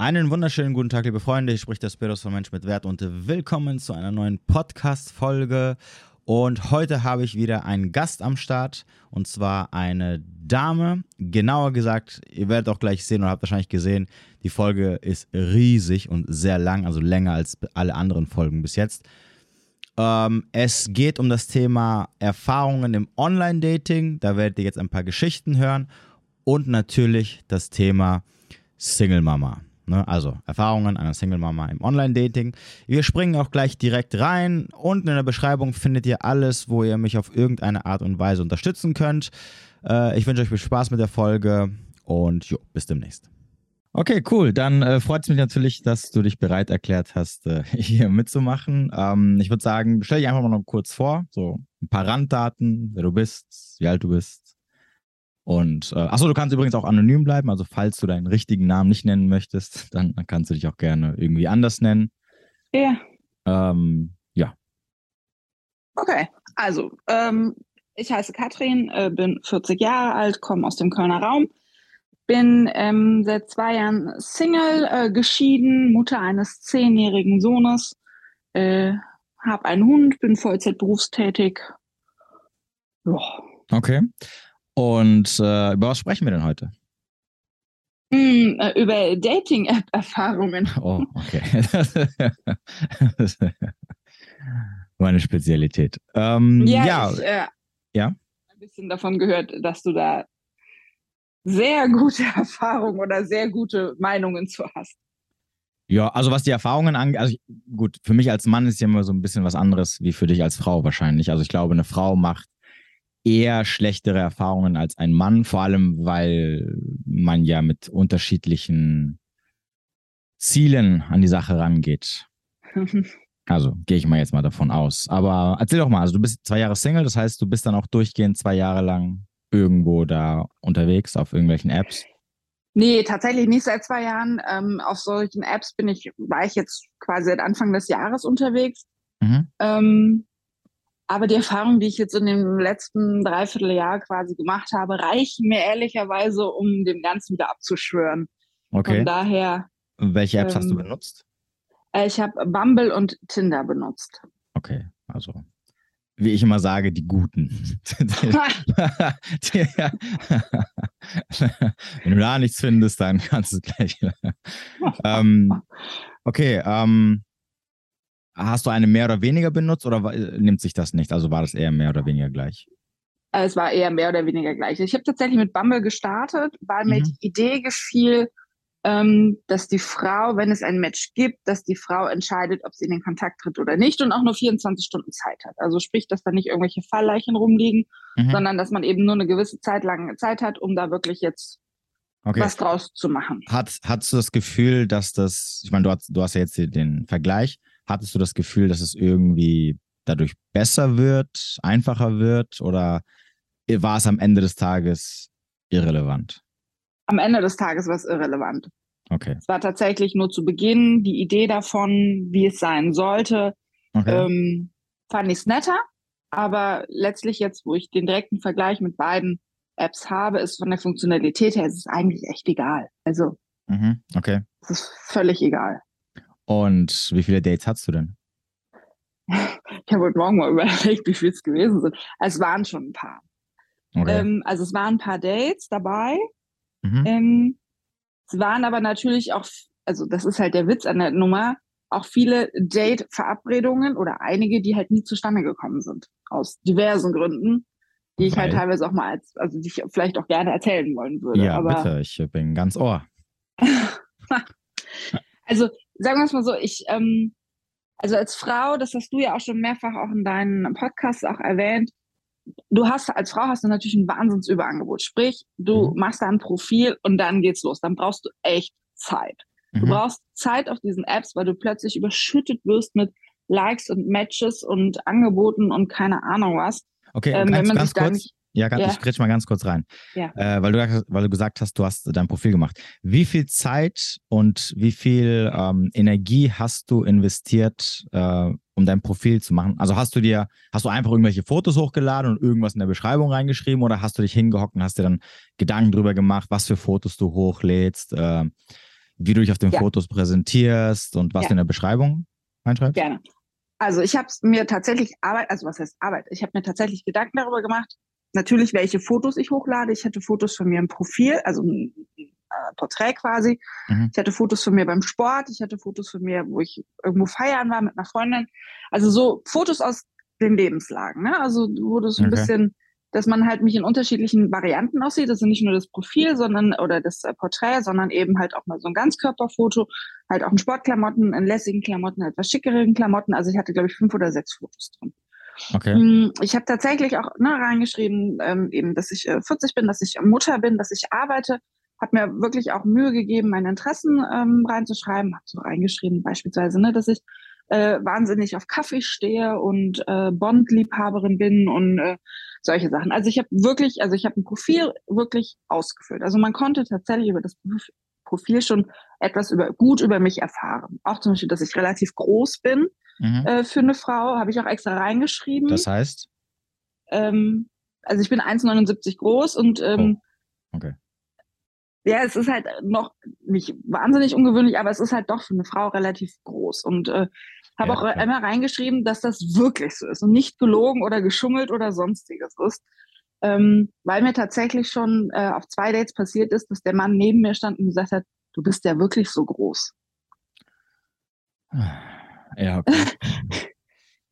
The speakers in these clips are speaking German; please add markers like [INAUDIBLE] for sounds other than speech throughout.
Einen wunderschönen guten Tag, liebe Freunde. Hier spricht der Spiros von Mensch mit Wert und willkommen zu einer neuen Podcast-Folge. Und heute habe ich wieder einen Gast am Start und zwar eine Dame. Genauer gesagt, ihr werdet auch gleich sehen oder habt wahrscheinlich gesehen, die Folge ist riesig und sehr lang, also länger als alle anderen Folgen bis jetzt. Ähm, es geht um das Thema Erfahrungen im Online-Dating. Da werdet ihr jetzt ein paar Geschichten hören und natürlich das Thema Single Mama. Ne? Also Erfahrungen einer Single Mama im Online-Dating. Wir springen auch gleich direkt rein. Unten in der Beschreibung findet ihr alles, wo ihr mich auf irgendeine Art und Weise unterstützen könnt. Äh, ich wünsche euch viel Spaß mit der Folge und jo, bis demnächst. Okay, cool. Dann äh, freut es mich natürlich, dass du dich bereit erklärt hast, äh, [LAUGHS] hier mitzumachen. Ähm, ich würde sagen, stell dich einfach mal noch kurz vor, so ein paar Randdaten, wer du bist, wie alt du bist, und äh, achso, du kannst übrigens auch anonym bleiben. Also falls du deinen richtigen Namen nicht nennen möchtest, dann, [LAUGHS] dann kannst du dich auch gerne irgendwie anders nennen. Ja. Ähm, ja. Okay, also ähm, ich heiße Katrin, äh, bin 40 Jahre alt, komme aus dem Kölner Raum, bin ähm, seit zwei Jahren Single, äh, geschieden, Mutter eines zehnjährigen Sohnes, äh, habe einen Hund, bin Vollzeit berufstätig. Ja. Okay. Und äh, über was sprechen wir denn heute? Mm, über Dating-App-Erfahrungen. [LAUGHS] Oh, okay. [LAUGHS] Meine Spezialität. Ähm, ja, ja. Ich, äh, ja. Ein bisschen davon gehört, dass du da sehr gute [LAUGHS] Erfahrungen oder sehr gute Meinungen zu hast. Ja, also was die Erfahrungen angeht, also gut, für mich als Mann ist ja immer so ein bisschen was anderes wie für dich als Frau wahrscheinlich. Also ich glaube, eine Frau macht eher schlechtere Erfahrungen als ein Mann, vor allem weil man ja mit unterschiedlichen Zielen an die Sache rangeht. [LAUGHS] Also gehe ich mal jetzt mal davon aus. Aber erzähl doch mal, also du bist zwei Jahre Single, das heißt, du bist dann auch durchgehend zwei Jahre lang irgendwo da unterwegs auf irgendwelchen Apps? Nee, tatsächlich nicht seit zwei Jahren. Ähm, auf solchen Apps bin ich, war ich jetzt quasi seit Anfang des Jahres unterwegs. Mhm. Ähm, aber die Erfahrungen, die ich jetzt in dem letzten Dreivierteljahr quasi gemacht habe, reichen mir ehrlicherweise, um dem Ganzen wieder abzuschwören. Okay. Von daher. Welche Apps ähm, hast du ähm, benutzt? Äh, ich habe Bumble und Tinder benutzt. Okay, also wie ich immer sage, die guten. [LAUGHS] [LAUGHS] Wenn du da nichts findest, dann kannst du es gleich. [LAUGHS] ähm, okay, ähm, Hast du eine mehr oder weniger benutzt oder nimmt sich das nicht? Also war das eher mehr oder weniger gleich? Äh, es war eher mehr oder weniger gleich. Ich habe tatsächlich mit Bumble gestartet, weil mhm. mir die Idee gefiel, ähm, dass die Frau, wenn es ein Match gibt, dass die Frau entscheidet, ob sie in den Kontakt tritt oder nicht und auch nur 24 Stunden Zeit hat. Also sprich, dass da nicht irgendwelche Fallleichen rumliegen, mhm. sondern dass man eben nur eine gewisse Zeit lang Zeit hat, um da wirklich jetzt okay. was draus zu machen. Hat, hast du das Gefühl, dass das, ich meine, du hast, du hast ja jetzt den Vergleich, Hattest du das Gefühl, dass es irgendwie dadurch besser wird, einfacher wird oder war es am Ende des Tages irrelevant? Am Ende des Tages war es irrelevant. Okay. Es war tatsächlich nur zu Beginn die Idee davon, wie es sein sollte. Okay. Ähm, fand ich es netter, aber letztlich jetzt, wo ich den direkten Vergleich mit beiden Apps habe, ist von der Funktionalität her, ist es eigentlich echt egal. Also, mhm. okay. Es ist völlig egal. Und wie viele Dates hast du denn? Ich habe heute Morgen mal [LAUGHS] überlegt, wie viele es gewesen sind. Es waren schon ein paar. Okay. Ähm, also es waren ein paar Dates dabei. Mhm. Ähm, es waren aber natürlich auch, also das ist halt der Witz an der Nummer, auch viele Date-Verabredungen oder einige, die halt nie zustande gekommen sind. Aus diversen Gründen, die ich halt teilweise auch mal als, also die ich vielleicht auch gerne erzählen wollen würde. Ja, aber, bitte, ich bin ganz ohr. [LAUGHS] also sagen wir es mal so, ich, ähm, also als Frau, das hast du ja auch schon mehrfach auch in deinen Podcasts auch erwähnt, du hast als Frau hast du natürlich ein Wahnsinnsüberangebot. Sprich, du mhm. machst da ein Profil und dann geht's los. Dann brauchst du echt Zeit. Mhm. Du brauchst Zeit auf diesen Apps, weil du plötzlich überschüttet wirst mit Likes und Matches und Angeboten und keine Ahnung was. Okay, ähm, ganz, ganz kurz. Nicht, ja, ganz, ja. ich grätsch mal ganz kurz rein. Ja. Äh, weil, du, weil du gesagt hast, du hast dein Profil gemacht. Wie viel Zeit und wie viel ähm, Energie hast du investiert, äh, um dein Profil zu machen? Also hast du dir, hast du einfach irgendwelche Fotos hochgeladen und irgendwas in der Beschreibung reingeschrieben oder hast du dich hingehockt und hast dir dann Gedanken drüber gemacht, was für Fotos du hochlädst? Äh, wie du dich auf den ja. Fotos präsentierst und was du in der Beschreibung reinschreibst? Gerne. Also ich habe mir tatsächlich Arbeit, also was heißt Arbeit? Ich habe mir tatsächlich Gedanken darüber gemacht, natürlich, welche Fotos ich hochlade. Ich hatte Fotos von mir im Profil, also ein äh, Porträt quasi. Mhm. Ich hatte Fotos von mir beim Sport. Ich hatte Fotos von mir, wo ich irgendwo feiern war mit einer Freundin. Also so Fotos aus den Lebenslagen. Ne? Also wo das okay. ein bisschen, dass man halt mich in unterschiedlichen Varianten aussieht. Das ist nicht nur das Profil, sondern oder das äh, Porträt, sondern eben halt auch mal so ein Ganzkörperfoto, halt auch in Sportklamotten, in lässigen Klamotten, etwas schickeren Klamotten. Also ich hatte, glaube ich, fünf oder sechs Fotos drin. Okay. Hm, ich habe tatsächlich auch ne, reingeschrieben, ähm, eben, dass ich äh, 40 bin, dass ich Mutter bin, dass ich arbeite. Habe mir wirklich auch Mühe gegeben, meine Interessen ähm, reinzuschreiben. Habe so reingeschrieben, beispielsweise, ne, dass ich äh, wahnsinnig auf Kaffee stehe und äh, Bond-Liebhaberin bin und äh, solche Sachen. Also ich habe wirklich, also ich habe ein Profil wirklich ausgefüllt. Also man konnte tatsächlich über das Profil schon etwas über gut über mich erfahren. Auch zum Beispiel, dass ich relativ groß bin mhm. äh, für eine Frau, habe ich auch extra reingeschrieben. Das heißt? Ähm, also ich bin 1,79 groß und ähm, oh. okay. Ja, es ist halt noch nicht wahnsinnig ungewöhnlich, aber es ist halt doch für eine Frau relativ groß. Und äh, habe ja, auch klar. einmal reingeschrieben, dass das wirklich so ist und nicht gelogen oder geschummelt oder sonstiges ist. Ähm, weil mir tatsächlich schon äh, auf zwei Dates passiert ist, dass der Mann neben mir stand und gesagt hat, du bist ja wirklich so groß. Ja, okay. [LAUGHS]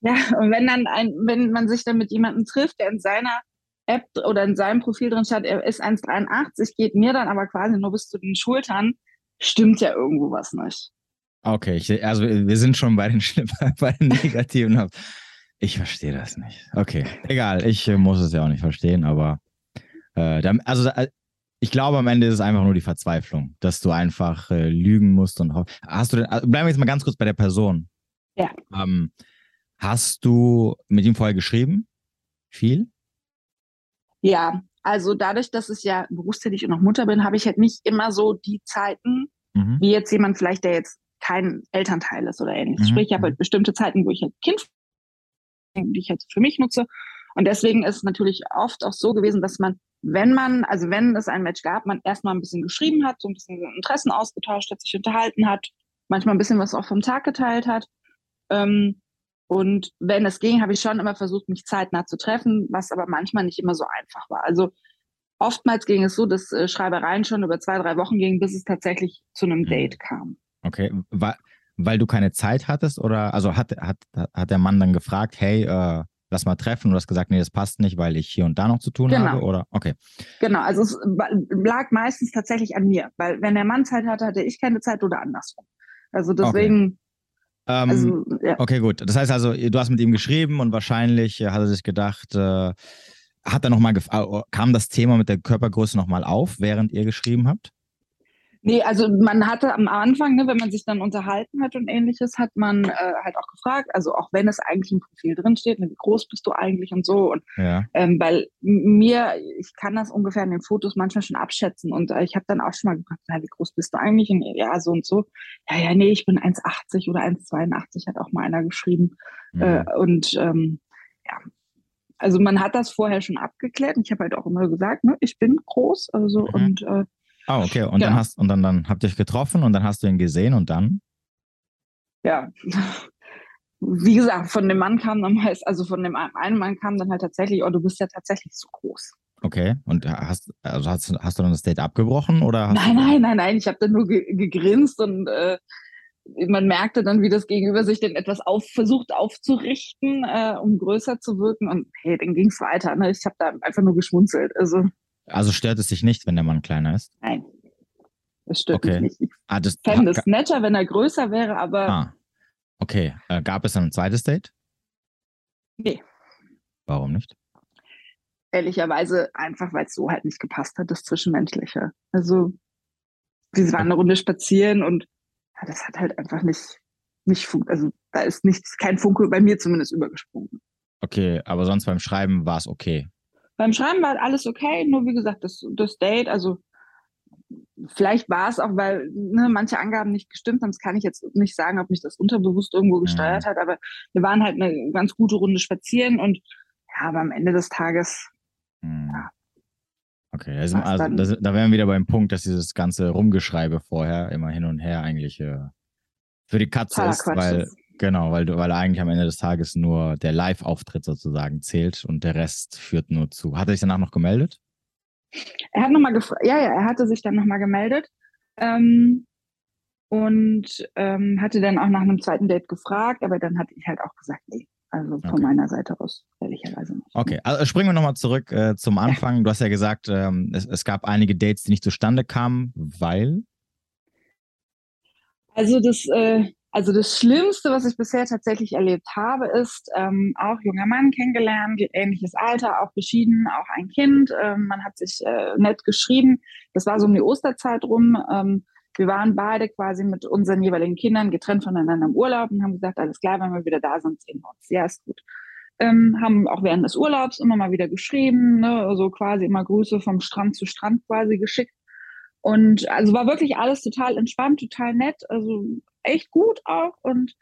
ja, und wenn dann ein, wenn man sich dann mit jemandem trifft, der in seiner App oder in seinem Profil drin steht, er ist 1,83, geht mir dann aber quasi nur bis zu den Schultern, stimmt ja irgendwo was nicht. Okay, ich, also wir sind schon bei den, [LAUGHS] bei den Negativen. Ich verstehe das nicht. Okay, egal, ich äh, muss es ja auch nicht verstehen, aber äh, also äh, ich glaube, am Ende ist es einfach nur die Verzweiflung, dass du einfach äh, lügen musst und hast du denn, also bleiben wir jetzt mal ganz kurz bei der Person. Ja. Ähm, hast du mit ihm vorher geschrieben? Viel? Ja, also dadurch, dass ich ja berufstätig und noch Mutter bin, habe ich halt nicht immer so die Zeiten, mhm. wie jetzt jemand vielleicht, der jetzt kein Elternteil ist oder ähnliches. Mhm. Sprich, ich habe halt mhm. bestimmte Zeiten, wo ich halt Kind, die ich halt für mich nutze. Und deswegen ist es natürlich oft auch so gewesen, dass man, wenn man, also wenn es ein Match gab, man erstmal ein bisschen geschrieben hat, so ein bisschen Interessen ausgetauscht hat, sich unterhalten hat, manchmal ein bisschen was auch vom Tag geteilt hat. Ähm, und wenn es ging, habe ich schon immer versucht, mich zeitnah zu treffen, was aber manchmal nicht immer so einfach war. Also oftmals ging es so, dass äh, Schreibereien schon über zwei, drei Wochen gingen, bis es tatsächlich zu einem mhm. Date kam. Okay, weil, weil du keine Zeit hattest oder also hat, hat, hat der Mann dann gefragt, hey, äh, lass mal treffen und du hast gesagt, nee, das passt nicht, weil ich hier und da noch zu tun genau. habe oder okay. Genau, also es lag meistens tatsächlich an mir, weil wenn der Mann Zeit hatte, hatte ich keine Zeit oder andersrum. Also deswegen. Ähm, also, ja. Okay, gut. Das heißt also, du hast mit ihm geschrieben und wahrscheinlich äh, hat er sich gedacht, äh, hat er noch mal kam das Thema mit der Körpergröße nochmal auf, während ihr geschrieben habt? Nee, also man hatte am Anfang, ne, wenn man sich dann unterhalten hat und ähnliches, hat man äh, halt auch gefragt, also auch wenn es eigentlich im Profil drinsteht, ne, wie groß bist du eigentlich und so. Und ja. ähm, weil mir, ich kann das ungefähr in den Fotos manchmal schon abschätzen und äh, ich habe dann auch schon mal gefragt, na, wie groß bist du eigentlich? Und ja, so und so. Ja, ja, nee, ich bin 1,80 oder 1,82, hat auch mal einer geschrieben. Mhm. Äh, und ähm, ja, also man hat das vorher schon abgeklärt. Ich habe halt auch immer gesagt, ne, ich bin groß, also mhm. und äh, Ah, okay. Und ja. dann hast und dann, dann habt ihr euch getroffen und dann hast du ihn gesehen und dann? Ja. Wie gesagt, von dem Mann kam dann meist, also von dem einen Mann kam dann halt tatsächlich, oh, du bist ja tatsächlich zu groß. Okay. Und hast, also hast, hast du dann das Date abgebrochen oder? nein, nein, nein, nein. Ich habe dann nur ge gegrinst und äh, man merkte dann, wie das Gegenüber sich dann etwas auf, versucht aufzurichten, äh, um größer zu wirken. Und hey, dann ging es weiter. Ne? Ich habe da einfach nur geschmunzelt. Also also stört es dich nicht, wenn der Mann kleiner ist? Nein. Das stört okay. mich nicht. Ich ah, das, fände es netter, wenn er größer wäre, aber. Ah. Okay. Äh, gab es dann ein zweites Date? Nee. Warum nicht? Ehrlicherweise einfach, weil es so halt nicht gepasst hat, das Zwischenmenschliche. Also, wir waren eine Runde spazieren und ja, das hat halt einfach nicht, nicht also da ist nichts, kein Funke bei mir zumindest übergesprungen. Okay, aber sonst beim Schreiben war es okay. Beim Schreiben war alles okay, nur wie gesagt, das, das Date, also vielleicht war es auch, weil ne, manche Angaben nicht gestimmt haben. Das kann ich jetzt nicht sagen, ob mich das unterbewusst irgendwo gesteuert mhm. hat, aber wir waren halt eine ganz gute Runde spazieren und ja, aber am Ende des Tages, mhm. ja. Okay, also, also das, da wären wir wieder beim Punkt, dass dieses ganze Rumgeschreibe vorher immer hin und her eigentlich äh, für die Katze ist, weil ist. Genau, weil weil eigentlich am Ende des Tages nur der Live-Auftritt sozusagen zählt und der Rest führt nur zu. Hat er sich danach noch gemeldet? Er hat nochmal gefragt, ja, ja, er hatte sich dann nochmal gemeldet ähm, und ähm, hatte dann auch nach einem zweiten Date gefragt, aber dann hatte ich halt auch gesagt, nee, also von okay. meiner Seite aus, ehrlicherweise nicht. Okay, also springen wir nochmal zurück äh, zum Anfang. Du hast ja gesagt, ähm, es, es, gab einige Dates, die nicht zustande kamen, weil? Also das, äh, also das Schlimmste, was ich bisher tatsächlich erlebt habe, ist ähm, auch junger Mann kennengelernt, ähnliches Alter, auch geschieden, auch ein Kind. Ähm, man hat sich äh, nett geschrieben. Das war so um die Osterzeit rum. Ähm, wir waren beide quasi mit unseren jeweiligen Kindern getrennt voneinander im Urlaub und haben gesagt, alles klar, wenn wir wieder da sind, sehen wir uns. Ja, ist gut. Ähm, haben auch während des Urlaubs immer mal wieder geschrieben, ne, so quasi immer Grüße vom Strand zu Strand quasi geschickt. Und also war wirklich alles total entspannt, total nett, also echt gut auch. Und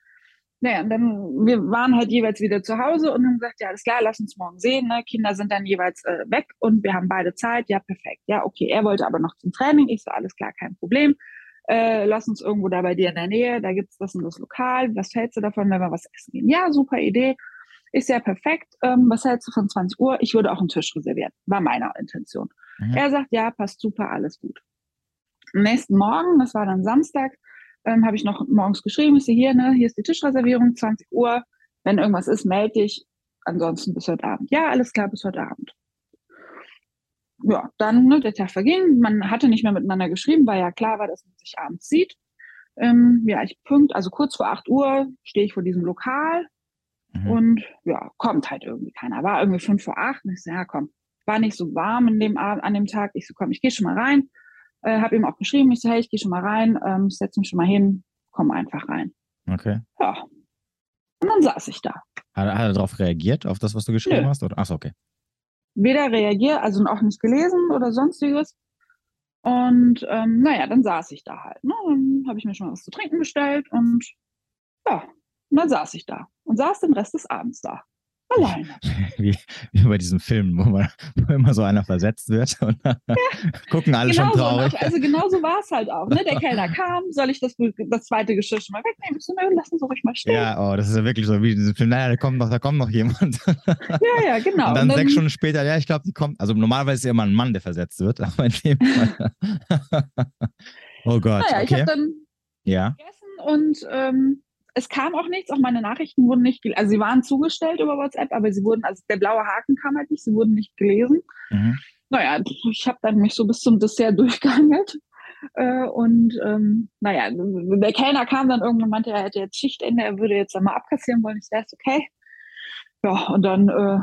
naja, und dann, wir waren halt jeweils wieder zu Hause und haben gesagt, ja, alles klar, lass uns morgen sehen. Ne? Kinder sind dann jeweils äh, weg und wir haben beide Zeit. Ja, perfekt. Ja, okay, er wollte aber noch zum Training. Ich so, alles klar, kein Problem äh, lass uns irgendwo da bei dir in der Nähe, da gibt's das und das Lokal, was hältst du davon, wenn wir was essen gehen? Ja, super Idee, ist ja perfekt, ähm, was hältst du von 20 Uhr? Ich würde auch einen Tisch reservieren, war meine Intention. Mhm. Er sagt, ja, passt super, alles gut. Am nächsten Morgen, das war dann Samstag, ähm, habe ich noch morgens geschrieben, ich sehe hier, ne, hier ist die Tischreservierung, 20 Uhr, wenn irgendwas ist, melde dich, ansonsten bis heute Abend. Ja, alles klar, bis heute Abend ja, dann, ne, der Tag verging, man hatte nicht mehr miteinander geschrieben, weil ja klar war, dass man sich abends sieht. Ähm, ja, ich punkt, also kurz vor 8 Uhr stehe ich vor diesem Lokal mhm. und ja, kommt halt irgendwie keiner. War irgendwie fünf vor acht und ich so, ja komm, war nicht so warm in dem, an dem Tag. Ich so, komm, ich gehe schon mal rein. Äh, habe ihm auch geschrieben, ich so, hey, ich gehe schon mal rein, ähm, setz mich schon mal hin, komm einfach rein. Okay. Ja. Und dann saß ich da. Hat, hat er darauf reagiert, auf das, was du geschrieben Nö. hast? Oder? Achso, okay weder reagiert, also auch nicht gelesen oder sonstiges. Und ähm, naja, dann saß ich da halt. Ne? Dann habe ich mir schon was zu trinken bestellt und ja, und dann saß ich da und saß den Rest des Abends da. Alleine. [LAUGHS] Wie, wie bei diesen Filmen, wo, man, wo immer so einer versetzt wird [LAUGHS] und ja, gucken alle genau schon traurig. So, also genau so war es halt auch. Ne? Der Kellner [LAUGHS] kam, soll ich das, das zweite Geschirr schon mal wegnehmen? So, nö, lassen Sie ruhig mal stehen. Ja, oh, das ist ja wirklich so wie diesen Film, naja, da kommt noch, da kommt noch jemand. Ja, ja, genau. Und dann, und dann sechs Stunden später, ja, ich glaube, die kommt, also normalerweise ist ja immer ein Mann, der versetzt wird, aber in dem Fall. oh Gott. Naja, okay. ich habe dann ja. gegessen und ähm, es kam auch nichts, auch meine Nachrichten wurden nicht, also sie waren zugestellt über WhatsApp, aber sie wurden, also der blaue Haken kam halt nicht, sie wurden nicht gelesen. Mhm. Naja, ich habe dann mich so bis zum Dessert [LAUGHS] durchgehangelt. Äh, und ähm, naja, der Kellner kam dann irgendwann und meinte, er hätte jetzt Schichtende, er würde jetzt einmal abkassieren wollen. Ich dachte, okay. Ja, und dann äh,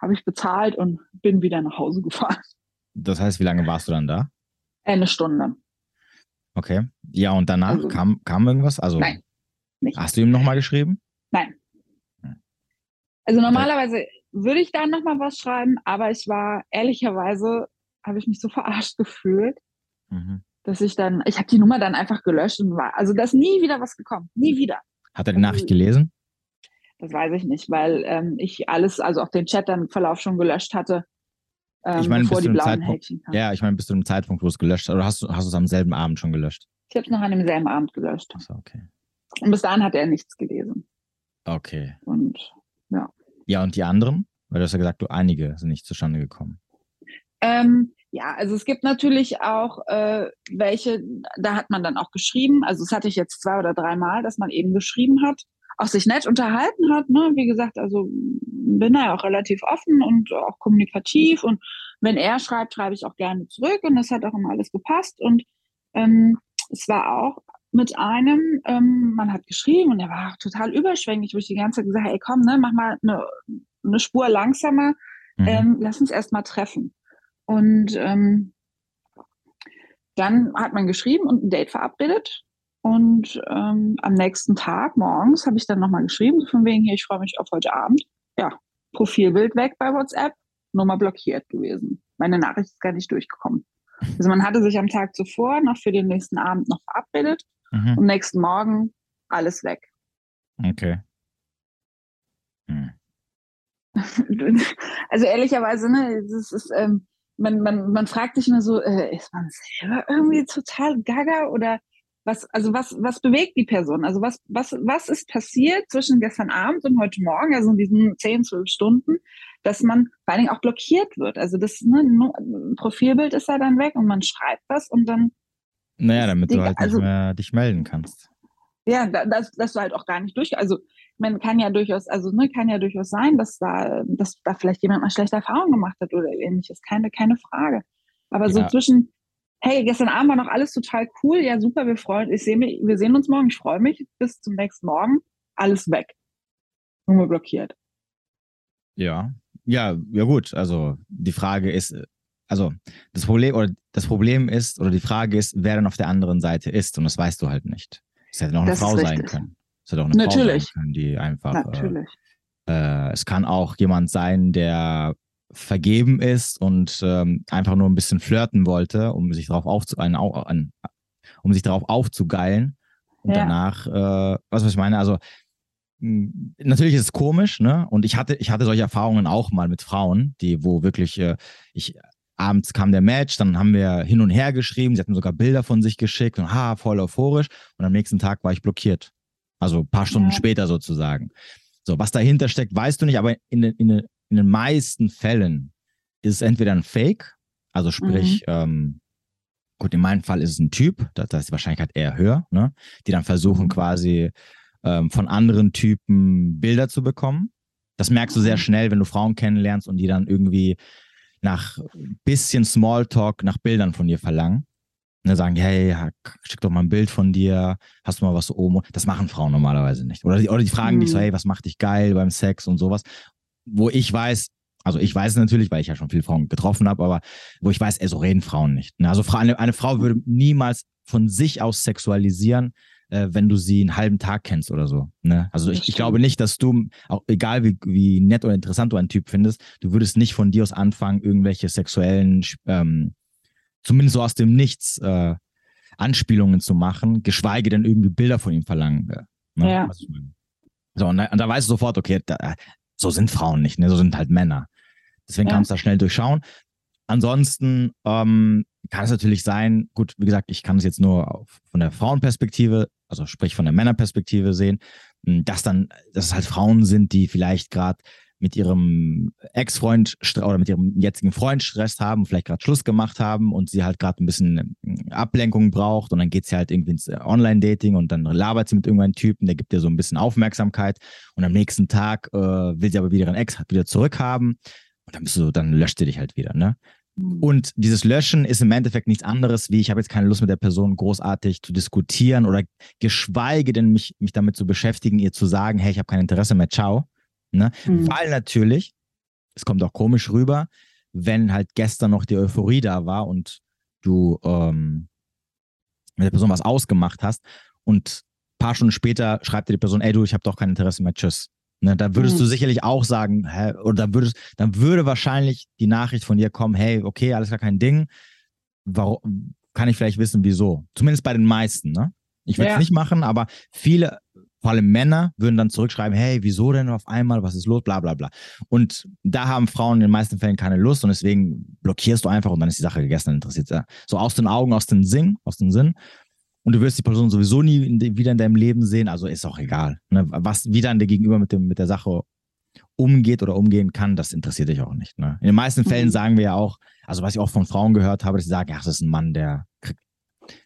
habe ich bezahlt und bin wieder nach Hause gefahren. Das heißt, wie lange warst du dann da? Eine Stunde. Okay. Ja, und danach also, kam, kam irgendwas? Also, nein nicht. Hast du ihm nochmal geschrieben? Nein. Hm. Also normalerweise würde ich da nochmal was schreiben, aber ich war ehrlicherweise, habe ich mich so [LAUGHS] verarscht gefühlt, mhm. dass ich dann, ich habe die Nummer dann einfach gelöscht und war, also da ist nie wieder was gekommen, nie wieder. Hat er die Nachricht also, gelesen? Das weiß ich nicht, weil ähm, ich alles, also auch den Chat dann Verlauf schon gelöscht hatte. Ähm, ich meine, bevor die blauen Zeitpunkt, Häkchen kamen. Ja, ich meine, bis zu dem Zeitpunkt, wo es gelöscht hat, oder hast du, hast du es am selben Abend schon gelöscht? Ich habe es noch an demselben Abend gelöscht. Achso, okay. Und bis dahin hat er nichts gelesen. Okay. Und ja. Ja, und die anderen? Weil du hast ja gesagt, du einige sind nicht zustande gekommen. Ähm, ja, also es gibt natürlich auch äh, welche, da hat man dann auch geschrieben, also das hatte ich jetzt zwei oder dreimal, dass man eben geschrieben hat, auch sich nett unterhalten hat, ne? Wie gesagt, also bin da ja auch relativ offen und auch kommunikativ und wenn er schreibt, schreibe ich auch gerne zurück und das hat auch immer alles gepasst und ähm, es war auch mit einem, ähm, man hat geschrieben und er war total überschwänglich, wo ich die ganze Zeit gesagt habe, ey komm, ne, mach mal eine, eine Spur langsamer, mhm. ähm, lass uns erst mal treffen. Und ähm, dann hat man geschrieben und ein Date verabredet. Und ähm, am nächsten Tag morgens habe ich dann nochmal geschrieben, von wegen hier, ich freue mich auf heute Abend. Ja, Profilbild weg bei WhatsApp, Nummer blockiert gewesen. Meine Nachricht ist gar nicht durchgekommen. Also man hatte sich am Tag zuvor noch für den nächsten Abend noch verabredet Mhm. Am nächsten Morgen alles weg. Okay. Hm. [LAUGHS] Also ehrlicherweise, ne, das ist, ähm, man, man, man fragt sich immer so, äh, ist man selber irgendwie total gaga oder was, also was, was bewegt die Person? Also was, was, was ist passiert zwischen gestern Abend und heute Morgen, also in diesen 10, 12 Stunden, dass man vor allen Dingen auch blockiert wird. Also das ne, Profilbild ist ja dann weg und man schreibt was und dann. Naja, damit du halt also, nicht mehr dich melden kannst. Ja, dass, dass du halt auch gar nicht durch. Also man kann ja durchaus, also ne, kann ja durchaus sein, dass da, dass da vielleicht jemand mal schlechte Erfahrungen gemacht hat oder ähnliches. Keine, keine Frage. Aber ja. so zwischen, hey, gestern Abend war noch alles total cool, ja super, wir freuen, ich sehe mich, wir sehen uns morgen, ich freue mich, bis zum nächsten Morgen, alles weg. Nur blockiert. Ja, ja, ja gut. Also die Frage ist, also das Problem oder das Problem ist oder die Frage ist, wer dann auf der anderen Seite ist und das weißt du halt nicht. Es hätte auch eine das Frau sein können. Es hätte auch eine Natürlich. Frau sein können, die einfach. Äh, Natürlich. Äh, es kann auch jemand sein, der vergeben ist und ähm, einfach nur ein bisschen flirten wollte, um sich darauf aufzu ein, ein, um sich darauf aufzugeilen und ja. danach, äh, was, was ich meine, also natürlich ist es komisch, ne? Und ich hatte, ich hatte solche Erfahrungen auch mal mit Frauen, die, wo wirklich, äh, ich, abends kam der Match, dann haben wir hin und her geschrieben, sie hatten sogar Bilder von sich geschickt und ha, voll euphorisch. Und am nächsten Tag war ich blockiert. Also ein paar Stunden ja. später sozusagen. So, was dahinter steckt, weißt du nicht, aber in, in, in den meisten Fällen ist es entweder ein Fake, also sprich, mhm. ähm, gut, in meinem Fall ist es ein Typ, da, da ist die Wahrscheinlichkeit eher höher, ne? Die dann versuchen mhm. quasi ähm, von anderen Typen Bilder zu bekommen. Das merkst du sehr mhm. schnell, wenn du Frauen kennenlernst und die dann irgendwie nach bisschen Smalltalk nach Bildern von dir verlangen. Und dann sagen, hey, schick doch mal ein Bild von dir, hast du mal was oben? Das machen Frauen normalerweise nicht. Oder die, oder die fragen mhm. dich so, hey, was macht dich geil beim Sex und sowas. Wo ich weiß, also ich weiß es natürlich, weil ich ja schon viele Frauen getroffen habe, aber wo ich weiß, ey, so reden Frauen nicht. Also eine, eine Frau würde niemals von sich aus sexualisieren, äh, wenn du sie einen halben Tag kennst oder so. Ne? Also ich, ich, glaube nicht, dass du, auch egal wie, wie nett oder interessant du einen Typ findest, du würdest nicht von dir aus anfangen, irgendwelche sexuellen, ähm, zumindest so aus dem Nichts, äh, Anspielungen zu machen, geschweige denn irgendwie Bilder von ihm verlangen. Äh, ne? Ja. So, und da, und da, weißt du sofort, okay, da, so sind Frauen nicht, ne? so sind halt Männer. Deswegen ja. kannst du da schnell durchschauen. Ansonsten ähm, kann es natürlich sein, gut, wie gesagt, ich kann es jetzt nur von der Frauenperspektive, also sprich von der Männerperspektive sehen, hm, dass dann, dass es halt Frauen sind, die vielleicht gerade mit ihrem Ex-Freund oder mit ihrem jetzigen Freund Stress haben, vielleicht gerade Schluss gemacht haben und sie halt gerade ein bisschen hm, Ablenkung braucht und dann geht sie halt irgendwie ins Online-Dating und dann labert sie mit irgendeinem Typen, der gibt ihr so ein bisschen Aufmerksamkeit und am nächsten Tag äh, will sie aber wieder ihren Ex wieder zurückhaben und dann bist du, dann löscht sie dich halt wieder, ne? Mhm. Und dieses Löschen ist im Endeffekt nichts anderes, wie ich habe jetzt keine Lust mit der Person großartig zu diskutieren oder geschweige denn mich, mich damit zu beschäftigen, ihr zu sagen, hey, ich habe kein Interesse mehr, ciao. Ne? Mhm. Weil natürlich, es kommt auch komisch rüber, wenn halt gestern noch die Euphorie da war und du ähm, mit der Person was ausgemacht hast und ein paar Stunden später schreibt dir die Person, ey du, ich habe doch kein Interesse mehr, tschüss. Ne, da würdest mhm. du sicherlich auch sagen, hä, oder dann würdest, dann würde wahrscheinlich die Nachricht von dir kommen, hey, okay, alles gar kein Ding. Warum kann ich vielleicht wissen, wieso? Zumindest bei den meisten, ne? Ich würde es ja. nicht machen, aber viele, vor allem Männer, würden dann zurückschreiben, hey, wieso denn auf einmal, was ist los, bla bla bla. Und da haben Frauen in den meisten Fällen keine Lust und deswegen blockierst du einfach und dann ist die Sache gegessen, dann interessiert ja. So aus den Augen, aus den Sinn, aus den Sinn und du wirst die Person sowieso nie in de, wieder in deinem Leben sehen, also ist auch egal. Ne? Was wie dann der Gegenüber mit, dem, mit der Sache umgeht oder umgehen kann, das interessiert dich auch nicht. Ne? In den meisten Fällen mhm. sagen wir ja auch, also was ich auch von Frauen gehört habe, dass sie sagen, ach, das ist ein Mann, der kriegt,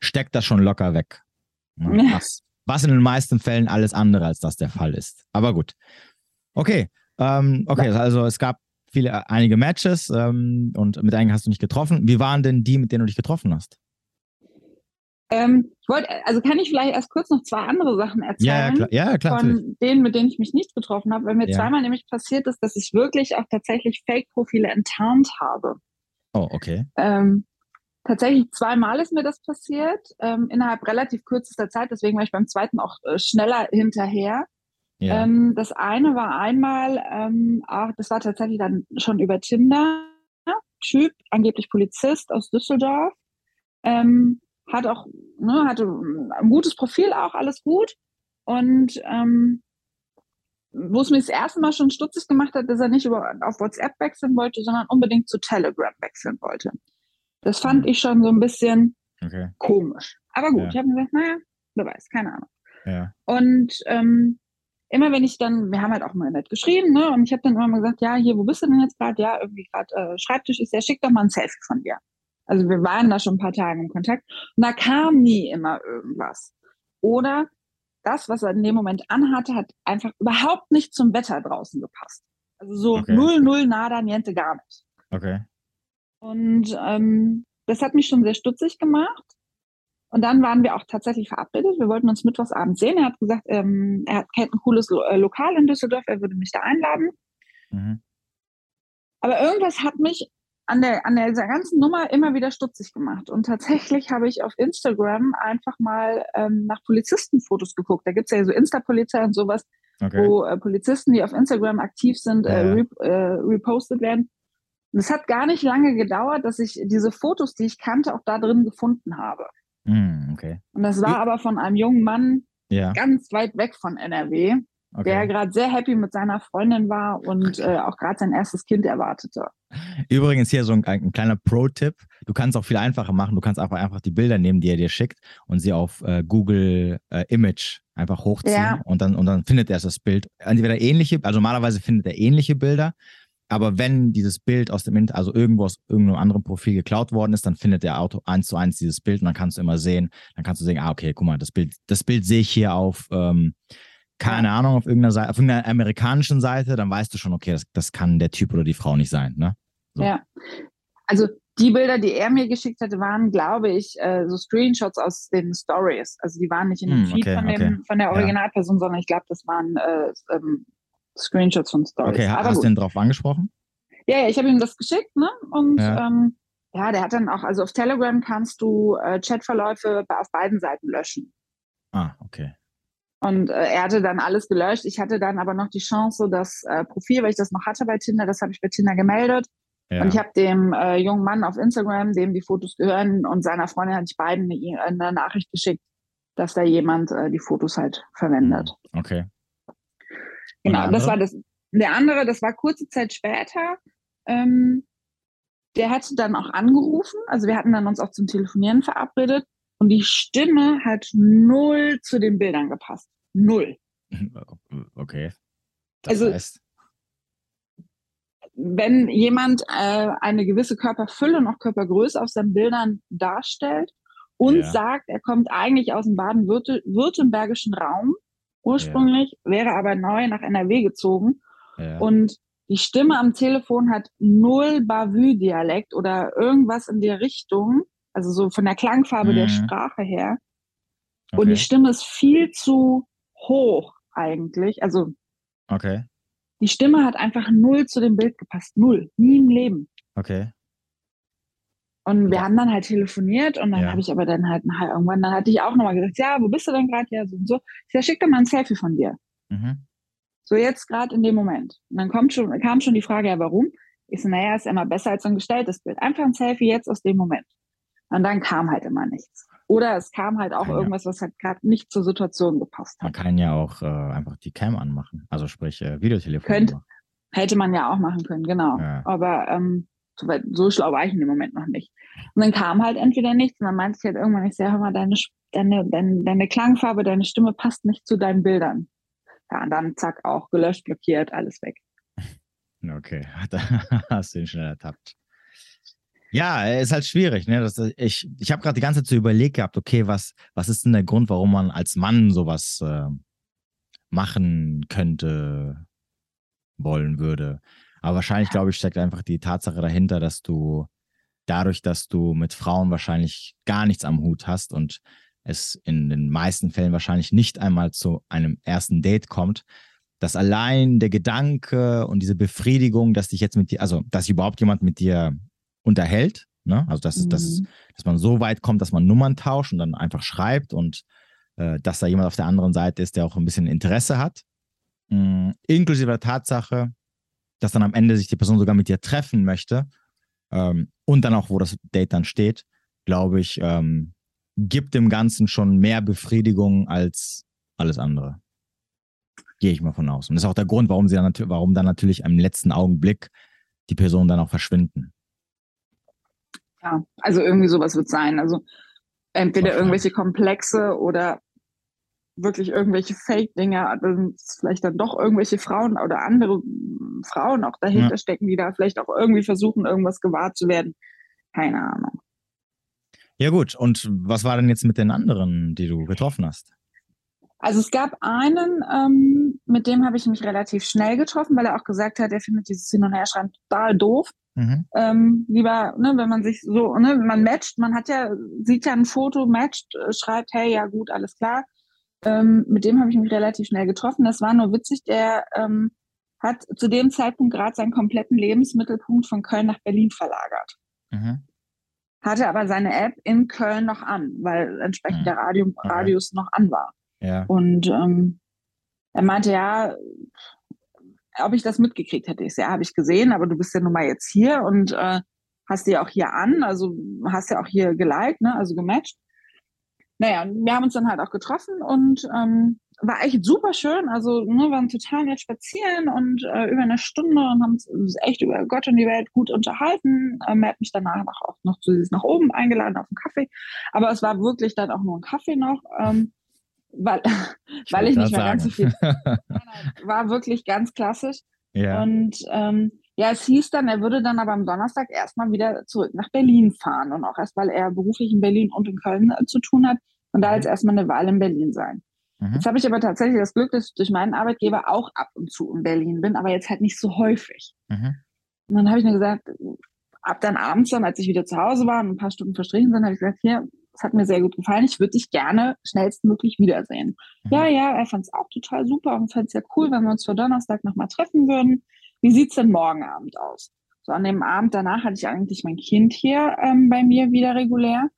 steckt das schon locker weg. Ne? Was, was in den meisten Fällen alles andere als das der Fall ist. Aber gut. Okay. Ähm, okay, also es gab viele, einige Matches ähm, und mit einigen hast du nicht getroffen. Wie waren denn die, mit denen du dich getroffen hast? Ähm, ich wollte, also kann ich vielleicht erst kurz noch zwei andere Sachen erzählen? Ja, klar, ja, klar Von natürlich. denen, mit denen ich mich nicht getroffen habe, weil mir ja. zweimal nämlich passiert ist, dass ich wirklich auch tatsächlich Fake-Profile enttarnt habe. Oh, okay. Ähm, tatsächlich zweimal ist mir das passiert, ähm, innerhalb relativ kürzester Zeit, deswegen war ich beim zweiten auch äh, schneller hinterher. Ja. Ähm, das eine war einmal, ähm, auch, das war tatsächlich dann schon über Tinder, Typ, angeblich Polizist aus Düsseldorf. Ähm, hat auch, ne, hatte ein gutes Profil auch, alles gut. Und ähm, wo es mir das erste Mal schon stutzig gemacht hat, dass er nicht über, auf WhatsApp wechseln wollte, sondern unbedingt zu Telegram wechseln wollte. Das fand mhm. ich schon so ein bisschen okay. komisch. Aber gut, ja. ich habe mir gesagt, naja, wer weiß, keine Ahnung. Ja. Und ähm, immer wenn ich dann, wir haben halt auch mal nett geschrieben, ne? Und ich habe dann immer mal gesagt, ja, hier, wo bist du denn jetzt gerade? Ja, irgendwie gerade äh, Schreibtisch ist ja, schick doch mal ein Selfie von dir. Also wir waren da schon ein paar Tage im Kontakt und da kam nie immer irgendwas. Oder das, was er in dem Moment anhatte, hat einfach überhaupt nicht zum Wetter draußen gepasst. Also so okay. null, null, nada, niente, gar nicht. Okay. Und ähm, das hat mich schon sehr stutzig gemacht. Und dann waren wir auch tatsächlich verabredet. Wir wollten uns mittwochsabends sehen. Er hat gesagt, ähm, er kennt ein cooles Lo äh, Lokal in Düsseldorf, er würde mich da einladen. Mhm. Aber irgendwas hat mich an der, an der ganzen Nummer immer wieder stutzig gemacht. Und tatsächlich habe ich auf Instagram einfach mal ähm, nach Polizistenfotos geguckt. Da gibt es ja so Insta-Polizei und sowas, okay. wo äh, Polizisten, die auf Instagram aktiv sind, äh, rep äh, repostet werden. Und es hat gar nicht lange gedauert, dass ich diese Fotos, die ich kannte, auch da drin gefunden habe. Mm, okay. Und das war aber von einem jungen Mann ja. ganz weit weg von NRW, okay. der gerade sehr happy mit seiner Freundin war und äh, auch gerade sein erstes Kind erwartete. Übrigens hier so ein, ein kleiner Pro-Tipp. Du kannst auch viel einfacher machen. Du kannst einfach, einfach die Bilder nehmen, die er dir schickt und sie auf äh, Google äh, Image einfach hochziehen ja. und, dann, und dann findet er das Bild. Entweder ähnliche, also normalerweise findet er ähnliche Bilder aber wenn dieses Bild aus dem, also irgendwo aus irgendeinem anderen Profil geklaut worden ist, dann findet der Auto eins zu eins dieses Bild und dann kannst du immer sehen, dann kannst du sehen, ah, okay, guck mal, das Bild, das Bild sehe ich hier auf, ähm, keine. Ahnung, auf irgendeiner Seite, auf irgendeiner amerikanischen Seite, dann weißt du schon, okay, das, das kann der Typ oder die Frau nicht sein, ne? So. Ja. Also die Bilder, die er mir geschickt hatte, waren, glaube ich, äh, so Screenshots aus den Stories. Also die waren nicht in dem hm, Feed okay, von, dem, okay. von der Originalperson, ja. sondern ich glaube, das waren äh, ähm, Screenshots von Stories. Okay, Aber hast du ihn drauf angesprochen? Ja, ja ich habe ihm das geschickt, ne? Und ja. Ähm, ja, der hat dann auch, also auf Telegram kannst du äh, Chatverläufe auf beiden Seiten löschen. Ah, okay. Und äh, er hatte dann alles gelöscht. Ich hatte dann aber noch die Chance, das äh, Profil, weil ich das noch hatte bei Tinder, das habe ich bei Tinder gemeldet. Ja. Und ich habe dem äh, jungen Mann auf Instagram, dem die Fotos gehören, und seiner Freundin hatte ich beiden eine, eine Nachricht geschickt, dass da jemand äh, die Fotos halt verwendet. Hm, okay. Genau, das war das. Der andere, das war kurze Zeit später. Ähm, der hatte dann auch angerufen. Also wir hatten dann uns auch zum Telefonieren verabredet. Und die Stimme hat null zu den Bildern gepasst. Null. [LAUGHS] Okay. Das also, heißt. wenn jemand äh, eine gewisse Körperfülle und auch Körpergröße auf seinen Bildern darstellt und ja. sagt, er kommt eigentlich aus dem baden-württembergischen Raum, ursprünglich, ja. wäre aber neu nach NRW gezogen. Ja. Und die Stimme am Telefon hat null Bavü-Dialekt oder irgendwas in der Richtung, also so von der Klangfarbe mhm. der Sprache her. Okay. Und die Stimme ist viel zu hoch eigentlich. Also okay. die Stimme hat einfach null zu dem Bild gepasst. Null. Nie im Leben. Okay. Und wir haben dann halt telefoniert und dann ja. habe ich aber dann halt nachher irgendwann, dann hatte ich auch nochmal gesagt, ja, wo bist du denn gerade? Ja, so und so. Ich sag, schick doch mal ein Selfie von dir. Mhm. So jetzt gerade in dem Moment. Und dann kommt schon, kam schon die Frage, ja, warum? Ich so, naja, ist immer besser als ein gestelltes Bild. Einfach ein Selfie jetzt aus dem Moment. Und dann kam halt immer nichts. Oder es kam halt auch kann irgendwas, ja. was halt gerade nicht zur Situation gepasst hat. Man kann ja auch äh, einfach die Cam anmachen, also sprich äh, Videotelefon. Könnte, hätte man ja auch machen können, genau. Ja. Aber ähm, so, weit, so schlau war ich in dem Moment noch nicht. Und dann kam halt entweder nichts und dann meinte ich halt irgendwann, ich sehe, hör mal, deine, deine, deine, deine Klangfarbe, deine Stimme passt nicht zu deinen Bildern. Ja, und dann zack, auch gelöscht, blockiert, alles weg. [LAUGHS] Okay, [LAUGHS] da hast du ihn schnell ertappt. Ja, ist halt schwierig. Ne? Das, ich ich habe gerade die ganze Zeit so überlegt gehabt, okay, was, was ist denn der Grund, warum man als Mann sowas äh, machen könnte, wollen würde? Aber wahrscheinlich, glaube ich, steckt einfach die Tatsache dahinter, dass du dadurch, dass du mit Frauen wahrscheinlich gar nichts am Hut hast und es in den meisten Fällen wahrscheinlich nicht einmal zu einem ersten Date kommt, dass allein der Gedanke und diese Befriedigung, dass dich jetzt mit dir, also dass überhaupt jemand mit dir unterhält, ne? also dass, mhm. dass, dass man so weit kommt, dass man Nummern tauscht und dann einfach schreibt und äh, dass da jemand auf der anderen Seite ist, der auch ein bisschen Interesse hat, mh, inklusive der Tatsache, dass dann am Ende sich die Person sogar mit dir treffen möchte ähm, und dann auch, wo das Date dann steht, glaube ich, ähm, gibt dem Ganzen schon mehr Befriedigung als alles andere. Gehe ich mal von aus. Und das ist auch der Grund, warum sie dann, warum dann natürlich im letzten Augenblick die Personen dann auch verschwinden. Ja, also irgendwie sowas wird sein. Also entweder irgendwelche Komplexe oder wirklich irgendwelche Fake-Dinge, vielleicht dann doch irgendwelche Frauen oder andere Frauen auch dahinter ja. stecken, die da vielleicht auch irgendwie versuchen, irgendwas gewahrt zu werden. Keine Ahnung. Ja gut, und was war denn jetzt mit den anderen, die du getroffen hast? Also es gab einen, ähm, mit dem habe ich mich relativ schnell getroffen, weil er auch gesagt hat, er findet dieses Hin- und Herschreiben total doof. Mhm. Ähm, lieber, ne, wenn man sich so, ne, man matcht, man hat ja, sieht ja ein Foto, matcht, äh, schreibt, hey, ja gut, alles klar. Ähm, mit dem habe ich mich relativ schnell getroffen. Das war nur witzig, der ähm, hat zu dem Zeitpunkt gerade seinen kompletten Lebensmittelpunkt von Köln nach Berlin verlagert. Mhm. Hatte aber seine App in Köln noch an, weil entsprechend mhm. der Radius okay. noch an war. Ja. Und ähm, er meinte, ja, ob ich das mitgekriegt hätte. Ich ja, habe ich gesehen, aber du bist ja nun mal jetzt hier und äh, hast die auch hier an, also hast ja auch hier geliked, ne, also gematcht. Naja, wir haben uns dann halt auch getroffen und ähm, war echt super schön. Also ne, waren total nett spazieren und äh, über eine Stunde und haben uns echt über Gott und die Welt gut unterhalten. Ähm, er hat mich danach auch noch zu nach oben eingeladen auf einen Kaffee. Aber es war wirklich dann auch nur ein Kaffee noch. Ähm, weil ich, weil ich nicht mehr sagen. ganz so viel. [LAUGHS] war wirklich ganz klassisch. Ja. Und ähm, ja, es hieß dann, er würde dann aber am Donnerstag erstmal wieder zurück nach Berlin fahren und auch erst, weil er beruflich in Berlin und in Köln äh, zu tun hat und da mhm. jetzt erstmal eine Wahl in Berlin sein. Mhm. Jetzt habe ich aber tatsächlich das Glück, dass ich durch meinen Arbeitgeber auch ab und zu in Berlin bin, aber jetzt halt nicht so häufig. Mhm. Und dann habe ich mir gesagt, ab dann abends dann, als ich wieder zu Hause war und ein paar Stunden verstrichen sind, habe ich gesagt, hier, es hat mir sehr gut gefallen. Ich würde dich gerne schnellstmöglich wiedersehen. Mhm. Ja, ja, er fand es auch total super und fand es ja cool, wenn wir uns für Donnerstag nochmal treffen würden. Wie sieht es denn morgen Abend aus? So an dem Abend danach hatte ich eigentlich mein Kind hier ähm, bei mir wieder regulär,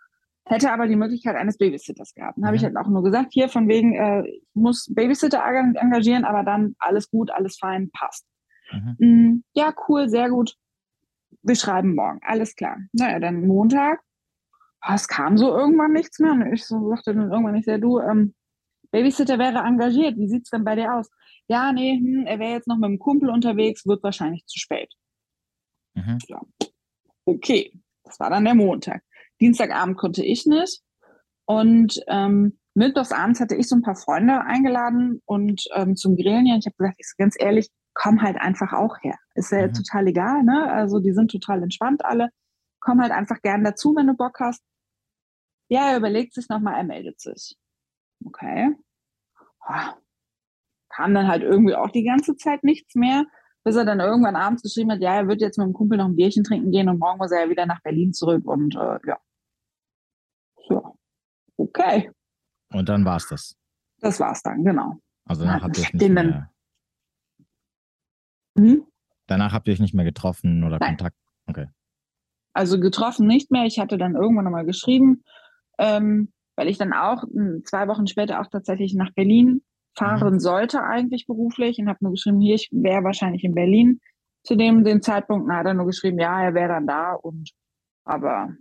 hätte aber die Möglichkeit eines Babysitters gehabt. Dann mhm. habe ich halt auch nur gesagt, hier von wegen, äh, ich muss Babysitter engagieren, aber dann alles gut, alles fein, passt. Mhm. Mm, ja, cool, sehr gut. Wir schreiben morgen, alles klar. Naja, dann Montag oh, es kam so irgendwann nichts mehr. Und ich so sagte dann irgendwann nicht sehr, du, ähm, Babysitter wäre engagiert, wie sieht es denn bei dir aus? Ja, nee, hm, er wäre jetzt noch mit einem Kumpel unterwegs, wird wahrscheinlich zu spät. Mhm. Ja. Okay, das war dann der Montag. Dienstagabend konnte ich nicht. Und ähm, mittwochsabends hatte ich so ein paar Freunde eingeladen und ähm, zum Grillen hier. Ich habe gesagt, ich ganz ehrlich, komm halt einfach auch her. Ist ja mhm. total egal, ne? Also die sind total entspannt alle komm halt einfach gern dazu, wenn du Bock hast. Ja, er überlegt sich nochmal, er meldet sich. Okay. Kam dann halt irgendwie auch die ganze Zeit nichts mehr, bis er dann irgendwann abends geschrieben hat, ja, er wird jetzt mit dem Kumpel noch ein Bierchen trinken gehen und morgen muss er ja wieder nach Berlin zurück und äh, ja. So. Okay. Und dann war's das. Das war's dann, genau. Also danach habt ihr euch nicht mehr, hm? Danach habt ihr euch nicht mehr getroffen oder Nein. Kontakt. Okay. Also getroffen nicht mehr. Ich hatte dann irgendwann nochmal geschrieben, ähm, weil ich dann auch hm, zwei Wochen später auch tatsächlich nach Berlin fahren mhm. sollte eigentlich beruflich und habe nur geschrieben, hier, ich wäre wahrscheinlich in Berlin zu dem den Zeitpunkt. Na, hat er nur geschrieben, ja, er wäre dann da und aber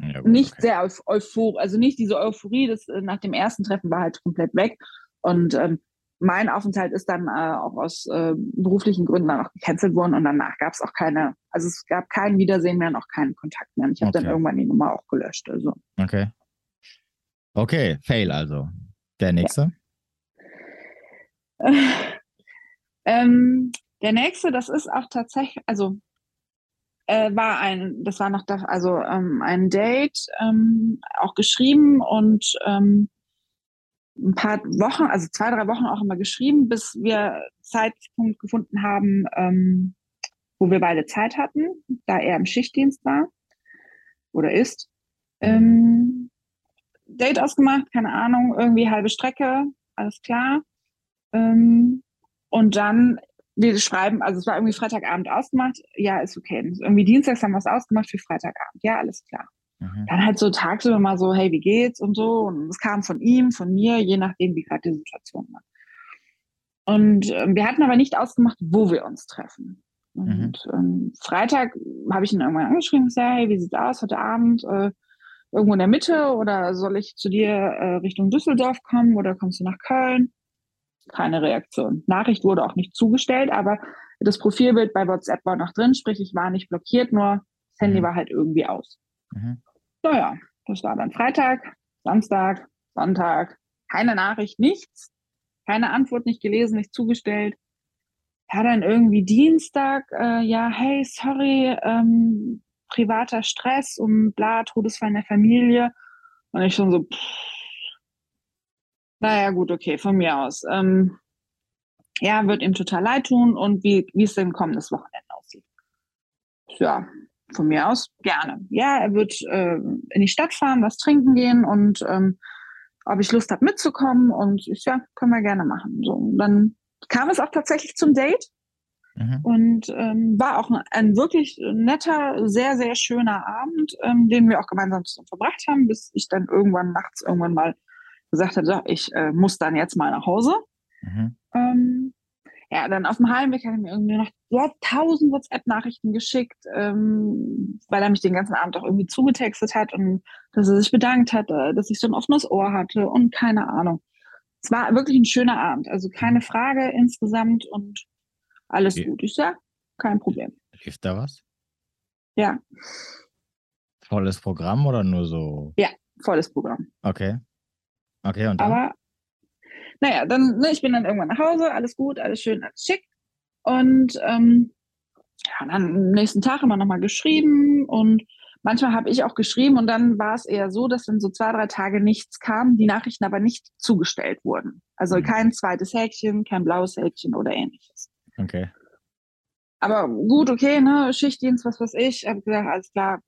ja, gut, nicht okay. sehr euphorisch, also nicht diese Euphorie, das äh, nach dem ersten Treffen war halt komplett weg und ähm, mein Aufenthalt ist dann äh, auch aus äh, beruflichen Gründen dann auch gecancelt worden und danach gab es auch keine, also es gab kein Wiedersehen mehr und auch keinen Kontakt mehr. Und ich habe okay. dann irgendwann die Nummer auch gelöscht. Also. Okay. Okay, Fail also. Der nächste? Ja. [LAUGHS] ähm, der nächste, das ist auch tatsächlich, also äh, war ein, das war noch, da, also ähm, ein Date, ähm, auch geschrieben und ähm, ein paar Wochen, also zwei, drei Wochen auch immer geschrieben, bis wir Zeitpunkt gefunden haben, ähm, wo wir beide Zeit hatten, da er im Schichtdienst war oder ist. Ähm, Date ausgemacht, keine Ahnung, irgendwie halbe Strecke, alles klar. Ähm, und dann wir schreiben, also es war irgendwie Freitagabend ausgemacht, ja, ist okay. Irgendwie Dienstags haben wir es ausgemacht für Freitagabend, ja, alles klar. Mhm. Dann halt so tagsüber mal so, hey, wie geht's und so. Und es kam von ihm, von mir, je nachdem, wie gerade die Situation war. Und ähm, wir hatten aber nicht ausgemacht, wo wir uns treffen. Und mhm. ähm, Freitag habe ich ihn irgendwann angeschrieben und gesagt, hey, wie sieht's aus heute Abend? Äh, irgendwo in der Mitte oder soll ich zu dir äh, Richtung Düsseldorf kommen oder kommst du nach Köln? keine Reaktion. Nachricht wurde auch nicht zugestellt, aber das Profilbild bei WhatsApp war noch drin, sprich, ich war nicht blockiert, nur das Handy mhm. war halt irgendwie aus. Mhm. Naja, das war dann Freitag, Samstag, Sonntag, keine Nachricht, nichts, keine Antwort, nicht gelesen, nicht zugestellt. Ja, dann irgendwie Dienstag, äh, ja, hey, sorry, ähm, privater Stress und bla, Todesfall in der Familie. Und ich schon so, pff, naja, gut, okay, von mir aus. Ähm, ja, wird ihm total leid tun und wie, wie es denn kommendes Wochenende aussieht. Ja, von mir aus gerne. Ja, er wird äh, in die Stadt fahren, was trinken gehen und ähm, ob ich Lust habe mitzukommen und ich, ja, können wir gerne machen. So, und dann kam es auch tatsächlich zum Date mhm. und ähm, war auch ein, ein, wirklich netter, sehr, sehr schöner Abend, ähm, den wir auch gemeinsam zusammen verbracht haben, bis ich dann irgendwann nachts irgendwann mal gesagt habe, so, ich äh, muss dann jetzt mal nach Hause. Mhm. Ähm, ja, dann auf dem Heimweg hat er mir irgendwie noch ja, tausend WhatsApp-Nachrichten geschickt, ähm, weil er mich den ganzen Abend auch irgendwie zugetextet hat und dass er sich bedankt hat, äh, dass ich so ein offenes Ohr hatte und keine Ahnung. Es war wirklich ein schöner Abend, also keine mhm. Frage insgesamt und alles Wie? gut. Ich sag, kein Problem. Hilft da was? Ja. Volles Programm oder nur so? Ja, volles Programm. Okay. Okay, und dann? Aber, naja, dann, ne, ich bin dann irgendwann nach Hause, alles gut, alles schön, alles schick. Und ähm, ja, dann am nächsten Tag haben wir nochmal geschrieben und manchmal habe ich auch geschrieben und dann war es eher so, dass dann so zwei, drei Tage nichts kam, die Nachrichten aber nicht zugestellt wurden. Also mhm. kein zweites Häkchen, kein blaues Häkchen oder ähnliches. Okay. Aber gut, okay, ne, Schichtdienst, was weiß ich, habe gesagt, alles klar,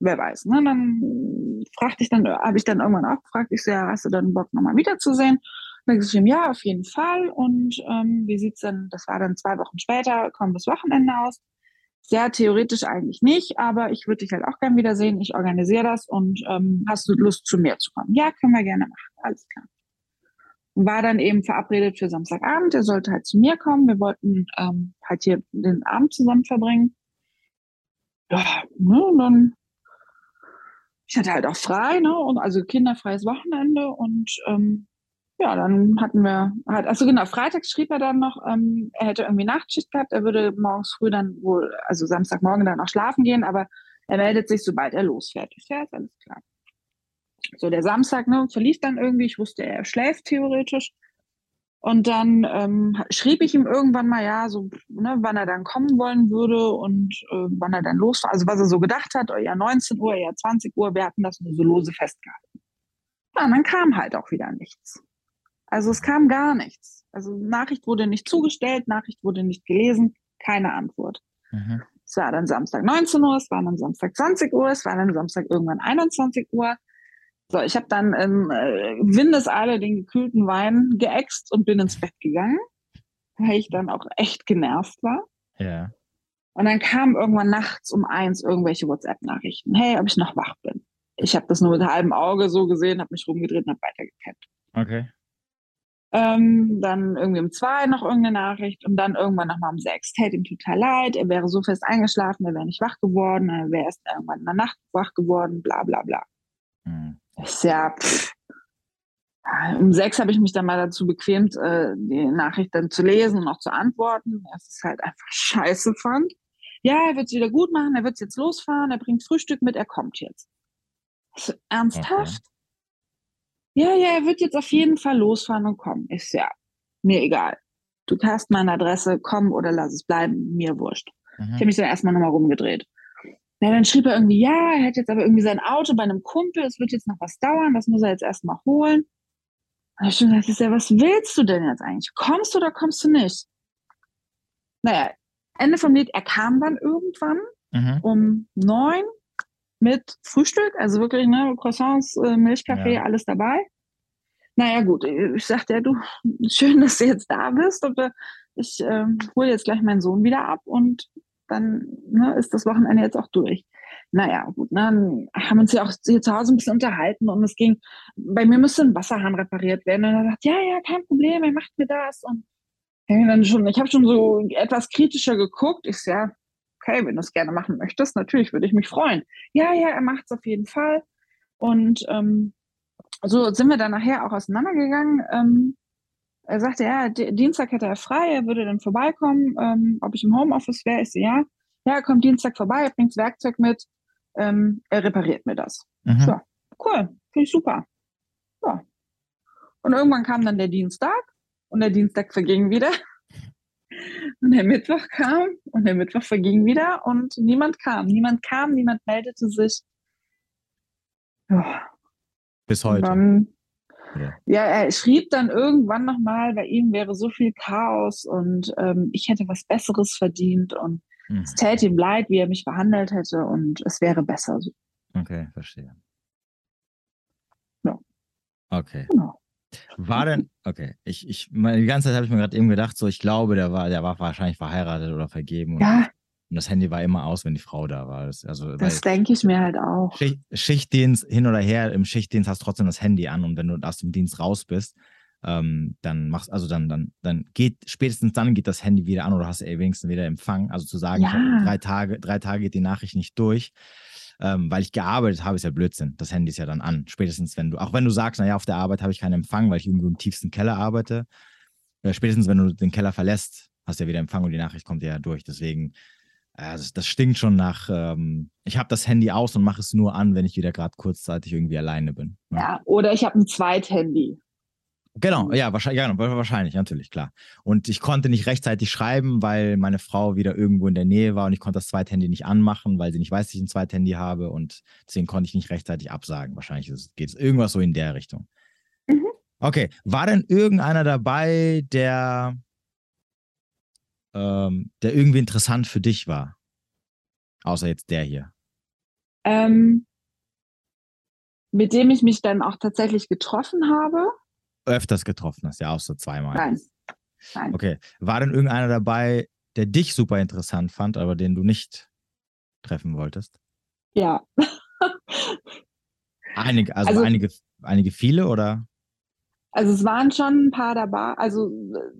wer weiß. Ne? Dann fragte ich dann, habe ich dann irgendwann auch gefragt, ich so, ja, hast du dann Bock, nochmal wiederzusehen? Dann habe ich gesagt, ja, auf jeden Fall. Und ähm, wie sieht's denn, das war dann zwei Wochen später, kommt das Wochenende aus. Ja, theoretisch eigentlich nicht, aber ich würde dich halt auch gern wiedersehen. Ich organisiere das und ähm, hast du Lust, zu mir zu kommen? Ja, können wir gerne machen. Alles klar. War dann eben verabredet für Samstagabend. Er sollte halt zu mir kommen. Wir wollten ähm, halt hier den Abend zusammen verbringen. Ja, ne, und dann ich hatte halt auch frei, ne? Und also kinderfreies Wochenende und ähm, ja, dann hatten wir halt, also genau, Freitag schrieb er dann noch, ähm, er hätte irgendwie Nachtschicht gehabt, er würde morgens früh dann wohl, also Samstagmorgen dann auch schlafen gehen, aber er meldet sich, sobald er losfährt. Ich, ja, alles klar. So, der Samstag, ne, verlief dann irgendwie, ich wusste, er schläft theoretisch. Und dann ähm, schrieb ich ihm irgendwann mal, ja, so, ne, wann er dann kommen wollen würde und äh, wann er dann losfährt. Also was er so gedacht hat, eher 19 Uhr, eher 20 Uhr, wir hatten das nur so lose festgehalten. Ja, und dann kam halt auch wieder nichts. Also es kam gar nichts. Also Nachricht wurde nicht zugestellt, Nachricht wurde nicht gelesen, keine Antwort. Mhm. Es war dann Samstag 19 Uhr, es war dann Samstag 20 Uhr, es war dann Samstag irgendwann 21 Uhr. So, ich habe dann in äh, Windeseile den gekühlten Wein geäxt und bin ins Bett gegangen, weil ich dann auch echt genervt war. Ja. Und dann kamen irgendwann nachts um eins irgendwelche WhatsApp-Nachrichten. Hey, ob ich noch wach bin. Ich habe das nur mit halbem Auge so gesehen, habe mich rumgedreht und habe weitergekämpft. Okay. Ähm, dann irgendwie um zwei noch irgendeine Nachricht und dann irgendwann nochmal um sechs. Täte ihm total leid, er wäre so fest eingeschlafen, er wäre nicht wach geworden, er wäre erst irgendwann in der Nacht wach geworden, bla bla bla. Mhm. Ist ja, pff. um sechs habe ich mich dann mal dazu bequemt, äh, die Nachricht dann zu lesen und auch zu antworten, was ich halt einfach scheiße fand. Ja, er wird es wieder gut machen, er wird jetzt losfahren, er bringt Frühstück mit, er kommt jetzt. Also, ernsthaft? Okay. Ja, ja, er wird jetzt auf jeden Fall losfahren und kommen. Ist ja mir egal. Du hast meine Adresse, komm oder lass es bleiben, mir wurscht. Mhm. Ich habe mich dann erstmal nochmal rumgedreht. Ja, dann schrieb er irgendwie, ja, er hätte jetzt aber irgendwie sein Auto bei einem Kumpel, es wird jetzt noch was dauern, das muss er jetzt erstmal holen. Und ich schon gesagt, ja, was willst du denn jetzt eigentlich? Kommst du oder kommst du nicht? Naja, Ende vom Lied, er kam dann irgendwann mhm. um neun mit Frühstück, also wirklich, ne, Croissants, äh, Milchkaffee, ja. alles dabei. Naja, gut, ich sagte ja, du, [LAUGHS] schön, dass du jetzt da bist, aber ich äh, hole jetzt gleich meinen Sohn wieder ab und dann ne, ist das Wochenende jetzt auch durch. Naja, gut, ne, dann haben uns ja auch hier zu Hause ein bisschen unterhalten und es ging, bei mir müsste ein Wasserhahn repariert werden. Und er sagt, ja, ja, kein Problem, er macht mir das. Und dann schon, ich habe schon so etwas kritischer geguckt. Ich ja, okay, wenn du es gerne machen möchtest, natürlich würde ich mich freuen. Ja, ja, er macht es auf jeden Fall. Und ähm, so sind wir dann nachher auch auseinandergegangen. Ähm, er sagte, ja, Dienstag hätte er frei, er würde dann vorbeikommen, ähm, ob ich im Homeoffice wäre. Ich so, ja, ja, er kommt Dienstag vorbei, er bringt das Werkzeug mit, ähm, er repariert mir das. Mhm. So, cool, finde ich super. Ja. Und irgendwann kam dann der Dienstag und der Dienstag verging wieder. Und der Mittwoch kam und der Mittwoch verging wieder und niemand kam. Niemand kam, niemand meldete sich. Ja. Bis heute. Dann, ja. ja. er schrieb dann irgendwann nochmal, bei ihm wäre so viel Chaos und ähm, ich hätte was Besseres verdient und mhm. es täte ihm leid, wie er mich behandelt hätte und es wäre besser so. Okay, verstehe. Ja. Okay. Genau. War denn, okay, ich, ich, die ganze Zeit habe ich mir gerade eben gedacht, so, ich glaube, der war, der war wahrscheinlich verheiratet oder vergeben. Ja. Und das Handy war immer aus, wenn die Frau da war. Das, also, das denke ich mir halt auch. Schicht, Schichtdienst hin oder her, im Schichtdienst hast du trotzdem das Handy an und wenn du aus dem Dienst raus bist, ähm, dann machst, also dann, dann, dann geht, spätestens dann geht das Handy wieder an oder hast du wenigstens wieder Empfang. Also zu sagen, ja. drei Tage, drei Tage geht die Nachricht nicht durch ähm, weil ich gearbeitet habe, ist ja Blödsinn. Das Handy ist ja dann an. Spätestens, wenn du, auch wenn du sagst, naja, auf der Arbeit habe ich keinen Empfang, weil ich irgendwo im tiefsten Keller arbeite, äh, spätestens, wenn du den Keller verlässt, hast du ja wieder Empfang und die Nachricht kommt ja durch. Deswegen, äh, das, das, stinkt schon nach, ähm, ich habe das Handy aus und mache es nur an, wenn ich wieder gerade kurzzeitig irgendwie alleine bin. Ja, ne? ja oder ich habe ein Zweithandy. Genau, ja, wahrscheinlich, ja, genau, wahrscheinlich, natürlich, klar. Und ich konnte nicht rechtzeitig schreiben, weil meine Frau wieder irgendwo in der Nähe war und ich konnte das Zweithandy nicht anmachen, weil sie nicht weiß, dass ich ein Zweithandy habe und deswegen konnte ich nicht rechtzeitig absagen. Wahrscheinlich geht es irgendwas so in der Richtung. Mhm. Okay, war denn irgendeiner dabei, der, ähm, der irgendwie interessant für dich war? Außer jetzt der hier. Ähm, mit dem ich mich dann auch tatsächlich getroffen habe öfters getroffen hast, ja auch so zweimal. Nein. Nein. Okay. War denn irgendeiner dabei, der dich super interessant fand, aber den du nicht treffen wolltest? Ja. einige, also, also einige, einige viele oder? Also es waren schon ein paar dabei, also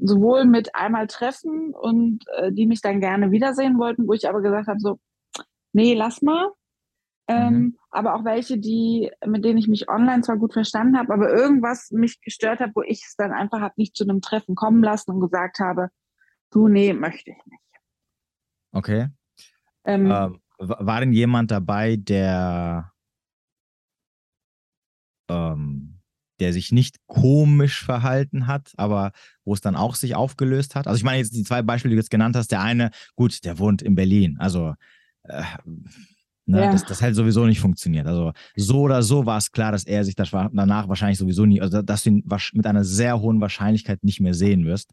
sowohl mit einmal treffen und äh, die mich dann gerne wiedersehen wollten, wo ich aber gesagt habe, so, nee, lass mal. Ähm, mhm. Aber auch welche, die, mit denen ich mich online zwar gut verstanden habe, aber irgendwas mich gestört hat, wo ich es dann einfach habe nicht zu einem Treffen kommen lassen und gesagt habe, du, nee, möchte ich nicht. Okay. Ähm, äh, war denn jemand dabei, der, ähm, der sich nicht komisch verhalten hat, aber wo es dann auch sich aufgelöst hat? Also ich meine jetzt die zwei Beispiele, die du jetzt genannt hast. Der eine, gut, der wohnt in Berlin. Also äh, Ne? Ja. Das, das halt sowieso nicht funktioniert. Also so oder so war es klar, dass er sich das danach wahrscheinlich sowieso nie, also dass du ihn mit einer sehr hohen Wahrscheinlichkeit nicht mehr sehen wirst.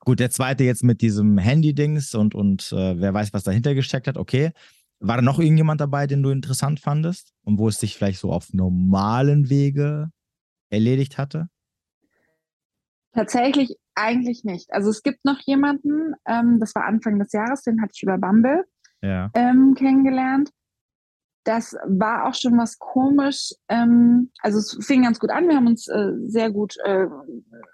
Gut, der zweite jetzt mit diesem Handy-Dings und, und äh, wer weiß, was dahinter gesteckt hat, okay. War da noch irgendjemand dabei, den du interessant fandest und wo es sich vielleicht so auf normalen Wege erledigt hatte? Tatsächlich eigentlich nicht. Also es gibt noch jemanden, ähm, das war Anfang des Jahres, den hatte ich über Bumble ja. ähm, kennengelernt das war auch schon was komisch. Ähm, also es fing ganz gut an. Wir haben uns äh, sehr gut äh,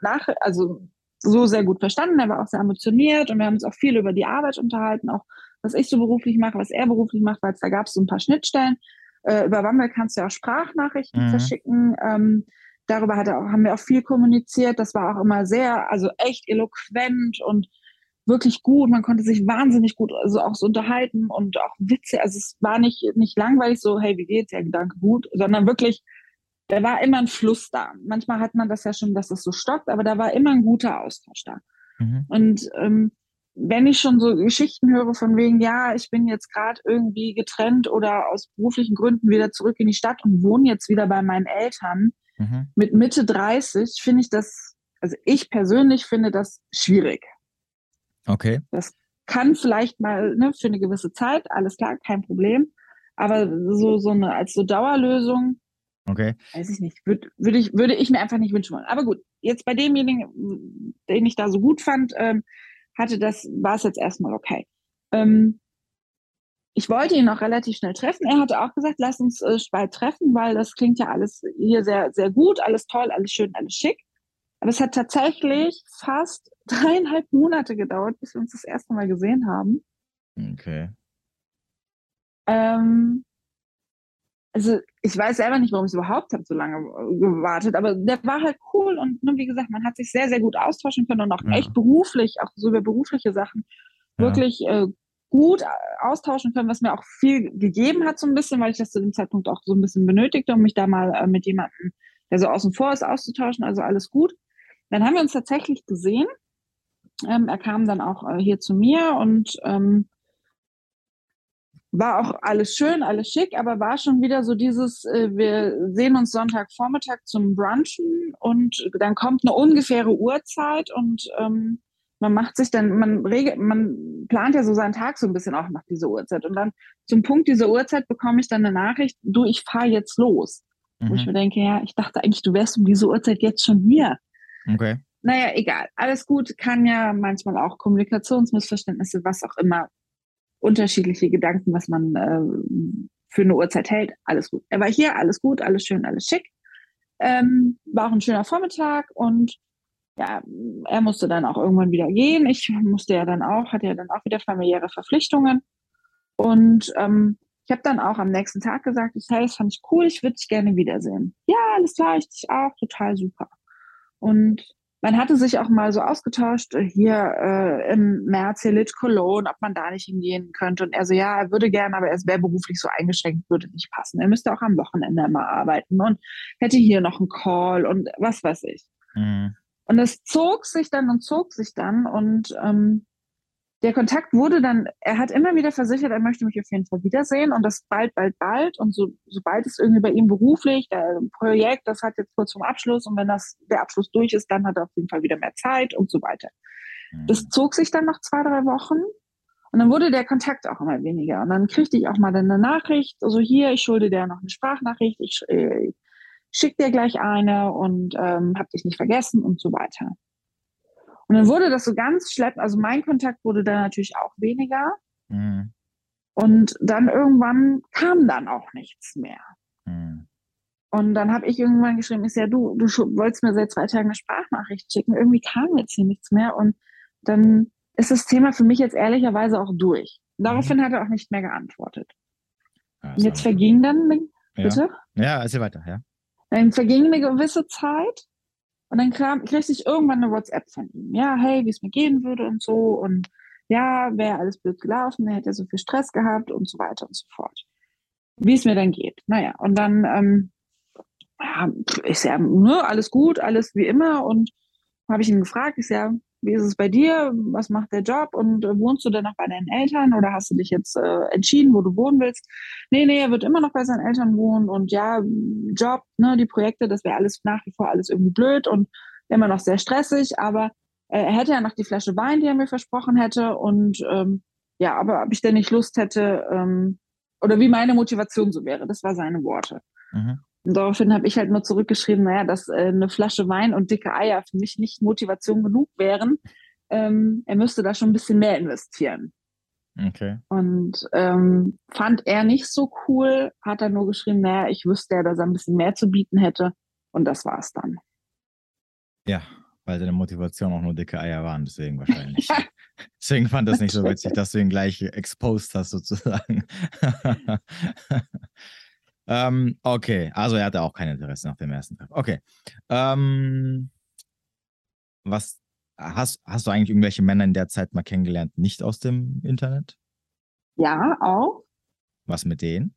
nach, also so sehr gut verstanden. Er war auch sehr ambitioniert und wir haben uns auch viel über die Arbeit unterhalten, auch was ich so beruflich mache, was er beruflich macht, weil da gab es so ein paar Schnittstellen. Äh, über Wambel kannst du ja auch Sprachnachrichten mhm. verschicken. Ähm, darüber hat er auch, haben wir auch viel kommuniziert. Das war auch immer sehr, also echt eloquent und wirklich gut. Man konnte sich wahnsinnig gut also auch so unterhalten und auch Witze. Also es war nicht, nicht langweilig so, hey, wie geht's? Ja, Gedanke gut, sondern wirklich, da war immer ein Fluss da. Manchmal hat man das ja schon, dass es so stockt, aber da war immer ein guter Austausch da. Mhm. Und ähm, wenn ich schon so Geschichten höre von wegen, ja, ich bin jetzt gerade irgendwie getrennt oder aus beruflichen Gründen wieder zurück in die Stadt und wohne jetzt wieder bei meinen Eltern mhm. mit Mitte 30, finde ich das, also ich persönlich finde das schwierig. Okay. Das kann vielleicht mal ne, für eine gewisse Zeit, alles klar, kein Problem. Aber so, so eine als so Dauerlösung, okay. weiß ich nicht, würd, würde ich, würde ich mir einfach nicht wünschen wollen. Aber gut, jetzt bei demjenigen, den ich da so gut fand, ähm, hatte das, war es jetzt erstmal okay. Ähm, ich wollte ihn auch relativ schnell treffen. Er hatte auch gesagt, lass uns äh, bald treffen, weil das klingt ja alles hier sehr, sehr gut, alles toll, alles schön, alles schick. Aber es hat tatsächlich fast [LAUGHS] dreieinhalb Monate gedauert, bis wir uns das erste Mal gesehen haben. Okay. Ähm, also ich weiß selber nicht, warum ich überhaupt habe so lange gewartet, aber der war halt cool und ne, wie gesagt, man hat sich sehr, sehr gut austauschen können und auch ja. echt beruflich, auch so über berufliche Sachen, ja. wirklich äh, gut austauschen können, was mir auch viel gegeben hat, so ein bisschen, weil ich das zu dem Zeitpunkt auch so ein bisschen benötigte, um mich da mal äh, mit jemandem, der so außen vor ist, auszutauschen. Also alles gut. Dann haben wir uns tatsächlich gesehen. Ähm, er kam dann auch äh, hier zu mir und ähm, war auch alles schön, alles schick, aber war schon wieder so dieses, äh, wir sehen uns Sonntagvormittag zum Brunchen und dann kommt eine ungefähre Uhrzeit und ähm, man macht sich dann, man regelt, man plant ja so seinen Tag so ein bisschen auch nach dieser Uhrzeit. Und dann zum Punkt dieser Uhrzeit bekomme ich dann eine Nachricht, du, ich fahre jetzt los. Mhm. Wo ich mhm. mir denke, ja, ich dachte eigentlich, du wärst um diese Uhrzeit jetzt schon hier. Okay. Naja, egal. Alles gut, kann ja manchmal auch Kommunikationsmissverständnisse, was auch immer, unterschiedliche Gedanken, was man äh, für eine Uhrzeit hält. Alles gut. Er war hier, alles gut, alles schön, alles schick. Ähm, war auch ein schöner Vormittag und ja, er musste dann auch irgendwann wieder gehen. Ich musste ja dann auch, hatte ja dann auch wieder familiäre Verpflichtungen. Und ähm, ich habe dann auch am nächsten Tag gesagt, ich, hey, das fand ich cool, ich würde dich gerne wiedersehen. Ja, alles klar, ich dich auch, total super. Und man hatte sich auch mal so ausgetauscht, äh, hier äh, im März hier Lit Cologne, ob man da nicht hingehen könnte. Und er so, ja, er würde gerne, aber er wäre beruflich so eingeschränkt, würde nicht passen. Er müsste auch am Wochenende mal arbeiten und hätte hier noch einen Call und was weiß ich. Mhm. Und es zog sich dann und zog sich dann und ähm, der Kontakt wurde dann, er hat immer wieder versichert, er möchte mich auf jeden Fall wiedersehen und das bald, bald, bald. Und so, sobald es irgendwie bei ihm beruflich, der Projekt, das hat jetzt kurz zum Abschluss und wenn das der Abschluss durch ist, dann hat er auf jeden Fall wieder mehr Zeit und so weiter. Mhm. Das zog sich dann noch zwei, drei Wochen und dann wurde der Kontakt auch immer weniger. Und dann kriegte ich auch mal dann eine Nachricht, also hier, ich schulde dir noch eine Sprachnachricht, ich, äh, schick dir gleich eine und ähm, hab dich nicht vergessen und so weiter. Und dann wurde das so ganz schleppend, also mein Kontakt wurde dann natürlich auch weniger. Mhm. Und dann irgendwann kam dann auch nichts mehr. Mhm. Und dann habe ich irgendwann geschrieben, ich ja, du, du wolltest mir seit zwei Tagen eine Sprachnachricht schicken. Irgendwie kam jetzt hier nichts mehr. Und dann ist das Thema für mich jetzt ehrlicherweise auch durch. Daraufhin mhm. hat er auch nicht mehr geantwortet. Ja, jetzt verging dann, bitte? Ja, ja erzähl weiter, ja. Dann verging eine gewisse Zeit und dann kam, kriegte ich irgendwann eine WhatsApp von ihm. Ja, hey, wie es mir gehen würde und so. Und ja, wäre alles blöd gelaufen, er hätte so viel Stress gehabt und so weiter und so fort. Wie es mir dann geht. Naja, und dann ähm, ja, ist ja, ne, alles gut, alles wie immer. Und habe ich ihn gefragt, ist ja, wie ist es bei dir? Was macht der Job? Und äh, wohnst du denn noch bei deinen Eltern oder hast du dich jetzt äh, entschieden, wo du wohnen willst? Nee, nee, er wird immer noch bei seinen Eltern wohnen und ja, Job, ne, die Projekte, das wäre alles nach wie vor alles irgendwie blöd und immer noch sehr stressig, aber äh, er hätte ja noch die Flasche Wein, die er mir versprochen hätte und ähm, ja, aber ob ich denn nicht Lust hätte ähm, oder wie meine Motivation so wäre, das war seine Worte. Mhm. Und daraufhin habe ich halt nur zurückgeschrieben, naja, dass äh, eine Flasche Wein und dicke Eier für mich nicht Motivation genug wären. Ähm, er müsste da schon ein bisschen mehr investieren. Okay. Und ähm, fand er nicht so cool, hat er nur geschrieben, naja, ich wüsste ja, dass er ein bisschen mehr zu bieten hätte. Und das war's dann. Ja, weil seine Motivation auch nur dicke Eier waren, deswegen wahrscheinlich. [LAUGHS] deswegen fand das nicht so witzig, [LAUGHS] dass du ihn gleich exposed hast, sozusagen. [LAUGHS] Ähm, okay, also er hatte auch kein Interesse nach dem ersten Tag. Okay. Ähm, was hast, hast du eigentlich irgendwelche Männer in der Zeit mal kennengelernt, nicht aus dem Internet? Ja, auch. Was mit denen?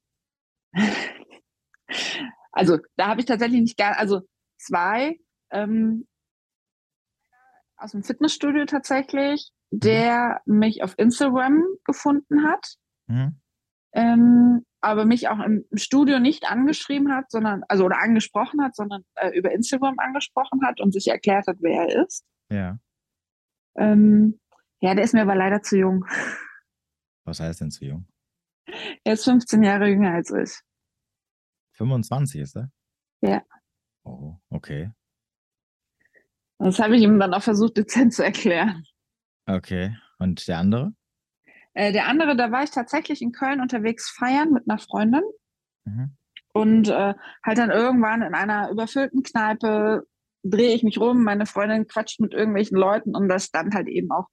[LAUGHS] Also, da habe ich tatsächlich nicht gar, also zwei ähm, aus dem Fitnessstudio tatsächlich, mhm. der mhm. mich auf Instagram gefunden hat. Mhm. Ähm, aber mich auch im Studio nicht angeschrieben hat, sondern, also oder angesprochen hat, sondern äh, über Instagram angesprochen hat und sich erklärt hat, wer er ist. Ja. Ähm, ja, der ist mir aber leider zu jung. Was heißt denn zu jung? Er ist 15 Jahre jünger als ich. 25 ist er? Ja. Oh, okay. Das habe ich ihm dann auch versucht, dezent zu erklären. Okay. Und der andere? Äh, der andere, da war ich tatsächlich in Köln unterwegs feiern mit einer Freundin. Mhm. Und äh, halt dann irgendwann in einer überfüllten Kneipe drehe ich mich rum, meine Freundin quatscht mit irgendwelchen Leuten und da stand halt eben auch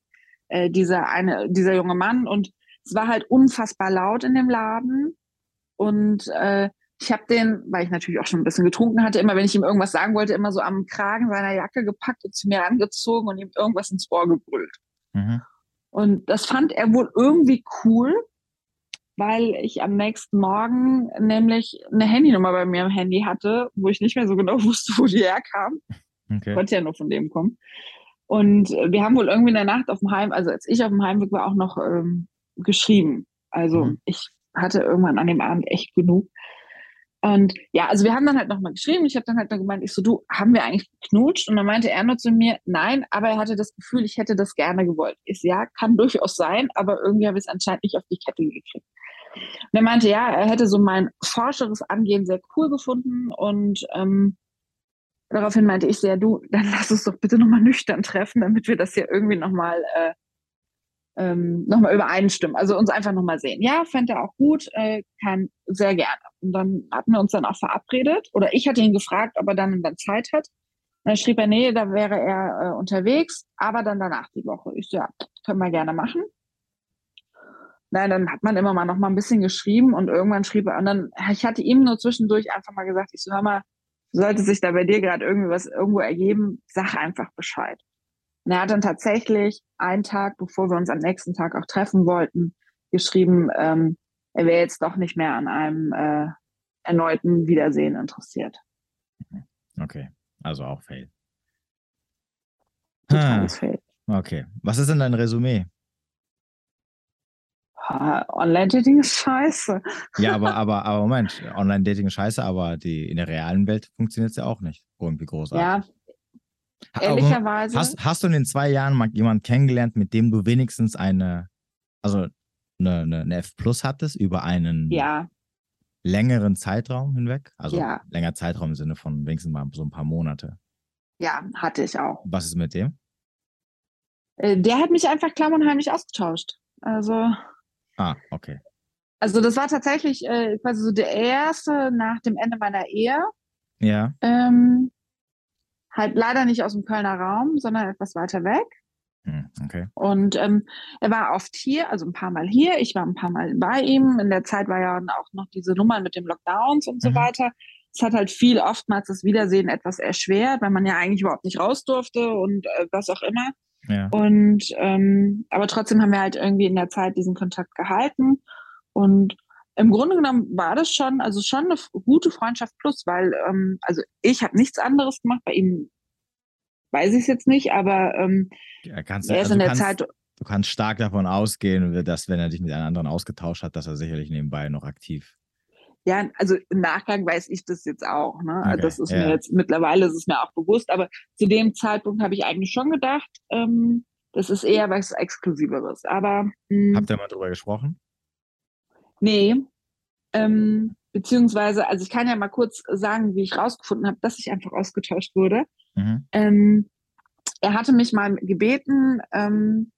äh, dieser eine, dieser junge Mann und es war halt unfassbar laut in dem Laden und äh, ich habe den, weil ich natürlich auch schon ein bisschen getrunken hatte, immer, wenn ich ihm irgendwas sagen wollte, immer so am Kragen seiner Jacke gepackt und zu mir angezogen und ihm irgendwas ins Ohr gebrüllt. Mhm. Und das fand er wohl irgendwie cool, weil ich am nächsten Morgen nämlich eine Handynummer bei mir im Handy hatte, wo ich nicht mehr so genau [LAUGHS] wusste, wo die herkam. Okay. Konnte ja nur von dem kommen. Und wir haben wohl irgendwie in der Nacht auf dem Heim, also als ich auf dem Heimweg war, auch noch ähm, geschrieben. Also mhm. ich hatte irgendwann an dem Abend echt genug. Und ja, also wir haben dann halt nochmal geschrieben. Ich habe dann halt noch gemeint, ich so, du, haben wir eigentlich geknutscht? Und dann meinte er nur zu mir, nein, aber er hatte das Gefühl, ich hätte das gerne gewollt. Ist ja, kann [LAUGHS] durchaus sein, aber irgendwie habe ich es anscheinend nicht auf die Kette gekriegt. Und er meinte, ja, er hätte so mein forscheres Angehen sehr cool gefunden und ähm, daraufhin meinte ich sehr, du, dann lass uns doch bitte nochmal nüchtern treffen, damit wir das hier irgendwie nochmal äh, ähm, nochmal übereinstimmen. Also uns einfach nochmal sehen. Ja, fände er auch gut, äh, kann sehr gerne. Und dann hatten wir uns dann auch verabredet. Oder ich hatte ihn gefragt, ob er dann dann Zeit hat. Und dann schrieb er, nee, da wäre er äh, unterwegs, aber dann danach die Woche. Ich so, ja, können wir gerne machen. Nein, dann hat man immer mal noch mal ein bisschen geschrieben und irgendwann schrieb er, und dann, ich hatte ihm nur zwischendurch einfach mal gesagt, ich so, hör mal, sollte sich da bei dir gerade irgendwie was irgendwo ergeben, sag einfach Bescheid. Und er hat dann tatsächlich einen Tag, bevor wir uns am nächsten Tag auch treffen wollten, geschrieben, ähm, er wäre jetzt doch nicht mehr an einem äh, erneuten Wiedersehen interessiert. Okay, also auch Fail. Totales Fail. Okay, was ist denn dein Resümee? Online-Dating ist scheiße. Ja, aber, [LAUGHS] aber, aber Moment, Online-Dating ist scheiße, aber die, in der realen Welt funktioniert es ja auch nicht irgendwie großartig. Ja, Ehrlicherweise. Hast, hast du in den zwei Jahren mal jemanden kennengelernt, mit dem du wenigstens eine, also eine, eine, eine F Plus hattest über einen ja. längeren Zeitraum hinweg? Also ja. länger Zeitraum im Sinne von wenigstens mal so ein paar Monate. Ja, hatte ich auch. Was ist mit dem? Äh, der hat mich einfach klamm und heimlich ausgetauscht. Also. Ah, okay. Also das war tatsächlich äh, quasi so der erste nach dem Ende meiner Ehe. Ja. Ähm, halt leider nicht aus dem Kölner Raum, sondern etwas weiter weg. Hm, okay. Und ähm, er war oft hier, also ein paar Mal hier. Ich war ein paar Mal bei ihm. In der Zeit war ja auch noch diese Nummern mit den Lockdowns und mhm. so weiter. Es hat halt viel oftmals das Wiedersehen etwas erschwert, weil man ja eigentlich überhaupt nicht raus durfte und äh, was auch immer. Ja. Und ähm, aber trotzdem haben wir halt irgendwie in der Zeit diesen Kontakt gehalten. Und im Grunde genommen war das schon, also schon eine gute Freundschaft plus, weil, ähm, also ich habe nichts anderes gemacht, bei ihm weiß ich es jetzt nicht, aber ähm, ja, kannst, er ist also in der kannst, Zeit. Du kannst stark davon ausgehen, dass wenn er dich mit einem anderen ausgetauscht hat, dass er sicherlich nebenbei noch aktiv. Ja, also im Nachgang weiß ich das jetzt auch. Ne? Okay, das ist ja. mir jetzt mittlerweile ist es mir auch bewusst, aber zu dem Zeitpunkt habe ich eigentlich schon gedacht, ähm, das ist eher was Exklusiveres. Aber mh, hm habt ihr mal drüber gesprochen? Nee. Ähm, beziehungsweise, also ich kann ja mal kurz sagen, wie ich rausgefunden habe, dass ich einfach ausgetauscht wurde. Mhm. Ähm, er hatte mich mal gebeten, ähm,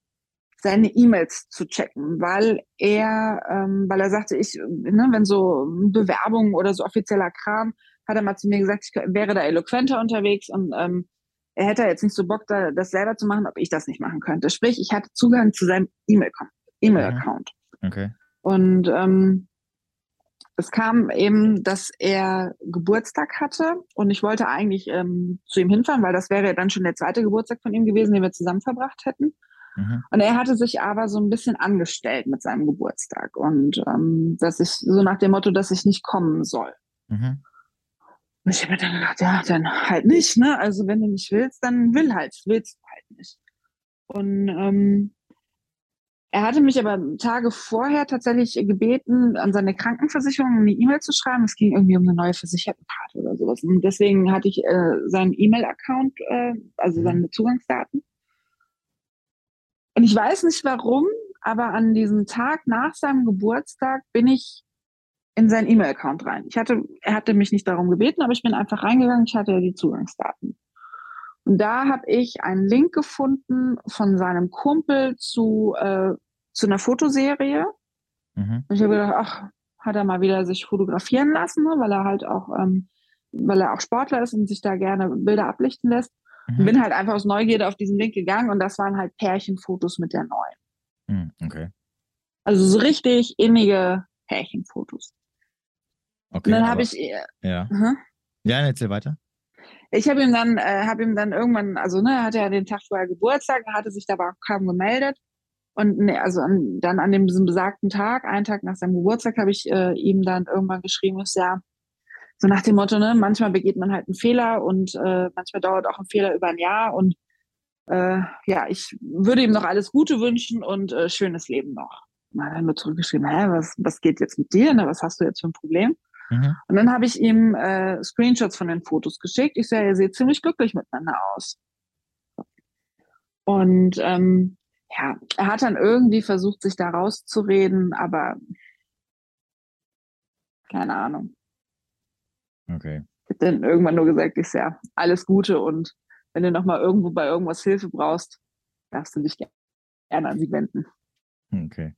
seine E-Mails zu checken, weil er, ähm, weil er sagte, ich, ne, wenn so Bewerbungen oder so offizieller Kram, hat er mal zu mir gesagt, ich wäre da eloquenter unterwegs und ähm, er hätte jetzt nicht so Bock, da, das selber zu machen, ob ich das nicht machen könnte. Sprich, ich hatte Zugang zu seinem E-Mail-Account. okay. Und ähm, es kam eben, dass er Geburtstag hatte und ich wollte eigentlich ähm, zu ihm hinfahren, weil das wäre dann schon der zweite Geburtstag von ihm gewesen, den wir zusammen verbracht hätten. Mhm. Und er hatte sich aber so ein bisschen angestellt mit seinem Geburtstag und ähm, dass ich so nach dem Motto, dass ich nicht kommen soll. Mhm. Und ich habe mir dann gedacht, ja, dann halt nicht, ne? Also wenn du nicht willst, dann will halt, willst du halt nicht. Und ähm, er hatte mich aber Tage vorher tatsächlich gebeten, an seine Krankenversicherung eine E-Mail zu schreiben. Es ging irgendwie um eine neue Versichertenkarte oder sowas. Und deswegen hatte ich äh, seinen E-Mail-Account, äh, also mhm. seine Zugangsdaten. Und ich weiß nicht warum, aber an diesem Tag nach seinem Geburtstag bin ich in seinen E-Mail-Account rein. Ich hatte, er hatte mich nicht darum gebeten, aber ich bin einfach reingegangen. Ich hatte ja die Zugangsdaten. Und da habe ich einen Link gefunden von seinem Kumpel zu, äh, zu einer Fotoserie. Mhm. Und ich habe gedacht, ach, hat er mal wieder sich fotografieren lassen, ne, weil er halt auch, ähm, weil er auch Sportler ist und sich da gerne Bilder ablichten lässt. Mhm. Und bin halt einfach aus Neugierde auf diesen Link gegangen und das waren halt Pärchenfotos mit der neuen. Mhm, okay. Also so richtig innige Pärchenfotos. Okay. Und dann habe ich. Ja. Uh Ja, erzähl weiter. Ich habe ihm dann, äh, habe ihm dann irgendwann, also ne, hatte er den Tag vorher Geburtstag, hatte sich aber auch kaum gemeldet. Und ne, also an, dann an dem, diesem besagten Tag, einen Tag nach seinem Geburtstag, habe ich äh, ihm dann irgendwann geschrieben, ist ja so nach dem Motto, ne, manchmal begeht man halt einen Fehler und äh, manchmal dauert auch ein Fehler über ein Jahr und äh, ja, ich würde ihm noch alles Gute wünschen und äh, schönes Leben noch. Mal dann nur zurückgeschrieben, hä, was, was geht jetzt mit dir? Ne? Was hast du jetzt für ein Problem? Mhm. Und dann habe ich ihm äh, Screenshots von den Fotos geschickt. Ich sage, ihr seht ziemlich glücklich miteinander aus. Und ähm, ja, er hat dann irgendwie versucht, sich da rauszureden, aber keine Ahnung. Okay. Ich habe dann irgendwann nur gesagt, ich ja, alles Gute und wenn du nochmal irgendwo bei irgendwas Hilfe brauchst, darfst du dich gerne an sie wenden. Okay.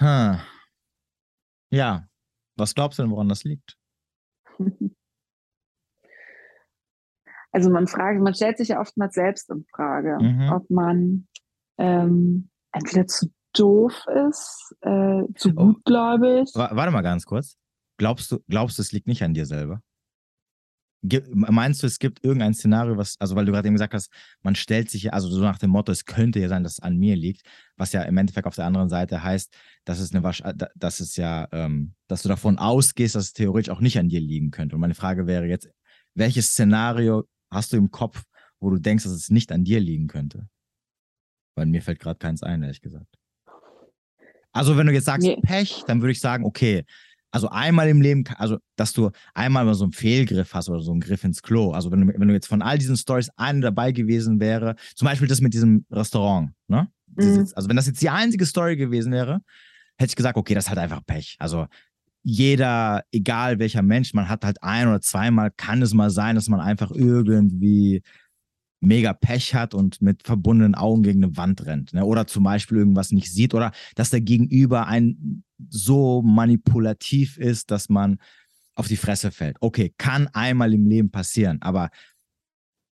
Huh. Ja, was glaubst du denn, woran das liegt? [LAUGHS] Also man fragt, man stellt sich ja oftmals selbst in Frage, mhm. ob man ähm, entweder zu doof ist, äh, zu oh. gutgläubig. Warte mal ganz kurz. Glaubst du, glaubst du, es liegt nicht an dir selber? Meinst du, es gibt irgendein Szenario, was, also weil du gerade eben gesagt hast, man stellt sich ja, also so nach dem Motto, es könnte ja sein, dass es an mir liegt, was ja im Endeffekt auf der anderen Seite heißt, dass es eine äh, dass es ja, ähm, dass du davon ausgehst, dass es theoretisch auch nicht an dir liegen könnte. Und meine Frage wäre jetzt, welches Szenario hast du im Kopf, wo du denkst, dass es nicht an dir liegen könnte? Weil mir fällt gerade keins ein, ehrlich gesagt. Also wenn du jetzt sagst nee. Pech, dann würde ich sagen, okay, also einmal im Leben, also dass du einmal mal so einen Fehlgriff hast oder so einen Griff ins Klo. Also wenn du, wenn du jetzt von all diesen Stories eine dabei gewesen wäre, zum Beispiel das mit diesem Restaurant, ne? Mhm. also wenn das jetzt die einzige Story gewesen wäre, hätte ich gesagt, okay, das hat einfach Pech. Also jeder, egal welcher Mensch, man hat halt ein oder zweimal, kann es mal sein, dass man einfach irgendwie mega Pech hat und mit verbundenen Augen gegen eine Wand rennt. Ne? Oder zum Beispiel irgendwas nicht sieht oder dass der Gegenüber ein so manipulativ ist, dass man auf die Fresse fällt. Okay, kann einmal im Leben passieren, aber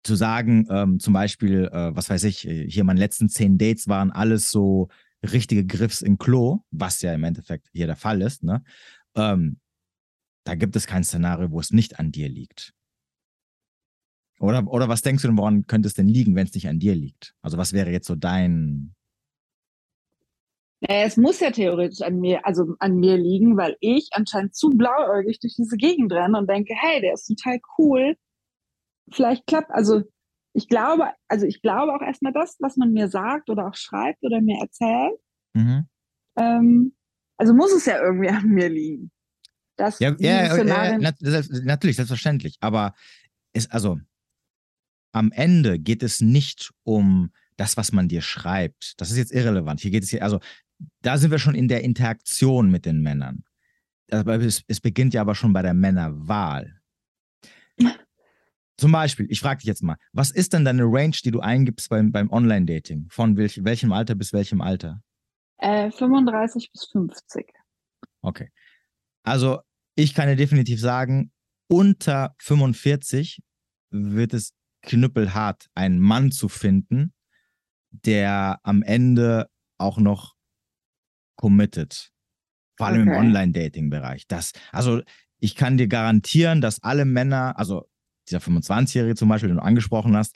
zu sagen, ähm, zum Beispiel, äh, was weiß ich, äh, hier meine letzten zehn Dates waren alles so richtige Griffs in Klo, was ja im Endeffekt hier der Fall ist, ne? Ähm, da gibt es kein Szenario, wo es nicht an dir liegt. Oder, oder was denkst du denn, woran könnte es denn liegen, wenn es nicht an dir liegt? Also was wäre jetzt so dein... Es muss ja theoretisch an mir, also an mir liegen, weil ich anscheinend zu blauäugig durch diese Gegend renne und denke, hey, der ist total cool. Vielleicht klappt, also ich glaube, also ich glaube auch erstmal das, was man mir sagt oder auch schreibt oder mir erzählt. Mhm. Ähm, also muss es ja irgendwie an mir liegen. Das ja, ja, ja, natürlich, selbstverständlich. Aber ist, also, am Ende geht es nicht um das, was man dir schreibt. Das ist jetzt irrelevant. Hier geht es hier, also da sind wir schon in der Interaktion mit den Männern. Es, es beginnt ja aber schon bei der Männerwahl. Zum Beispiel, ich frage dich jetzt mal, was ist denn deine Range, die du eingibst beim, beim Online-Dating? Von welch, welchem Alter bis welchem Alter? Äh, 35 bis 50. Okay. Also, ich kann dir definitiv sagen, unter 45 wird es knüppelhart, einen Mann zu finden, der am Ende auch noch committed. Vor allem okay. im Online-Dating-Bereich. also ich kann dir garantieren, dass alle Männer, also dieser 25-Jährige zum Beispiel, den du angesprochen hast,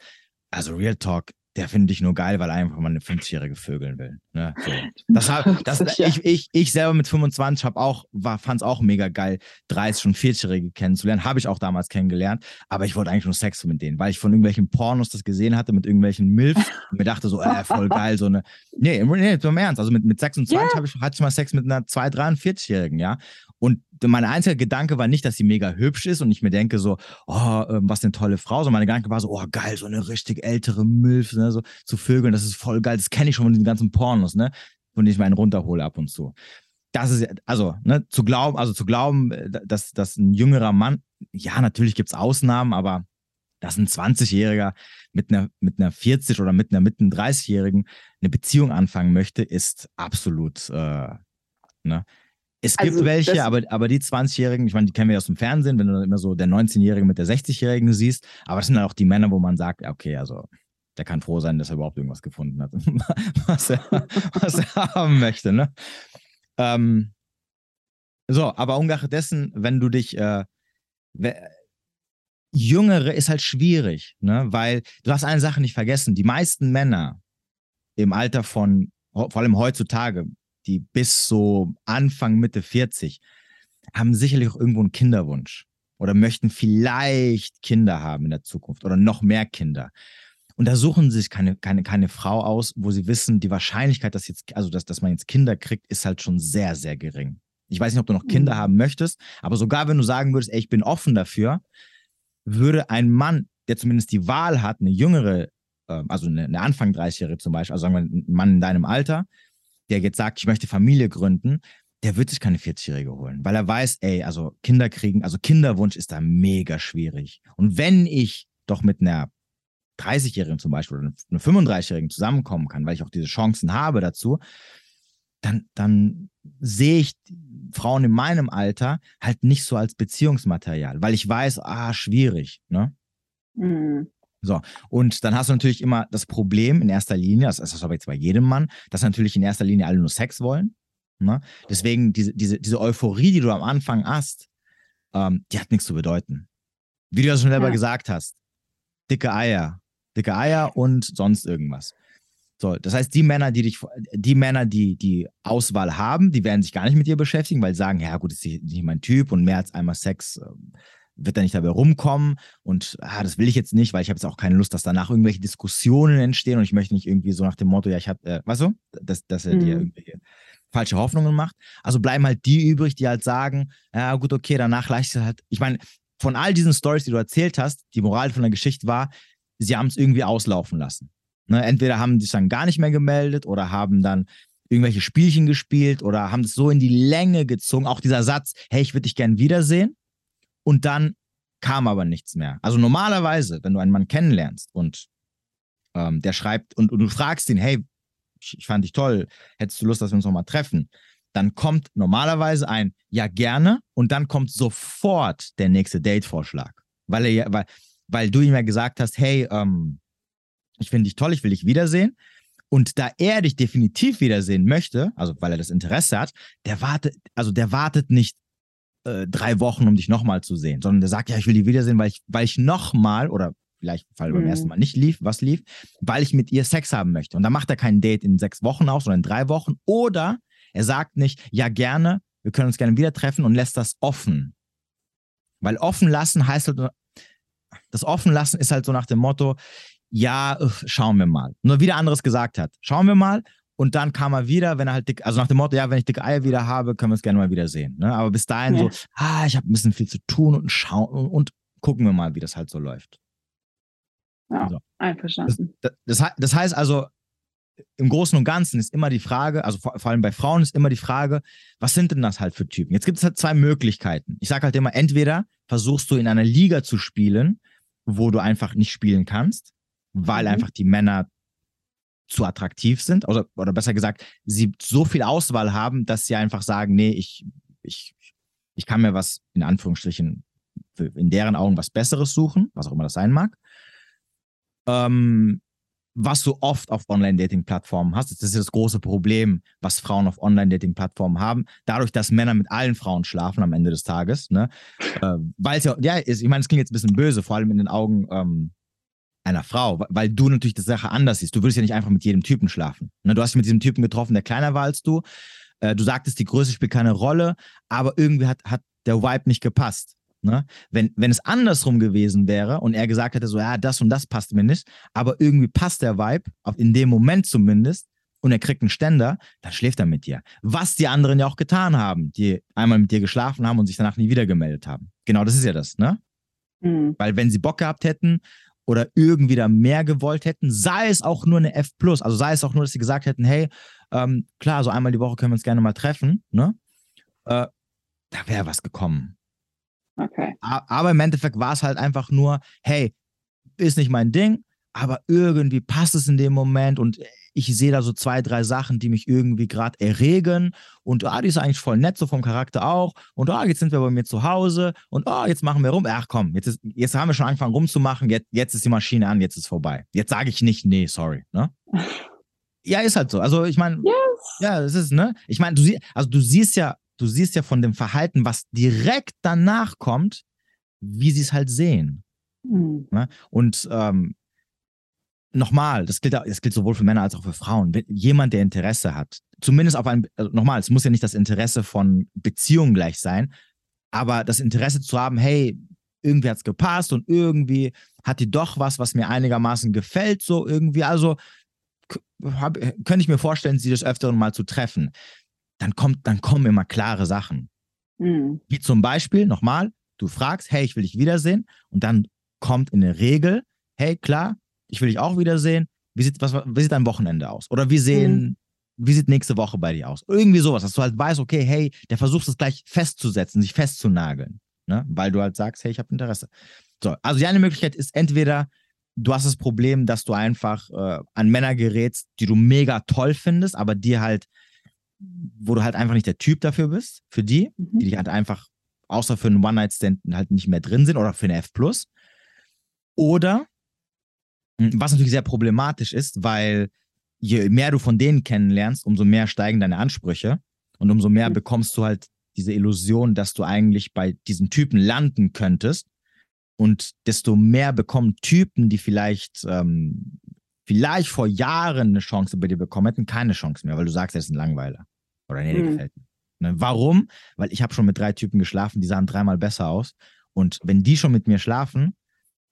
also Real Talk, der finde ich nur geil, weil einfach mal eine 50-Jährige vögeln will. Ne? So. Das, [LAUGHS] das, das, ich, ich, ich selber mit 25 habe auch, fand es auch mega geil, 30 und 40-Jährige kennenzulernen. Habe ich auch damals kennengelernt, aber ich wollte eigentlich nur Sex mit denen, weil ich von irgendwelchen Pornos das gesehen hatte, mit irgendwelchen Milfs und mir dachte so, äh, voll geil, so eine. Nee, nee, im Ernst. Also mit, mit 26 yeah. ich, hatte ich mal Sex mit einer 2-, 43-Jährigen, ja. Und mein einziger Gedanke war nicht, dass sie mega hübsch ist und ich mir denke so, oh, ähm, was eine tolle Frau, sondern mein Gedanke war so, oh geil, so eine richtig ältere Milf, ne, so zu Vögeln, das ist voll geil, das kenne ich schon von den ganzen Pornos, ne, von denen ich meinen runterhole ab und zu. Das ist, also, ne, zu glauben, also zu glauben, äh, dass, dass ein jüngerer Mann, ja, natürlich gibt es Ausnahmen, aber dass ein 20-Jähriger mit einer, mit einer 40 oder mit einer mitten 30-Jährigen eine Beziehung anfangen möchte, ist absolut, äh, ne, es gibt also, welche, aber, aber die 20-Jährigen, ich meine, die kennen wir aus dem Fernsehen, wenn du dann immer so der 19-Jährige mit der 60-Jährigen siehst, aber das sind dann auch die Männer, wo man sagt, okay, also der kann froh sein, dass er überhaupt irgendwas gefunden hat, [LAUGHS] was er, was er haben möchte. Ne? Ähm, So, aber ungeachtet dessen, wenn du dich, äh, Jüngere ist halt schwierig, ne? weil du hast eine Sache nicht vergessen. Die meisten Männer im Alter von, vor allem heutzutage, die bis so Anfang, Mitte 40, haben sicherlich auch irgendwo einen Kinderwunsch oder möchten vielleicht Kinder haben in der Zukunft oder noch mehr Kinder. Und da suchen sie sich keine, keine, keine Frau aus, wo sie wissen, die Wahrscheinlichkeit, dass jetzt, also dass, dass man jetzt Kinder kriegt, ist halt schon sehr, sehr gering. Ich weiß nicht, ob du noch Kinder mhm. haben möchtest, aber sogar wenn du sagen würdest, ey, ich bin offen dafür, würde ein Mann, der zumindest die Wahl hat, eine jüngere, äh, also eine, eine Anfang 30-Jährige zum Beispiel, also sagen wir ein Mann in deinem Alter, der jetzt sagt, ich möchte Familie gründen, der wird sich keine 40-Jährige holen, weil er weiß, ey, also Kinder kriegen, also Kinderwunsch ist da mega schwierig. Und wenn ich doch mit einer 30-Jährigen zum Beispiel oder einer 35-Jährigen zusammenkommen kann, weil ich auch diese Chancen habe dazu, dann, dann sehe ich Frauen in meinem Alter halt nicht so als Beziehungsmaterial, weil ich weiß, ah, schwierig, ne? Mhm. So, und dann hast du natürlich immer das Problem in erster Linie, das ist das aber jetzt bei jedem Mann, dass natürlich in erster Linie alle nur Sex wollen. Ne? Deswegen diese, diese, diese Euphorie, die du am Anfang hast, ähm, die hat nichts zu bedeuten. Wie du ja schon selber ja. gesagt hast, dicke Eier, dicke Eier und sonst irgendwas. So, das heißt, die Männer, die dich, die Männer, die die Auswahl haben, die werden sich gar nicht mit dir beschäftigen, weil sie sagen, ja gut, das ist nicht mein Typ und mehr als einmal Sex äh, wird da nicht dabei rumkommen und ah, das will ich jetzt nicht, weil ich habe jetzt auch keine Lust, dass danach irgendwelche Diskussionen entstehen und ich möchte nicht irgendwie so nach dem Motto, ja, ich habe, äh, weißt du, dass, dass er mhm. dir irgendwelche falsche Hoffnungen macht. Also bleiben halt die übrig, die halt sagen, ja gut, okay, danach leicht halt, ich meine, von all diesen Stories, die du erzählt hast, die Moral von der Geschichte war, sie haben es irgendwie auslaufen lassen. Ne? Entweder haben sich dann gar nicht mehr gemeldet oder haben dann irgendwelche Spielchen gespielt oder haben es so in die Länge gezogen. Auch dieser Satz, hey, ich würde dich gern wiedersehen. Und dann kam aber nichts mehr. Also normalerweise, wenn du einen Mann kennenlernst und ähm, der schreibt und, und, du fragst ihn, hey, ich, fand dich toll, hättest du Lust, dass wir uns nochmal treffen? Dann kommt normalerweise ein Ja, gerne und dann kommt sofort der nächste Date-Vorschlag. Weil, er, weil, weil du ihm ja gesagt hast, hey, ähm, ich finde dich toll, ich will dich wiedersehen. Und da er dich definitiv wiedersehen möchte, also weil er das Interesse hat, der wartet, also der wartet nicht äh, drei Wochen, um dich nochmal zu sehen, sondern der sagt, ja, ich will dich wiedersehen, weil ich, weil ich nochmal oder vielleicht weil beim mhm. ersten Mal nicht lief, was lief, weil ich mit ihr Sex haben möchte. Und dann macht er kein Date in sechs Wochen aus, sondern in drei Wochen. Oder er sagt nicht, ja, gerne, wir können uns gerne wieder treffen und lässt das offen. Weil offen lassen heißt halt, das offen lassen ist halt so nach dem Motto, ja, schauen wir mal. Nur wieder anderes gesagt hat. Schauen wir mal. Und dann kam er wieder, wenn er halt dick, also nach dem Motto, ja, wenn ich dicke Eier wieder habe, können wir es gerne mal wieder sehen. Ne? Aber bis dahin ja. so, ah, ich habe ein bisschen viel zu tun und schauen und, und, gucken wir mal, wie das halt so läuft. Ja, so. einverstanden. Das, das, das, heißt also, im Großen und Ganzen ist immer die Frage, also vor, vor, allem bei Frauen ist immer die Frage, was sind denn das halt für Typen? Jetzt gibt es halt zwei Möglichkeiten. Ich sage halt immer, entweder versuchst du in einer Liga zu spielen, wo du einfach nicht spielen kannst weil mhm. einfach die Männer zu attraktiv sind oder, oder besser gesagt, sie so viel Auswahl haben, dass sie einfach sagen, nee, ich, ich, ich kann mir was in Anführungsstrichen in deren Augen was Besseres suchen, was auch immer das sein mag. Ähm, was du oft auf Online-Dating-Plattformen hast, das ist das große Problem, was Frauen auf Online-Dating-Plattformen haben, dadurch, dass Männer mit allen Frauen schlafen am Ende des Tages, ne? [LAUGHS] äh, weil es ja, ja, ist, ich meine, es klingt jetzt ein bisschen böse, vor allem in den Augen ähm, einer Frau, weil du natürlich die Sache anders siehst. Du würdest ja nicht einfach mit jedem Typen schlafen. Ne? Du hast dich mit diesem Typen getroffen, der kleiner war als du. Äh, du sagtest, die Größe spielt keine Rolle, aber irgendwie hat, hat der Vibe nicht gepasst. Ne? Wenn, wenn es andersrum gewesen wäre und er gesagt hätte, so, ja, das und das passt mir nicht, aber irgendwie passt der Vibe, in dem Moment zumindest, und er kriegt einen Ständer, dann schläft er mit dir. Was die anderen ja auch getan haben, die einmal mit dir geschlafen haben und sich danach nie wieder gemeldet haben. Genau das ist ja das, ne? Mhm. Weil wenn sie Bock gehabt hätten oder irgendwie da mehr gewollt hätten, sei es auch nur eine F+, also sei es auch nur, dass sie gesagt hätten, hey, ähm, klar, so einmal die Woche können wir uns gerne mal treffen, ne? Äh, da wäre was gekommen. Okay. Aber im Endeffekt war es halt einfach nur, hey, ist nicht mein Ding, aber irgendwie passt es in dem Moment und ich sehe da so zwei, drei Sachen, die mich irgendwie gerade erregen und ah, die ist eigentlich voll nett, so vom Charakter auch und ah, jetzt sind wir bei mir zu Hause und ah, jetzt machen wir rum. Ach komm, jetzt, ist, jetzt haben wir schon angefangen rumzumachen, jetzt, jetzt ist die Maschine an, jetzt ist vorbei. Jetzt sage ich nicht, nee, sorry. Ne? [LAUGHS] Ja, ist halt so. Also ich meine, yes. ja, es ist, ne? Ich meine, du, sie, also du siehst ja du siehst ja von dem Verhalten, was direkt danach kommt, wie sie es halt sehen. Mhm. Ne? Und ähm, nochmal, das gilt, das gilt sowohl für Männer als auch für Frauen. Jemand, der Interesse hat, zumindest auf ein, also nochmal, es muss ja nicht das Interesse von Beziehungen gleich sein, aber das Interesse zu haben, hey, irgendwie hat es gepasst und irgendwie hat die doch was, was mir einigermaßen gefällt, so irgendwie. Also hab, könnte ich mir vorstellen, sie des Öfteren mal zu treffen. Dann, kommt, dann kommen immer klare Sachen. Mhm. Wie zum Beispiel, nochmal, du fragst, hey, ich will dich wiedersehen. Und dann kommt in der Regel, hey, klar, ich will dich auch wiedersehen. Wie sieht, was, wie sieht dein Wochenende aus? Oder wie sehen, mhm. wie sieht nächste Woche bei dir aus? Irgendwie sowas, dass du halt weißt, okay, hey, der versucht es gleich festzusetzen, sich festzunageln. Ne? Weil du halt sagst, hey, ich habe Interesse. So, also die eine Möglichkeit ist entweder, du hast das Problem, dass du einfach äh, an Männer gerätst, die du mega toll findest, aber die halt, wo du halt einfach nicht der Typ dafür bist, für die, mhm. die dich halt einfach außer für einen One-Night-Stand halt nicht mehr drin sind oder für eine F+. Oder, was natürlich sehr problematisch ist, weil je mehr du von denen kennenlernst, umso mehr steigen deine Ansprüche und umso mehr mhm. bekommst du halt diese Illusion, dass du eigentlich bei diesen Typen landen könntest und desto mehr bekommen Typen, die vielleicht, ähm, vielleicht vor Jahren eine Chance bei dir bekommen hätten, keine Chance mehr, weil du sagst, er ist ein Langweiler. Oder nee, der mhm. gefällt mir. Ne? Warum? Weil ich habe schon mit drei Typen geschlafen, die sahen dreimal besser aus. Und wenn die schon mit mir schlafen,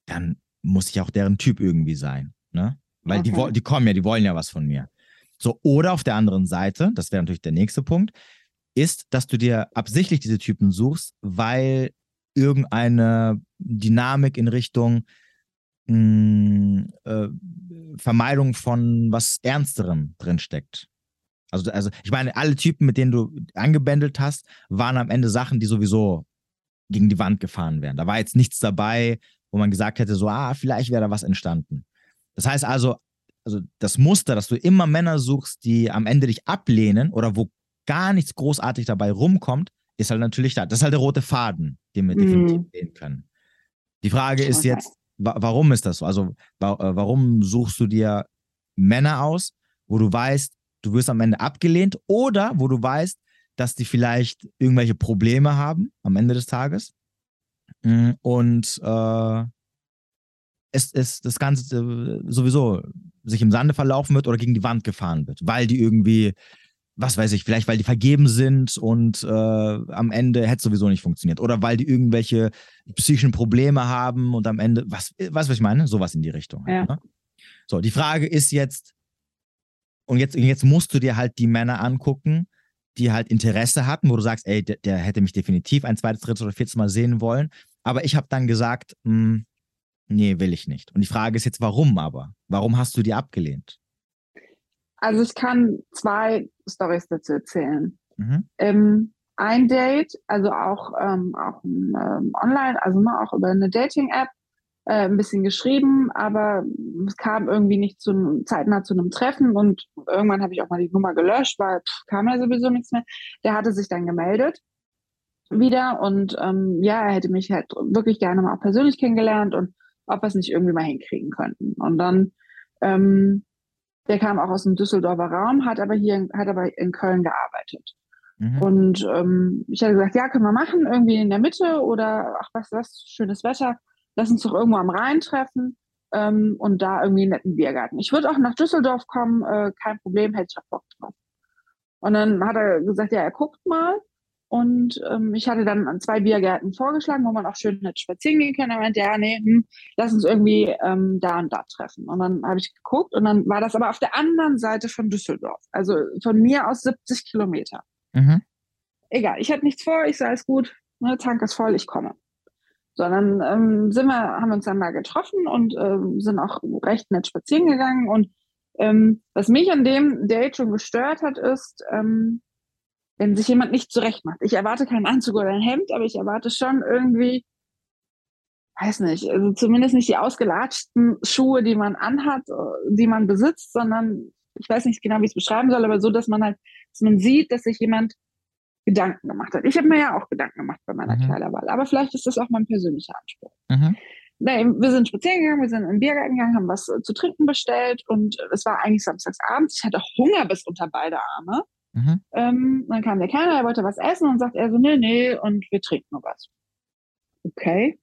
dann muss ich auch deren Typ irgendwie sein. Ne? Weil okay. die, die kommen ja, die wollen ja was von mir. So, oder auf der anderen Seite, das wäre natürlich der nächste Punkt, ist, dass du dir absichtlich diese Typen suchst, weil irgendeine Dynamik in Richtung mh, hm, äh, Vermeidung von was Ernsterem drinsteckt. Also, also ich meine, alle Typen, mit denen du angebändelt hast, waren am Ende Sachen, die sowieso gegen die Wand gefahren wären. Da war jetzt nichts dabei, wo man gesagt hätte, so, ah, vielleicht wäre da was entstanden. Das heißt also, also das Muster, dass du immer Männer suchst, die am Ende dich ablehnen oder wo gar nichts großartig dabei rumkommt, ist halt natürlich da. Das ist halt der rote Faden, den wir mhm. definitiv sehen können. Die Frage ist okay. jetzt, wa warum ist das so? Also, wa äh, warum suchst du dir Männer aus, wo du weißt, du wirst am Ende abgelehnt oder wo du weißt, dass die vielleicht irgendwelche Probleme haben am Ende des Tages und äh, es, es das Ganze äh, sowieso sich im Sande verlaufen wird oder gegen die Wand gefahren wird, weil die irgendwie was weiß ich, vielleicht weil die vergeben sind und äh, am Ende hätte es sowieso nicht funktioniert. Oder weil die irgendwelche psychischen Probleme haben und am Ende, was, was, was ich meine? Sowas in die Richtung. Ja. Ne? So, die Frage ist jetzt, und jetzt, jetzt musst du dir halt die Männer angucken, die halt Interesse hatten, wo du sagst, ey, der, der hätte mich definitiv ein zweites, drittes oder viertes Mal sehen wollen. Aber ich habe dann gesagt, mh, hm, nee, will ich nicht. Und die Frage ist jetzt, warum aber? Warum hast du die abgelehnt? Also ich kann zwei Stories dazu erzählen. Mhm. Ähm, ein Date, also auch, ähm, auch ähm, online, also mal auch über eine Dating-App, äh, ein bisschen geschrieben, aber es kam irgendwie nicht zu zeitnah zu einem Treffen und irgendwann habe ich auch mal die Nummer gelöscht, weil pff, kam ja sowieso nichts mehr. Der hatte sich dann gemeldet wieder und ähm, ja, er hätte mich halt wirklich gerne mal persönlich kennengelernt und ob wir es nicht irgendwie mal hinkriegen könnten. Und dann ähm, der kam auch aus dem Düsseldorfer Raum, hat aber hier, hat aber in Köln gearbeitet. Mhm. Und ähm, ich hatte gesagt, ja, können wir machen, irgendwie in der Mitte oder ach was, was, schönes Wetter, lass uns doch irgendwo am Rhein treffen ähm, und da irgendwie einen netten Biergarten. Ich würde auch nach Düsseldorf kommen, äh, kein Problem, hätte ich auch Bock drauf. Und dann hat er gesagt, ja, er guckt mal. Und ähm, ich hatte dann an zwei Biergärten vorgeschlagen, wo man auch schön hätte spazieren gehen können. Er meinte, ja, nee, hm, lass uns irgendwie ähm, da und da treffen. Und dann habe ich geguckt und dann war das aber auf der anderen Seite von Düsseldorf. Also von mir aus 70 Kilometer. Mhm. Egal, ich hatte nichts vor, ich sah alles gut, ne, Tank ist voll, ich komme. Sondern ähm, sind wir, haben wir uns dann da getroffen und ähm, sind auch recht nett spazieren gegangen. Und ähm, was mich an dem Date schon gestört hat, ist, ähm, wenn sich jemand nicht zurecht macht. Ich erwarte keinen Anzug oder ein Hemd, aber ich erwarte schon irgendwie, weiß nicht, also zumindest nicht die ausgelatschten Schuhe, die man anhat, die man besitzt, sondern ich weiß nicht genau, wie ich es beschreiben soll, aber so, dass man halt, dass man sieht, dass sich jemand Gedanken gemacht hat. Ich habe mir ja auch Gedanken gemacht bei meiner mhm. Kleiderwahl, aber vielleicht ist das auch mein persönlicher Anspruch. Mhm. Wir sind spazieren gegangen, wir sind in den Biergarten gegangen, haben was zu trinken bestellt und es war eigentlich samstagsabends. Ich hatte Hunger bis unter beide Arme. Mhm. Ähm, dann kam der Kellner, er wollte was essen und sagt er so, nee, nee, und wir trinken nur was. Okay.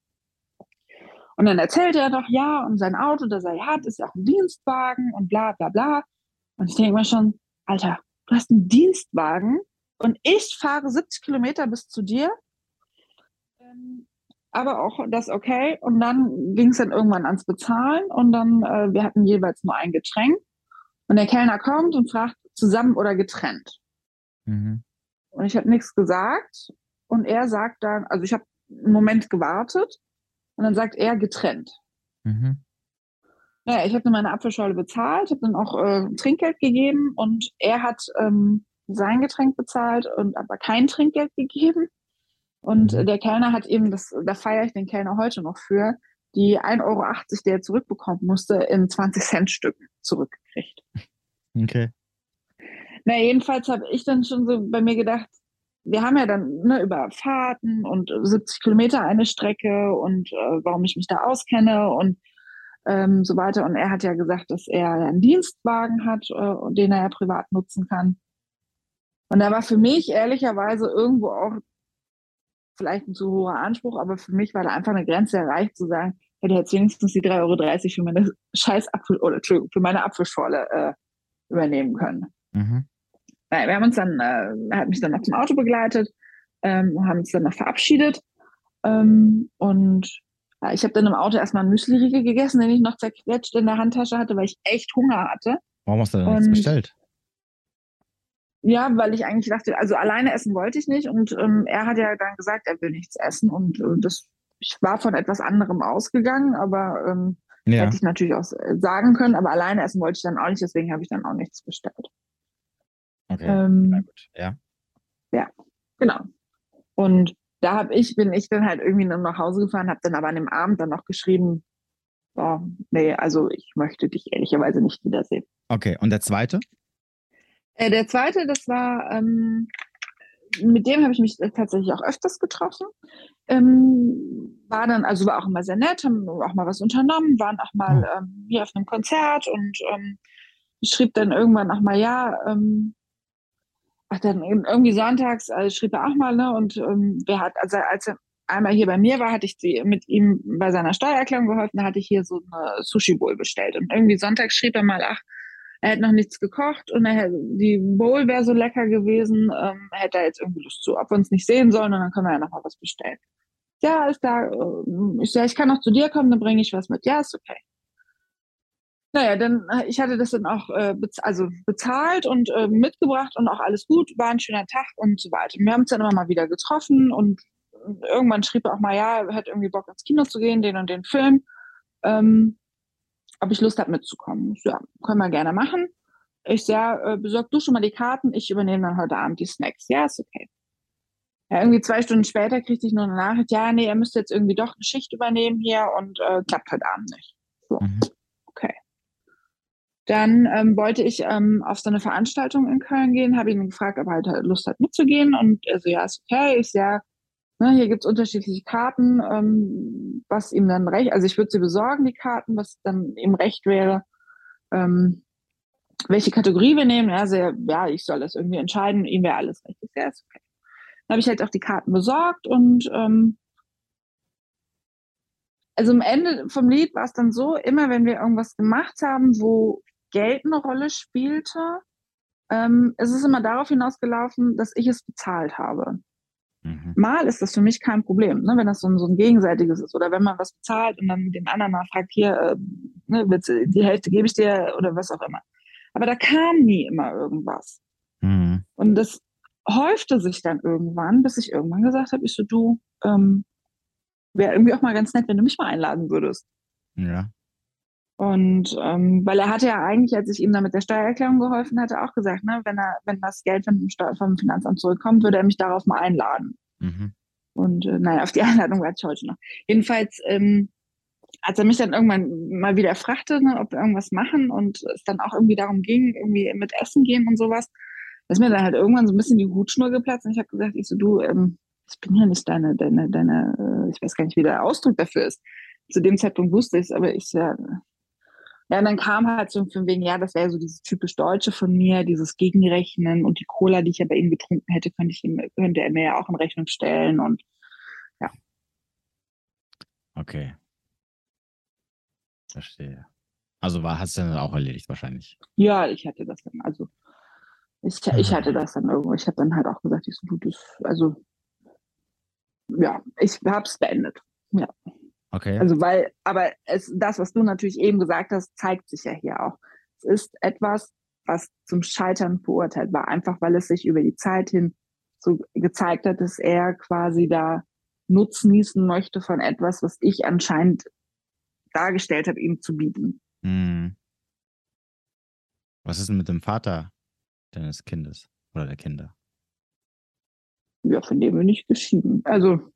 Und dann erzählte er doch, ja, und sein Auto, das er hat, ist ja auch ein Dienstwagen und bla bla bla. Und ich denke mir schon, Alter, du hast einen Dienstwagen und ich fahre 70 Kilometer bis zu dir. Ähm, aber auch das okay. Und dann ging es dann irgendwann ans Bezahlen und dann, äh, wir hatten jeweils nur ein Getränk. Und der Kellner kommt und fragt, zusammen oder getrennt. Mhm. Und ich habe nichts gesagt. Und er sagt dann, also ich habe einen Moment gewartet und dann sagt er getrennt. Mhm. Naja, ich habe dann meine Apfelschorle bezahlt, habe dann auch äh, Trinkgeld gegeben und er hat ähm, sein Getränk bezahlt und aber kein Trinkgeld gegeben. Und mhm. der Kellner hat eben, das, da feiere ich den Kellner heute noch für, die 1,80 Euro, die er zurückbekommen musste, in 20-Cent-Stücken zurückgekriegt. [LAUGHS] Okay. Na, jedenfalls habe ich dann schon so bei mir gedacht, wir haben ja dann ne, über Fahrten und 70 Kilometer eine Strecke und äh, warum ich mich da auskenne und ähm, so weiter. Und er hat ja gesagt, dass er einen Dienstwagen hat, äh, den er ja privat nutzen kann. Und da war für mich ehrlicherweise irgendwo auch vielleicht ein zu hoher Anspruch, aber für mich war da einfach eine Grenze erreicht, zu sagen, ich hätte jetzt wenigstens die 3,30 Euro für meine scheiß Apfel, oder Entschuldigung, für meine Apfelschorle äh, übernehmen können. Mhm. Wir haben uns dann, äh, er hat mich dann noch zum Auto begleitet, ähm, haben uns dann noch verabschiedet. Ähm, und ja, ich habe dann im Auto erstmal einen Müsli-Riegel gegessen, den ich noch zerquetscht in der Handtasche hatte, weil ich echt Hunger hatte. Warum hast du denn nichts bestellt? Ja, weil ich eigentlich dachte, also alleine essen wollte ich nicht und ähm, er hat ja dann gesagt, er will nichts essen und äh, das, ich war von etwas anderem ausgegangen, aber ähm, ja. hätte ich natürlich auch sagen können, aber alleine essen wollte ich dann auch nicht, deswegen habe ich dann auch nichts bestellt. Okay, ähm, ja. Ja, genau. Und da habe ich, bin ich dann halt irgendwie noch nach Hause gefahren, habe dann aber an dem Abend dann noch geschrieben, oh, nee, also ich möchte dich ehrlicherweise nicht wiedersehen. Okay, und der zweite? Äh, der zweite, das war, ähm, mit dem habe ich mich tatsächlich auch öfters getroffen. Ähm, war dann, also war auch immer sehr nett, haben auch mal was unternommen, waren auch mal hm. ähm, hier auf einem Konzert und ähm, schrieb dann irgendwann auch mal, ja, ähm, ach, dann irgendwie sonntags also schrieb er auch mal, ne, und ähm, wer hat, also als er einmal hier bei mir war, hatte ich sie mit ihm bei seiner Steuererklärung geholfen, da hatte ich hier so eine Sushi-Bowl bestellt und irgendwie sonntags schrieb er mal, ach, er hätte noch nichts gekocht und er die Bowl wäre so lecker gewesen, ähm, hätte er jetzt irgendwie Lust zu, ob wir uns nicht sehen sollen und dann können wir ja noch mal was bestellen. Ja, ist da, äh, ich sage, ich kann noch zu dir kommen, dann bringe ich was mit. Ja, ist okay. Naja, dann, äh, ich hatte das dann auch äh, bez also bezahlt und äh, mitgebracht und auch alles gut, war ein schöner Tag und so weiter. Wir haben uns dann immer mal wieder getroffen und irgendwann schrieb er auch mal, ja, er hätte irgendwie Bock ins Kino zu gehen, den und den Film. Ähm, ob ich Lust habe mitzukommen. ja, können wir gerne machen. Ich sage, äh, besorg du schon mal die Karten, ich übernehme dann heute Abend die Snacks. Ja, ist okay. Ja, irgendwie zwei Stunden später kriegte ich nur eine Nachricht, ja, nee, er müsste jetzt irgendwie doch eine Schicht übernehmen hier und äh, klappt heute Abend nicht. So, mhm. okay. Dann ähm, wollte ich ähm, auf so eine Veranstaltung in Köln gehen, habe ihn gefragt, ob er halt Lust hat mitzugehen und er so, ja, ist okay. Ich sage, Ne, hier gibt es unterschiedliche Karten, ähm, was ihm dann recht, also ich würde sie besorgen, die Karten, was dann ihm recht wäre, ähm, welche Kategorie wir nehmen. Also ja, ich soll das irgendwie entscheiden, ihm wäre alles recht. Ja, ist okay. Dann habe ich halt auch die Karten besorgt und ähm, also am Ende vom Lied war es dann so, immer wenn wir irgendwas gemacht haben, wo Geld eine Rolle spielte, ähm, es ist immer darauf hinausgelaufen, dass ich es bezahlt habe. Mhm. Mal ist das für mich kein Problem, ne, wenn das so ein, so ein gegenseitiges ist oder wenn man was bezahlt und dann den anderen mal fragt, hier, äh, ne, die Hälfte gebe ich dir oder was auch immer. Aber da kam nie immer irgendwas. Mhm. Und das häufte sich dann irgendwann, bis ich irgendwann gesagt habe, ich so, du, ähm, wäre irgendwie auch mal ganz nett, wenn du mich mal einladen würdest. Ja. Und ähm, weil er hatte ja eigentlich, als ich ihm da mit der Steuererklärung geholfen hatte, auch gesagt, ne, wenn er, wenn das Geld vom, Steu vom Finanzamt zurückkommt, würde er mich darauf mal einladen. Mhm. Und äh, naja, auf die [LAUGHS] Einladung warte ich heute noch. Jedenfalls, ähm, als er mich dann irgendwann mal wieder fragte, ne, ob wir irgendwas machen und es dann auch irgendwie darum ging, irgendwie mit Essen gehen und sowas, ist mir dann halt irgendwann so ein bisschen die Hutschnur geplatzt und ich habe gesagt, ich so, du, ähm, ich bin ja nicht deine, deine, deine, äh, ich weiß gar nicht, wie der Ausdruck dafür ist. Zu dem Zeitpunkt wusste ich es, aber ich ja, Ja, und dann kam halt so von wegen, ja, das wäre so dieses typisch Deutsche von mir, dieses Gegenrechnen und die Cola, die ich ja bei ihm getrunken hätte, könnte, ich ihm, könnte er mir ja auch in Rechnung stellen und ja. Okay. Verstehe. Also war, hast du dann auch erledigt wahrscheinlich? Ja, ich hatte das dann, also ich, ich hatte das dann irgendwo. Ich habe dann halt auch gesagt, ich so gut, das, also ja, ich habe es beendet. Ja. Okay. Also weil, aber es, das, was du natürlich eben gesagt hast, zeigt sich ja hier auch. Es ist etwas, was zum Scheitern verurteilt war, einfach weil es sich über die Zeit hin so gezeigt hat, dass er quasi da nutznießen möchte von etwas, was ich anscheinend dargestellt habe, ihm zu bieten. Hm. Was ist denn mit dem Vater deines Kindes oder der Kinder? Ja, von dem bin ich geschieden. Also.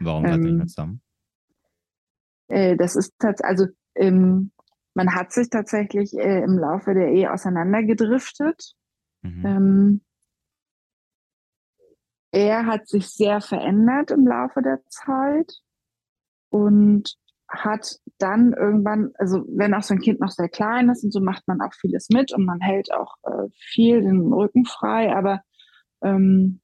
Warum seid ihr nicht mehr ähm, zusammen? Äh, das ist tatsächlich, also ähm, man hat sich tatsächlich äh, im Laufe der Ehe auseinandergedriftet. Mhm. Ähm, er hat sich sehr verändert im Laufe der Zeit und hat dann irgendwann, also wenn auch so ein Kind noch sehr klein ist und so macht man auch vieles mit und man hält auch äh, viel den Rücken frei, aber ähm,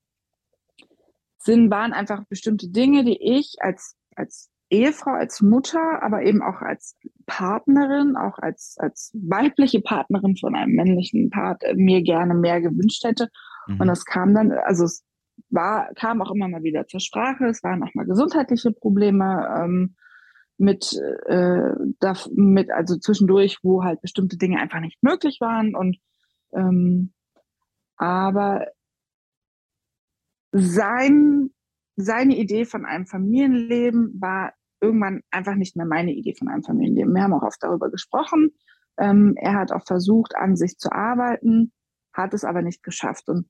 sind, waren einfach bestimmte Dinge, die ich als, als Ehefrau, als Mutter, aber eben auch als Partnerin, auch als, als weibliche Partnerin von einem männlichen Part äh, mir gerne mehr gewünscht hätte. Mhm. Und das kam dann, also es war, kam auch immer mal wieder zur Sprache. Es waren auch mal gesundheitliche Probleme ähm, mit, äh, da, mit, also zwischendurch, wo halt bestimmte Dinge einfach nicht möglich waren. Und ähm, aber sein, seine Idee von einem Familienleben war irgendwann einfach nicht mehr meine Idee von einem Familienleben. Wir haben auch oft darüber gesprochen. Ähm, er hat auch versucht, an sich zu arbeiten, hat es aber nicht geschafft. Und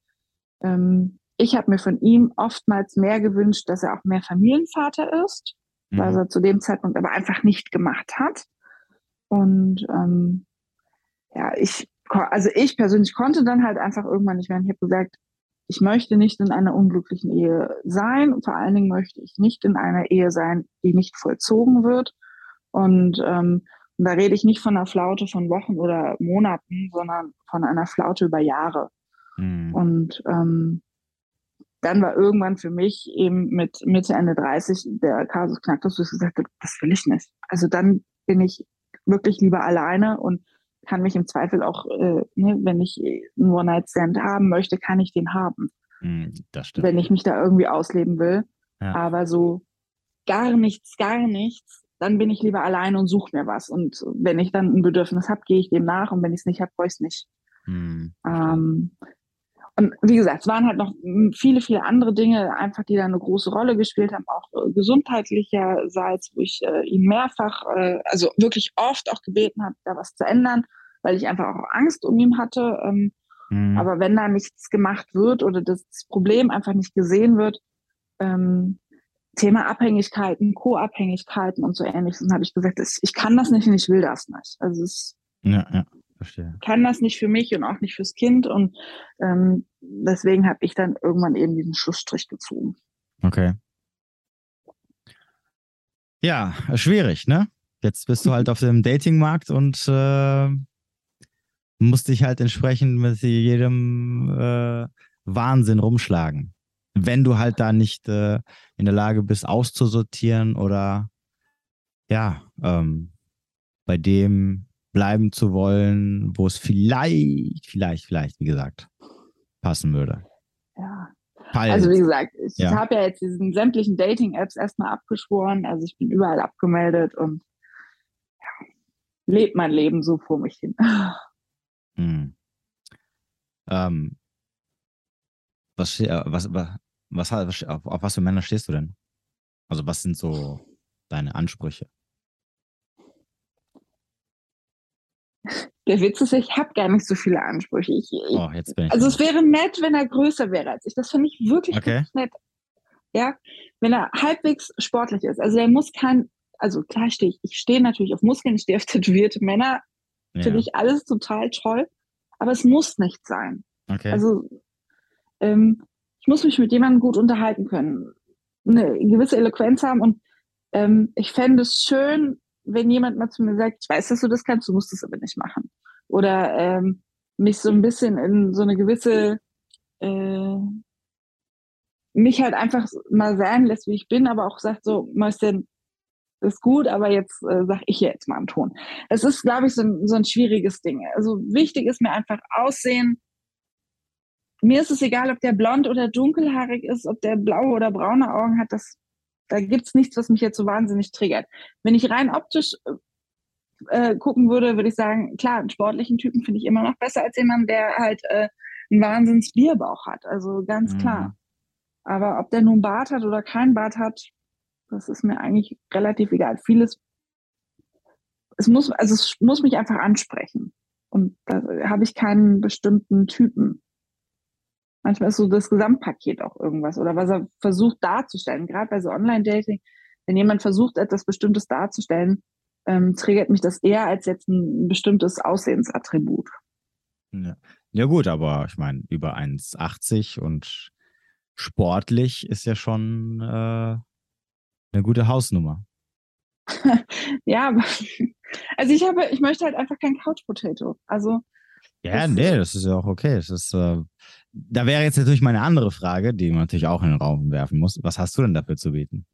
ähm, ich habe mir von ihm oftmals mehr gewünscht, dass er auch mehr Familienvater ist, mhm. was er zu dem Zeitpunkt aber einfach nicht gemacht hat. Und ähm, ja, ich, also ich persönlich konnte dann halt einfach irgendwann nicht mehr. Ich habe gesagt, ich möchte nicht in einer unglücklichen Ehe sein. Und vor allen Dingen möchte ich nicht in einer Ehe sein, die nicht vollzogen wird. Und, ähm, und da rede ich nicht von einer Flaute von Wochen oder Monaten, sondern von einer Flaute über Jahre. Mhm. Und ähm, dann war irgendwann für mich eben mit Mitte, Ende 30 der Kasus knackt, dass ich gesagt habe, das will ich nicht. Also dann bin ich wirklich lieber alleine und kann mich im Zweifel auch, äh, ne, wenn ich einen One-Night-Stand haben möchte, kann ich den haben. Mm, das stimmt. Wenn ich mich da irgendwie ausleben will. Ja. Aber so gar nichts, gar nichts, dann bin ich lieber allein und suche mir was. Und wenn ich dann ein Bedürfnis habe, gehe ich dem nach und wenn ich es nicht habe, brauche ich es nicht. Mm, ähm, wie gesagt, es waren halt noch viele, viele andere Dinge, einfach die da eine große Rolle gespielt haben, auch äh, gesundheitlicherseits, wo ich äh, ihn mehrfach, äh, also wirklich oft auch gebeten habe, da was zu ändern, weil ich einfach auch Angst um ihn hatte. Ähm, mhm. Aber wenn da nichts gemacht wird oder das Problem einfach nicht gesehen wird, ähm, Thema Abhängigkeiten, Co-Abhängigkeiten und so ähnliches, dann habe ich gesagt, ich kann das nicht und ich will das nicht. Also es ja, ja. Verstehe. kann das nicht für mich und auch nicht fürs Kind. Und ähm, deswegen habe ich dann irgendwann eben diesen Schlussstrich gezogen. Okay. Ja, schwierig, ne? Jetzt bist du halt auf dem Datingmarkt und äh, musst dich halt entsprechend mit jedem äh, Wahnsinn rumschlagen. Wenn du halt da nicht äh, in der Lage bist, auszusortieren oder ja, ähm, bei dem bleiben zu wollen, wo es vielleicht, vielleicht, vielleicht, wie gesagt, passen würde. Ja. Falls. Also wie gesagt, ich ja. habe ja jetzt diesen sämtlichen Dating-Apps erstmal abgeschworen. Also ich bin überall abgemeldet und ja, lebt mein Leben so vor mich hin. [LAUGHS] Hm. Ähm, was, was, was, was, auf, auf was für Männer stehst du denn? Also was sind so deine Ansprüche? Der Witz ist, ich habe gar nicht so viele Ansprüche. Ich, oh, jetzt bin ich also es wäre nett, wenn er größer wäre als ich. Das finde ich wirklich, okay. wirklich nett. Ja, wenn er halbwegs sportlich ist. Also er muss kein, also klar stehe ich, ich stehe natürlich auf Muskeln, ich stehe auf [LAUGHS] tätowierte Männer. Ja. Finde ich alles total toll. Aber es muss nicht sein. Okay. Also ähm, ich muss mich mit jemandem gut unterhalten können. Eine gewisse Eloquenz haben und ähm, ich fände es schön, wenn jemand mal zu mir sagt, ich weiß, dass du das kannst, du musst es aber nicht machen. Oder ähm, mich so ein bisschen in so eine gewisse, äh, mich halt einfach mal sein lässt, wie ich bin, aber auch sagt so, Mäuschen, ist gut, aber jetzt äh, sag ich jetzt mal einen Ton. Es ist, glaube ich, so ein, so ein schwieriges Ding. Also wichtig ist mir einfach Aussehen. Mir ist es egal, ob der blond oder dunkelhaarig ist, ob der blaue oder braune Augen hat. Das, da gibt's nichts, was mich jetzt so wahnsinnig triggert. Wenn ich rein optisch äh, gucken würde, würde ich sagen, klar, einen sportlichen Typen finde ich immer noch besser als jemand, der halt äh, einen Wahnsinns Bierbauch hat. Also ganz mhm. klar. Aber ob der nun Bart hat oder keinen Bart hat, das ist mir eigentlich relativ egal. Vieles, es muss, also es muss mich einfach ansprechen. Und da habe ich keinen bestimmten Typen. Manchmal ist so das Gesamtpaket auch irgendwas oder was er versucht darzustellen. Gerade bei so Online-Dating, wenn jemand versucht, etwas Bestimmtes darzustellen, ähm, triggert mich das eher als jetzt ein bestimmtes Aussehensattribut. Ja, ja gut, aber ich meine, über 1,80 und sportlich ist ja schon äh, eine gute Hausnummer. [LAUGHS] ja, aber also ich habe, ich möchte halt einfach kein Couch Potato. Also ja, nee, das ist ja auch okay. Das ist, äh, da wäre jetzt natürlich meine andere Frage, die man natürlich auch in den Raum werfen muss. Was hast du denn dafür zu bieten?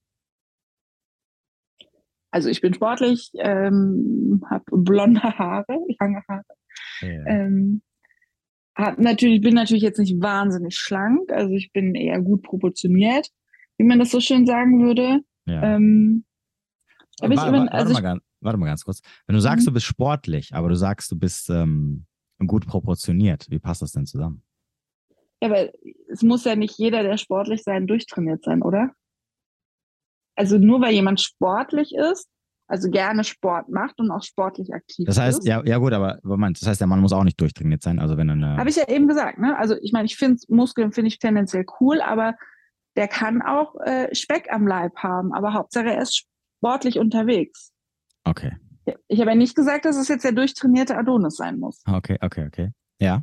Also ich bin sportlich, ähm, habe blonde Haare, [LAUGHS] lange Haare. Yeah. Ähm, hab natürlich, bin natürlich jetzt nicht wahnsinnig schlank, also ich bin eher gut proportioniert, wie man das so schön sagen würde. Ja. Ähm, warte, immer, also warte, mal ganz, warte, mal ganz, kurz. Wenn du sagst, mhm. du bist sportlich, aber du sagst, du bist ähm, gut proportioniert, wie passt das denn zusammen? Ja, aber es muss ja nicht jeder, der sportlich sein, durchtrainiert sein, oder? Also nur weil jemand sportlich ist, also gerne Sport macht und auch sportlich aktiv ist. Das heißt, ist. ja, ja gut, aber das heißt, der Mann muss auch nicht durchtrainiert sein. Also wenn eine. Habe ich ja eben gesagt, ne? Also ich meine, ich finde Muskeln finde ich tendenziell cool, aber der kann auch äh, Speck am Leib haben, aber Hauptsache er ist sportlich unterwegs. Okay. Ich habe ja nicht gesagt, dass es jetzt der durchtrainierte Adonis sein muss. Okay, okay, okay. Ja.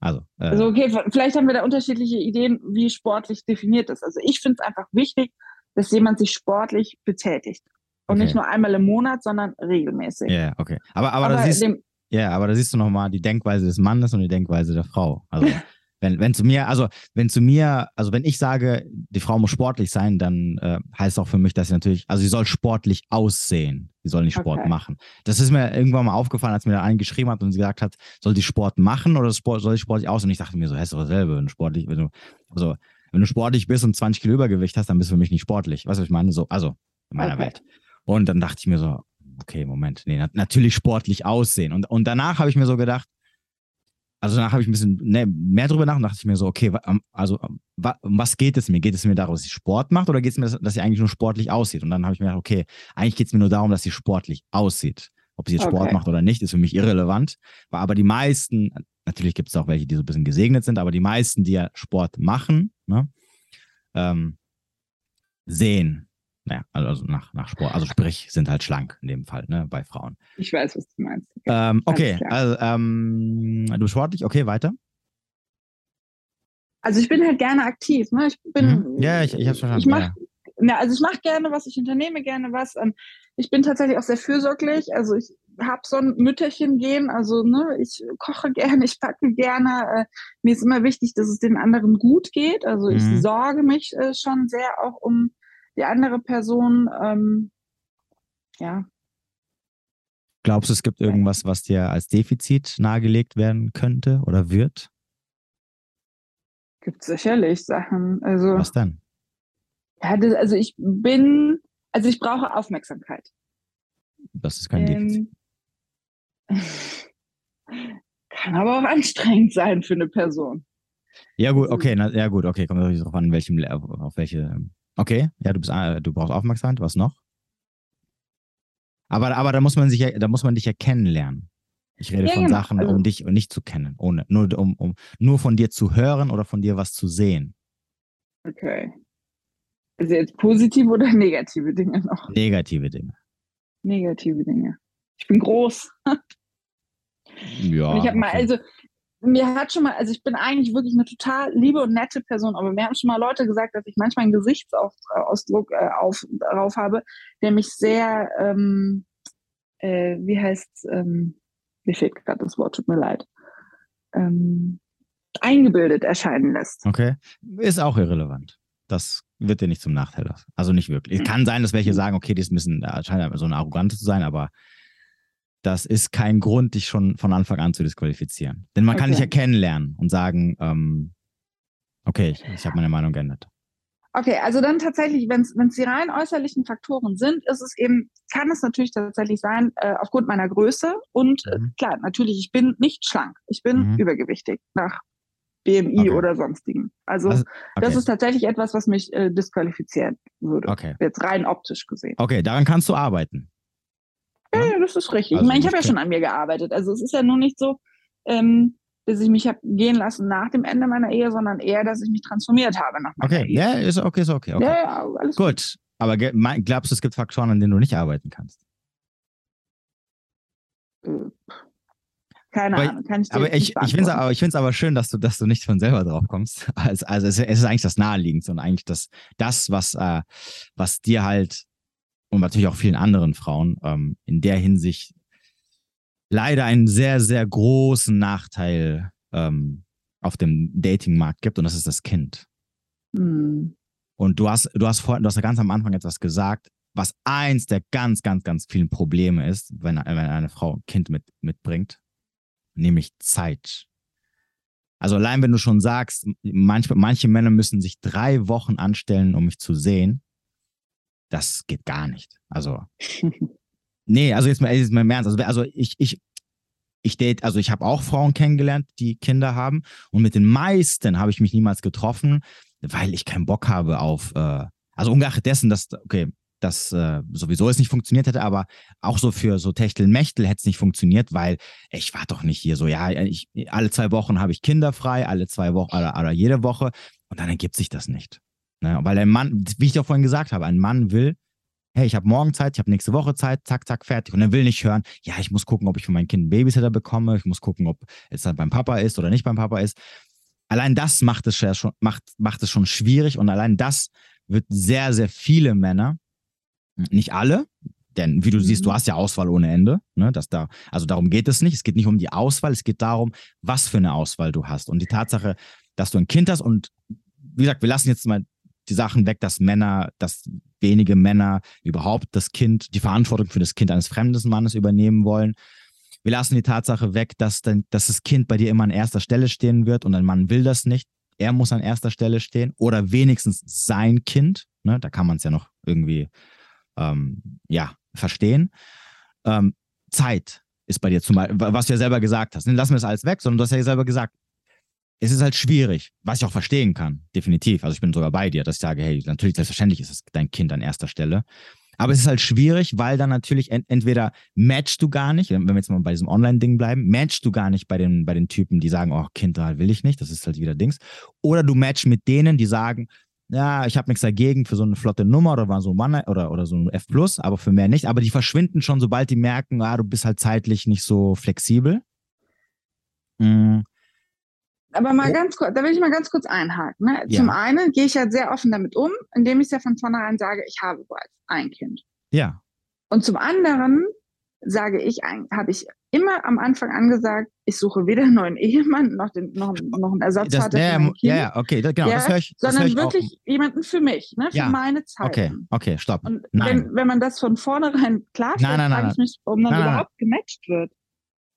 Also, äh, also okay, vielleicht haben wir da unterschiedliche Ideen, wie sportlich definiert ist. Also ich finde es einfach wichtig, dass jemand sich sportlich betätigt. Und okay. nicht nur einmal im Monat, sondern regelmäßig. Ja, yeah, okay. Aber, aber, aber da siehst, ja, aber da siehst du nochmal die Denkweise des Mannes und die Denkweise der Frau. Also [LAUGHS] wenn, wenn zu mir, also wenn zu mir, also wenn ich sage, die Frau muss sportlich sein, dann äh, heißt auch für mich, dass sie natürlich, also sie soll sportlich aussehen. Sie soll nicht Sport okay. machen. Das ist mir irgendwann mal aufgefallen, als mir da einen geschrieben hat und sie gesagt hat, soll sie Sport machen oder Sport, soll sie sportlich aussehen? Und ich dachte mir so, hä, ist doch dasselbe, wenn du sportlich, wenn du, also wenn du sportlich bist und 20 Kilo Übergewicht hast, dann bist du für mich nicht sportlich. Weißt du, was ich meine? So, also in meiner okay. Welt. Und dann dachte ich mir so, okay, Moment, nee, natürlich sportlich aussehen. Und, und danach habe ich mir so gedacht, also danach habe ich ein bisschen ne, mehr drüber nach und dachte ich mir so, okay, also um was geht es mir? Geht es mir darum, dass sie Sport macht oder geht es mir, dass sie eigentlich nur sportlich aussieht? Und dann habe ich mir gedacht, okay, eigentlich geht es mir nur darum, dass sie sportlich aussieht. Ob sie jetzt okay. Sport macht oder nicht, ist für mich irrelevant. Aber die meisten, natürlich gibt es auch welche, die so ein bisschen gesegnet sind, aber die meisten, die ja Sport machen, ne, ähm, sehen naja, also nach, nach Sport, also sprich, sind halt schlank in dem Fall, ne, bei Frauen. Ich weiß, was du meinst. Ähm, okay, also ähm, du sportlich, okay, weiter. Also ich bin halt gerne aktiv, ne? Ich bin. Mhm. Ja, ich, ich hab's verstanden. Ich mach, ja. na, also ich mache gerne was, ich unternehme gerne was. Ähm, ich bin tatsächlich auch sehr fürsorglich. Also ich habe so ein Mütterchen gehen, also ne, ich koche gerne, ich backe gerne. Äh, mir ist immer wichtig, dass es den anderen gut geht. Also ich mhm. sorge mich äh, schon sehr auch um die andere Person, ähm, ja. Glaubst du, es gibt irgendwas, was dir als Defizit nahegelegt werden könnte oder wird? Gibt sicherlich Sachen. Also, was denn? Ja, das, also ich bin, also ich brauche Aufmerksamkeit. Das ist kein ähm, Defizit. [LAUGHS] Kann aber auch anstrengend sein für eine Person. Ja, gut, also okay, na, ja, gut, okay, kommt natürlich darauf an, welchem, auf welche ähm, Okay, ja, du bist, äh, du brauchst Aufmerksamkeit. Was noch? Aber, aber da muss man sich ja, da muss man dich ja kennenlernen. Ich rede ja, von genau. Sachen, also, um dich nicht zu kennen, ohne, nur, um, um, nur von dir zu hören oder von dir was zu sehen. Okay. Also jetzt positive oder negative Dinge noch? Negative Dinge. Negative Dinge. Ich bin groß. [LAUGHS] ja. Und ich habe mal, also mir hat schon mal, also ich bin eigentlich wirklich eine total liebe und nette Person, aber mir haben schon mal Leute gesagt, dass ich manchmal einen Gesichtsausdruck äh, auf, drauf habe, der mich sehr, ähm, äh, wie heißt ähm, mir fehlt gerade das Wort, tut mir leid, ähm, eingebildet erscheinen lässt. Okay, ist auch irrelevant. Das wird dir nicht zum Nachteil. Also nicht wirklich. Es kann sein, dass welche sagen, okay, die ist ein bisschen, scheint so eine Arrogante zu sein, aber das ist kein Grund, dich schon von Anfang an zu disqualifizieren. Denn man okay. kann dich ja kennenlernen und sagen, ähm, okay, ich, ich habe meine Meinung geändert. Okay, also dann tatsächlich, wenn es die rein äußerlichen Faktoren sind, ist es eben, kann es natürlich tatsächlich sein, äh, aufgrund meiner Größe und äh, mhm. klar, natürlich, ich bin nicht schlank, ich bin mhm. übergewichtig nach BMI okay. oder sonstigen. Also, also okay. das ist tatsächlich etwas, was mich äh, disqualifizieren würde. Okay. Jetzt rein optisch gesehen. Okay, daran kannst du arbeiten. Ja, das ist richtig. Also ich meine, ich habe ja schon an mir gearbeitet. Also es ist ja nur nicht so, ähm, dass ich mich habe gehen lassen nach dem Ende meiner Ehe, sondern eher, dass ich mich transformiert habe nach meiner okay. Ehe. Ja, ist okay, ist okay. okay. Ja, ja, alles gut. gut. Aber glaubst du, es gibt Faktoren, an denen du nicht arbeiten kannst? Äh, keine aber, Ahnung, kann ich dir aber ich, ich finde es aber, ich aber schön, dass du, dass du nicht von selber drauf kommst. [LAUGHS] Also, also es, es ist eigentlich das Naheliegendste und eigentlich das, das was, äh, was dir halt und natürlich auch vielen anderen Frauen ähm, in der Hinsicht leider einen sehr, sehr großen Nachteil ähm, auf dem Datingmarkt gibt und das ist das Kind. Mhm. Und du hast, du hast vorhin, du hast ja ganz am Anfang etwas gesagt, was eins der ganz, ganz, ganz vielen Probleme ist, wenn, wenn eine Frau ein Kind mit, mitbringt, nämlich Zeit. Also allein wenn du schon sagst, manch, manche Männer müssen sich drei Wochen anstellen, um mich zu sehen, das geht gar nicht. Also Nee, also jetzt mal, jetzt mal im Ernst. Also, also ich, ich, ich date, also ich habe auch Frauen kennengelernt, die Kinder haben. Und mit den meisten habe ich mich niemals getroffen, weil ich keinen Bock habe auf, äh, also ungeachtet dessen, dass, okay, das äh, sowieso es nicht funktioniert hätte, aber auch so für so Techtelmechtel hätte es nicht funktioniert, weil ich war doch nicht hier so, ja, ich, alle zwei Wochen habe ich Kinder frei, alle zwei Wochen oder, oder jede Woche und dann ergibt sich das nicht. Ne? Weil ein Mann, wie ich auch vorhin gesagt habe, ein Mann will hey, ich habe morgen Zeit, ich habe nächste Woche Zeit, zack, zack, fertig. Und er will nicht hören, ja, ich muss gucken, ob ich für mein Kind einen Babysitter bekomme, ich muss gucken, ob es dann beim Papa ist oder nicht beim Papa ist. Allein das macht es schon, macht, macht es schon schwierig und allein das wird sehr, sehr viele Männer, nicht alle, denn wie du mhm. siehst, du hast ja Auswahl ohne Ende. Ne? Dass da, also darum geht es nicht. Es geht nicht um die Auswahl, es geht darum, was für eine Auswahl du hast. Und die Tatsache, dass du ein Kind hast und wie gesagt, wir lassen jetzt mal die Sachen weg, dass Männer, dass wenige Männer überhaupt das Kind, die Verantwortung für das Kind eines fremden Mannes übernehmen wollen. Wir lassen die Tatsache weg, dass, dann, dass das Kind bei dir immer an erster Stelle stehen wird und ein Mann will das nicht. Er muss an erster Stelle stehen oder wenigstens sein Kind. Ne? Da kann man es ja noch irgendwie ähm, ja, verstehen. Ähm, Zeit ist bei dir zum was du ja selber gesagt hast. Lassen wir es alles weg, sondern du hast ja selber gesagt, es ist halt schwierig, was ich auch verstehen kann, definitiv. Also ich bin sogar bei dir, dass ich sage, hey, natürlich, selbstverständlich ist es dein Kind an erster Stelle. Aber es ist halt schwierig, weil dann natürlich ent entweder matchst du gar nicht, wenn wir jetzt mal bei diesem Online-Ding bleiben, matchst du gar nicht bei den, bei den Typen, die sagen, oh, Kind will ich nicht, das ist halt wieder Dings. Oder du matchst mit denen, die sagen, ja, ich habe nichts dagegen für so eine flotte Nummer oder so ein oder, oder so ein F aber für mehr nicht. Aber die verschwinden schon, sobald die merken, ah, du bist halt zeitlich nicht so flexibel. Mhm. Aber mal oh. ganz kurz, da will ich mal ganz kurz einhaken. Ne? Ja. Zum einen gehe ich ja sehr offen damit um, indem ich ja von vornherein sage, ich habe bereits ein Kind. Ja. Und zum anderen sage ich, habe ich immer am Anfang angesagt, ich suche weder einen neuen Ehemann noch, den, noch, noch einen Ersatzvater das, für mein Kind. Ja, ja, okay, genau, ja, das höre ich. Das sondern hör ich wirklich auch. jemanden für mich, ne, für ja. meine Zeit. Okay, okay, stopp. Und nein. Wenn, wenn man das von vornherein klarstellt, frage ich mich, warum dann nein, überhaupt nein. gematcht wird.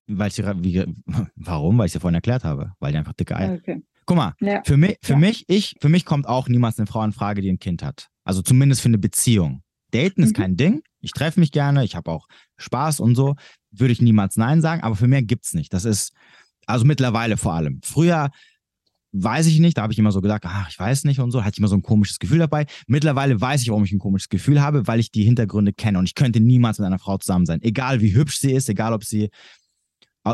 Weil ich wie, [LAUGHS] warum? Weil ich es ja vorhin erklärt habe. Weil die einfach dicke Eier. Okay. Guck mal, ja. für, mich, für, ja. mich, ich, für mich kommt auch niemals eine Frau in Frage, die ein Kind hat. Also zumindest für eine Beziehung. Daten ist mhm. kein Ding. Ich treffe mich gerne, ich habe auch Spaß und so. Würde ich niemals Nein sagen, aber für mehr gibt es nicht. Das ist, also mittlerweile vor allem. Früher weiß ich nicht, da habe ich immer so gedacht, ach, ich weiß nicht und so, hatte ich immer so ein komisches Gefühl dabei. Mittlerweile weiß ich, warum ich ein komisches Gefühl habe, weil ich die Hintergründe kenne und ich könnte niemals mit einer Frau zusammen sein. Egal wie hübsch sie ist, egal ob sie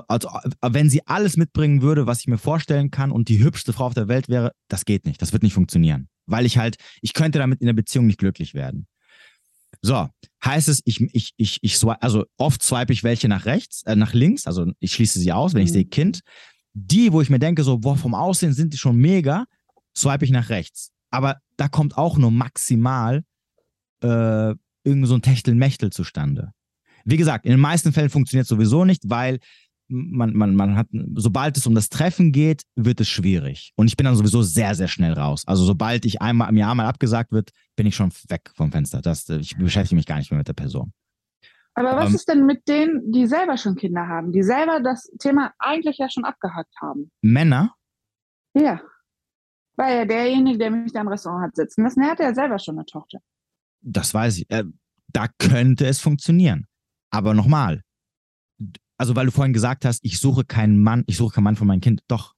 also wenn sie alles mitbringen würde, was ich mir vorstellen kann und die hübschste Frau auf der Welt wäre, das geht nicht. Das wird nicht funktionieren. Weil ich halt, ich könnte damit in der Beziehung nicht glücklich werden. So, heißt es, ich, ich, ich, ich also oft swipe ich welche nach rechts, äh, nach links, also ich schließe sie aus, wenn mhm. ich sehe Kind. Die, wo ich mir denke, so, boah, vom Aussehen sind die schon mega, swipe ich nach rechts. Aber da kommt auch nur maximal äh, irgend so ein Techtelmechtel zustande. Wie gesagt, in den meisten Fällen funktioniert es sowieso nicht, weil man, man, man hat, sobald es um das Treffen geht, wird es schwierig. Und ich bin dann sowieso sehr, sehr schnell raus. Also sobald ich einmal im Jahr mal abgesagt wird, bin ich schon weg vom Fenster. Das, ich beschäftige mich gar nicht mehr mit der Person. Aber was ähm, ist denn mit denen, die selber schon Kinder haben, die selber das Thema eigentlich ja schon abgehakt haben? Männer? Ja. Weil ja derjenige, der mich da im Restaurant hat sitzen lassen, der hat ja selber schon eine Tochter. Das weiß ich. Äh, da könnte es funktionieren. Aber nochmal, also weil du vorhin gesagt hast, ich suche keinen Mann, ich suche keinen Mann für mein Kind. Doch,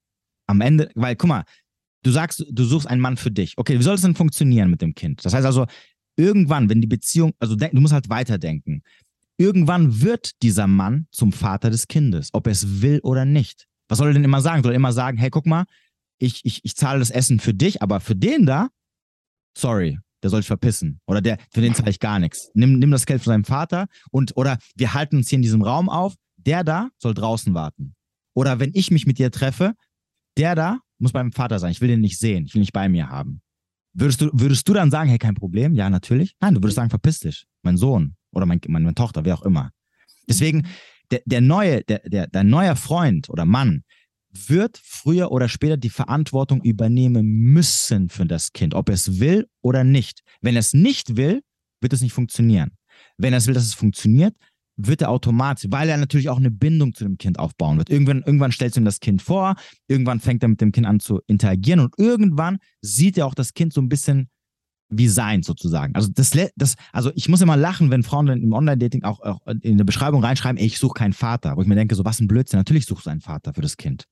am Ende, weil guck mal, du sagst, du suchst einen Mann für dich. Okay, wie soll es denn funktionieren mit dem Kind? Das heißt also, irgendwann, wenn die Beziehung, also du musst halt weiterdenken. Irgendwann wird dieser Mann zum Vater des Kindes, ob er es will oder nicht. Was soll er denn immer sagen? Soll er immer sagen, hey, guck mal, ich, ich, ich zahle das Essen für dich, aber für den da, sorry, der soll sich verpissen. Oder der, für den zahle ich gar nichts. Nimm, nimm das Geld von seinem Vater und, oder wir halten uns hier in diesem Raum auf, der da soll draußen warten. Oder wenn ich mich mit dir treffe, der da muss beim Vater sein. Ich will den nicht sehen. Ich will nicht bei mir haben. Würdest du, würdest du dann sagen, hey, kein Problem? Ja, natürlich. Nein, du würdest sagen, verpiss dich. Mein Sohn oder mein, meine, meine Tochter, wer auch immer. Deswegen, der, der neue, der, der, dein neuer Freund oder Mann wird früher oder später die Verantwortung übernehmen müssen für das Kind, ob es will oder nicht. Wenn es nicht will, wird es nicht funktionieren. Wenn es will, dass es funktioniert, wird er automatisch, weil er natürlich auch eine Bindung zu dem Kind aufbauen wird. Irgendwann, irgendwann stellst du ihm das Kind vor, irgendwann fängt er mit dem Kind an zu interagieren und irgendwann sieht er auch das Kind so ein bisschen wie sein sozusagen. Also das, das also ich muss immer lachen, wenn Frauen im Online-Dating auch, auch, in der Beschreibung reinschreiben, ey, ich suche keinen Vater, wo ich mir denke, so was ein Blödsinn. Natürlich suchst du einen Vater für das Kind.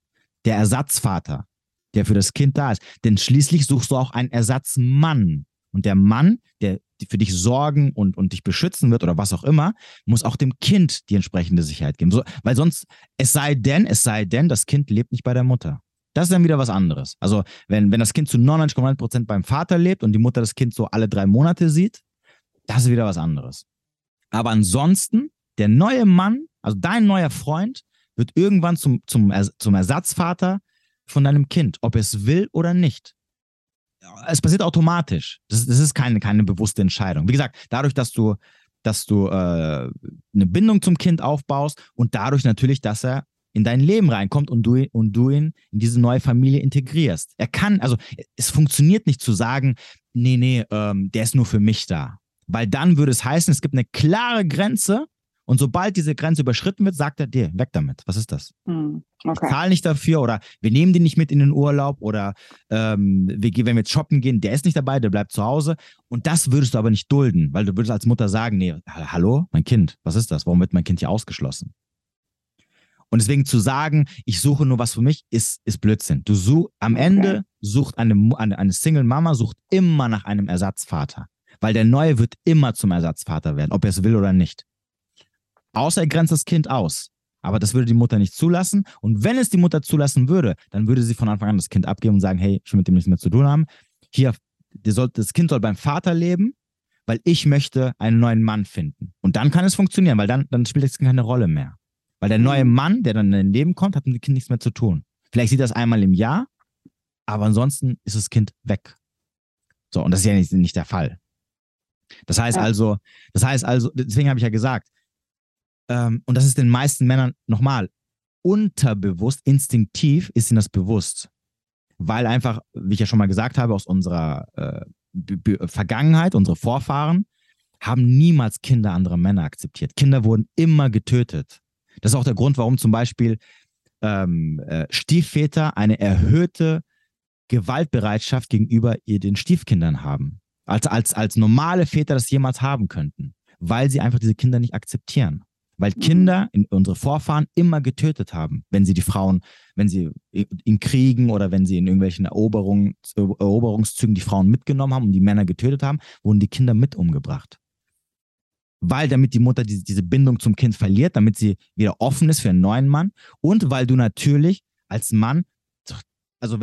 Der Ersatzvater, der für das Kind da ist. Denn schließlich suchst du auch einen Ersatzmann. Und der Mann, der für dich sorgen und, und dich beschützen wird oder was auch immer, muss auch dem Kind die entsprechende Sicherheit geben. So, weil sonst, es sei denn, es sei denn, das Kind lebt nicht bei der Mutter. Das ist dann wieder was anderes. Also, wenn, wenn das Kind zu 99,9 Prozent beim Vater lebt und die Mutter das Kind so alle drei Monate sieht, das ist wieder was anderes. Aber ansonsten, der neue Mann, also dein neuer Freund, wird irgendwann zum, zum, zum Ersatzvater von deinem Kind, ob es will oder nicht es passiert automatisch. Das, das ist keine, keine bewusste Entscheidung. Wie gesagt, dadurch, dass du, dass du äh, eine Bindung zum Kind aufbaust und dadurch natürlich, dass er in dein Leben reinkommt und du, und du ihn in diese neue Familie integrierst. Er kann, also es funktioniert nicht zu sagen, nee, nee, ähm, der ist nur für mich da. Weil dann würde es heißen, es gibt eine klare Grenze und sobald diese Grenze überschritten wird, sagt er dir, weg damit. Was ist das? Hm, okay. Ich zahle nicht dafür oder wir nehmen den nicht mit in den Urlaub oder ähm, wir, wenn wir jetzt shoppen gehen, der ist nicht dabei, der bleibt zu Hause. Und das würdest du aber nicht dulden, weil du würdest als Mutter sagen, nee, hallo, mein Kind, was ist das? Warum wird mein Kind hier ausgeschlossen? Und deswegen zu sagen, ich suche nur was für mich, ist, ist Blödsinn. Du such, am Ende sucht eine, eine, eine Single-Mama sucht immer nach einem Ersatzvater. Weil der Neue wird immer zum Ersatzvater werden, ob er es will oder nicht. Außer er grenzt das Kind aus. Aber das würde die Mutter nicht zulassen. Und wenn es die Mutter zulassen würde, dann würde sie von Anfang an das Kind abgeben und sagen, hey, ich will mit dem nichts mehr zu tun haben. Hier, soll, das Kind soll beim Vater leben, weil ich möchte einen neuen Mann finden. Und dann kann es funktionieren, weil dann, dann spielt das Kind keine Rolle mehr. Weil der neue Mann, der dann in dein Leben kommt, hat mit dem Kind nichts mehr zu tun. Vielleicht sieht das einmal im Jahr, aber ansonsten ist das Kind weg. So, und das ist ja nicht, nicht der Fall. Das heißt also, das heißt also, deswegen habe ich ja gesagt, ähm, und das ist den meisten Männern nochmal unterbewusst, instinktiv ist ihnen das bewusst. Weil einfach, wie ich ja schon mal gesagt habe, aus unserer äh, Vergangenheit, unsere Vorfahren, haben niemals Kinder anderer Männer akzeptiert. Kinder wurden immer getötet. Das ist auch der Grund, warum zum Beispiel ähm, äh, Stiefväter eine erhöhte Gewaltbereitschaft gegenüber den Stiefkindern haben. Als, als, als normale Väter das jemals haben könnten. Weil sie einfach diese Kinder nicht akzeptieren. Weil mhm. Kinder, in, unsere Vorfahren, immer getötet haben, wenn sie die Frauen, wenn sie in Kriegen oder wenn sie in irgendwelchen Eroberungen, Eroberungszügen die Frauen mitgenommen haben und die Männer getötet haben, wurden die Kinder mit umgebracht. Weil damit die Mutter diese, diese Bindung zum Kind verliert, damit sie wieder offen ist für einen neuen Mann und weil du natürlich als Mann, also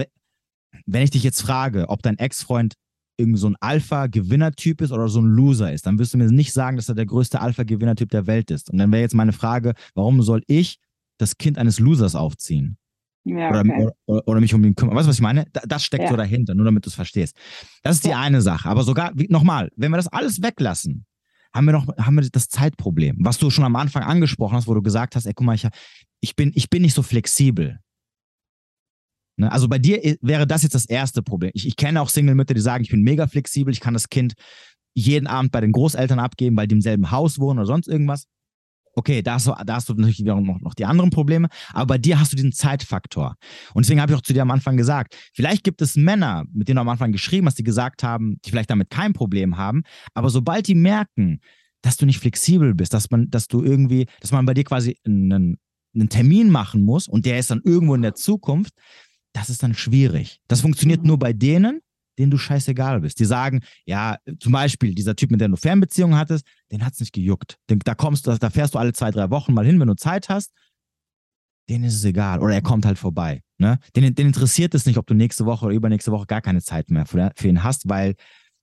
wenn ich dich jetzt frage, ob dein Ex-Freund irgendwie so ein Alpha-Gewinnertyp ist oder so ein Loser ist, dann wirst du mir nicht sagen, dass er der größte Alpha-Gewinnertyp der Welt ist. Und dann wäre jetzt meine Frage, warum soll ich das Kind eines Losers aufziehen? Ja, okay. oder, oder, oder, mich um ihn kümmern. Weißt du, was ich meine? Das steckt ja. so dahinter, nur damit du es verstehst. Das ist die ja. eine Sache. Aber sogar, nochmal, wenn wir das alles weglassen, haben wir noch haben wir das Zeitproblem, was du schon am Anfang angesprochen hast, wo du gesagt hast, ey, guck mal, ich, ich, bin, ich bin nicht so flexibel. Ne? Also bei dir wäre das jetzt das erste Problem. Ich, ich kenne auch Single-Mütter, die sagen, ich bin mega flexibel, ich kann das Kind jeden Abend bei den Großeltern abgeben, weil die im selben Haus wohnen oder sonst irgendwas. Okay, da hast du, da hast du natürlich noch, noch die anderen Probleme, aber bei dir hast du diesen Zeitfaktor. Und deswegen habe ich auch zu dir am Anfang gesagt, vielleicht gibt es Männer, mit denen du am Anfang geschrieben hast, die gesagt haben, die vielleicht damit kein Problem haben, aber sobald die merken, dass du nicht flexibel bist, dass man, dass du irgendwie, dass man bei dir quasi einen, einen Termin machen muss und der ist dann irgendwo in der Zukunft, das ist dann schwierig. Das funktioniert mhm. nur bei denen, denen du scheißegal bist. Die sagen, ja, zum Beispiel dieser Typ, mit dem du Fernbeziehungen hattest, den hat es nicht gejuckt. da kommst du, da fährst du alle zwei, drei Wochen mal hin, wenn du Zeit hast. Denen ist es egal. Oder er kommt halt vorbei. Ne? Den, den interessiert es nicht, ob du nächste Woche oder übernächste Woche gar keine Zeit mehr für, für ihn hast, weil,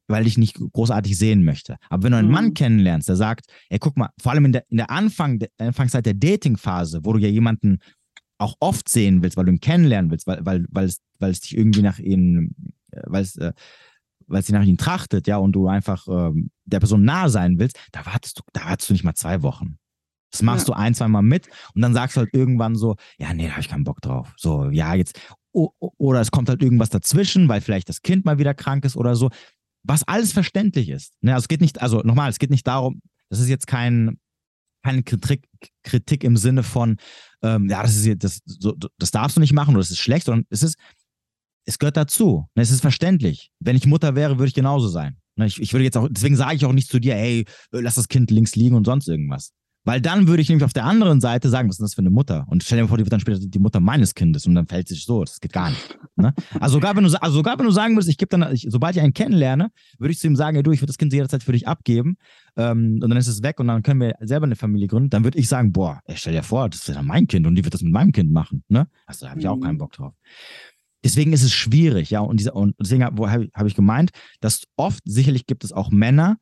weil ich nicht großartig sehen möchte. Aber wenn du einen mhm. Mann kennenlernst, der sagt, ey, guck mal, vor allem in der, in der Anfang, der Anfangszeit der Dating-Phase, wo du ja jemanden auch oft sehen willst, weil du ihn kennenlernen willst, weil, weil, weil, es, weil es dich irgendwie nach ihm, äh, weil es, äh, weil es dich nach ihm trachtet, ja, und du einfach ähm, der Person nahe sein willst, da wartest du, da wartest du nicht mal zwei Wochen. Das machst ja. du ein, zwei Mal mit und dann sagst du halt irgendwann so, ja, nee, da habe ich keinen Bock drauf. So, ja, jetzt, oder es kommt halt irgendwas dazwischen, weil vielleicht das Kind mal wieder krank ist oder so. Was alles verständlich ist. Ne? Also es geht nicht, also nochmal, es geht nicht darum, das ist jetzt kein, keine Kritik, Kritik im Sinne von, ähm, ja, das ist das, so, das darfst du nicht machen oder das ist schlecht, sondern es ist, es gehört dazu. Ne, es ist verständlich. Wenn ich Mutter wäre, würde ich genauso sein. Ne, ich, ich würde jetzt auch, deswegen sage ich auch nicht zu dir, hey, lass das Kind links liegen und sonst irgendwas. Weil dann würde ich nämlich auf der anderen Seite sagen, was ist das für eine Mutter? Und stell dir vor, die wird dann später die Mutter meines Kindes und dann fällt sich so. Das geht gar nicht. Ne? Also, sogar wenn du, also sogar wenn du sagen würdest, ich gebe dann, ich, sobald ich einen kennenlerne, würde ich zu ihm sagen, hey, du, ich würde das Kind jederzeit für dich abgeben ähm, und dann ist es weg und dann können wir selber eine Familie gründen. Dann würde ich sagen, boah, ey, stell dir vor, das ist ja mein Kind und die wird das mit meinem Kind machen. Ne? Also da habe ich auch keinen mhm. Bock drauf. Deswegen ist es schwierig, ja, und, dieser, und deswegen habe hab ich gemeint, dass oft, sicherlich gibt es auch Männer,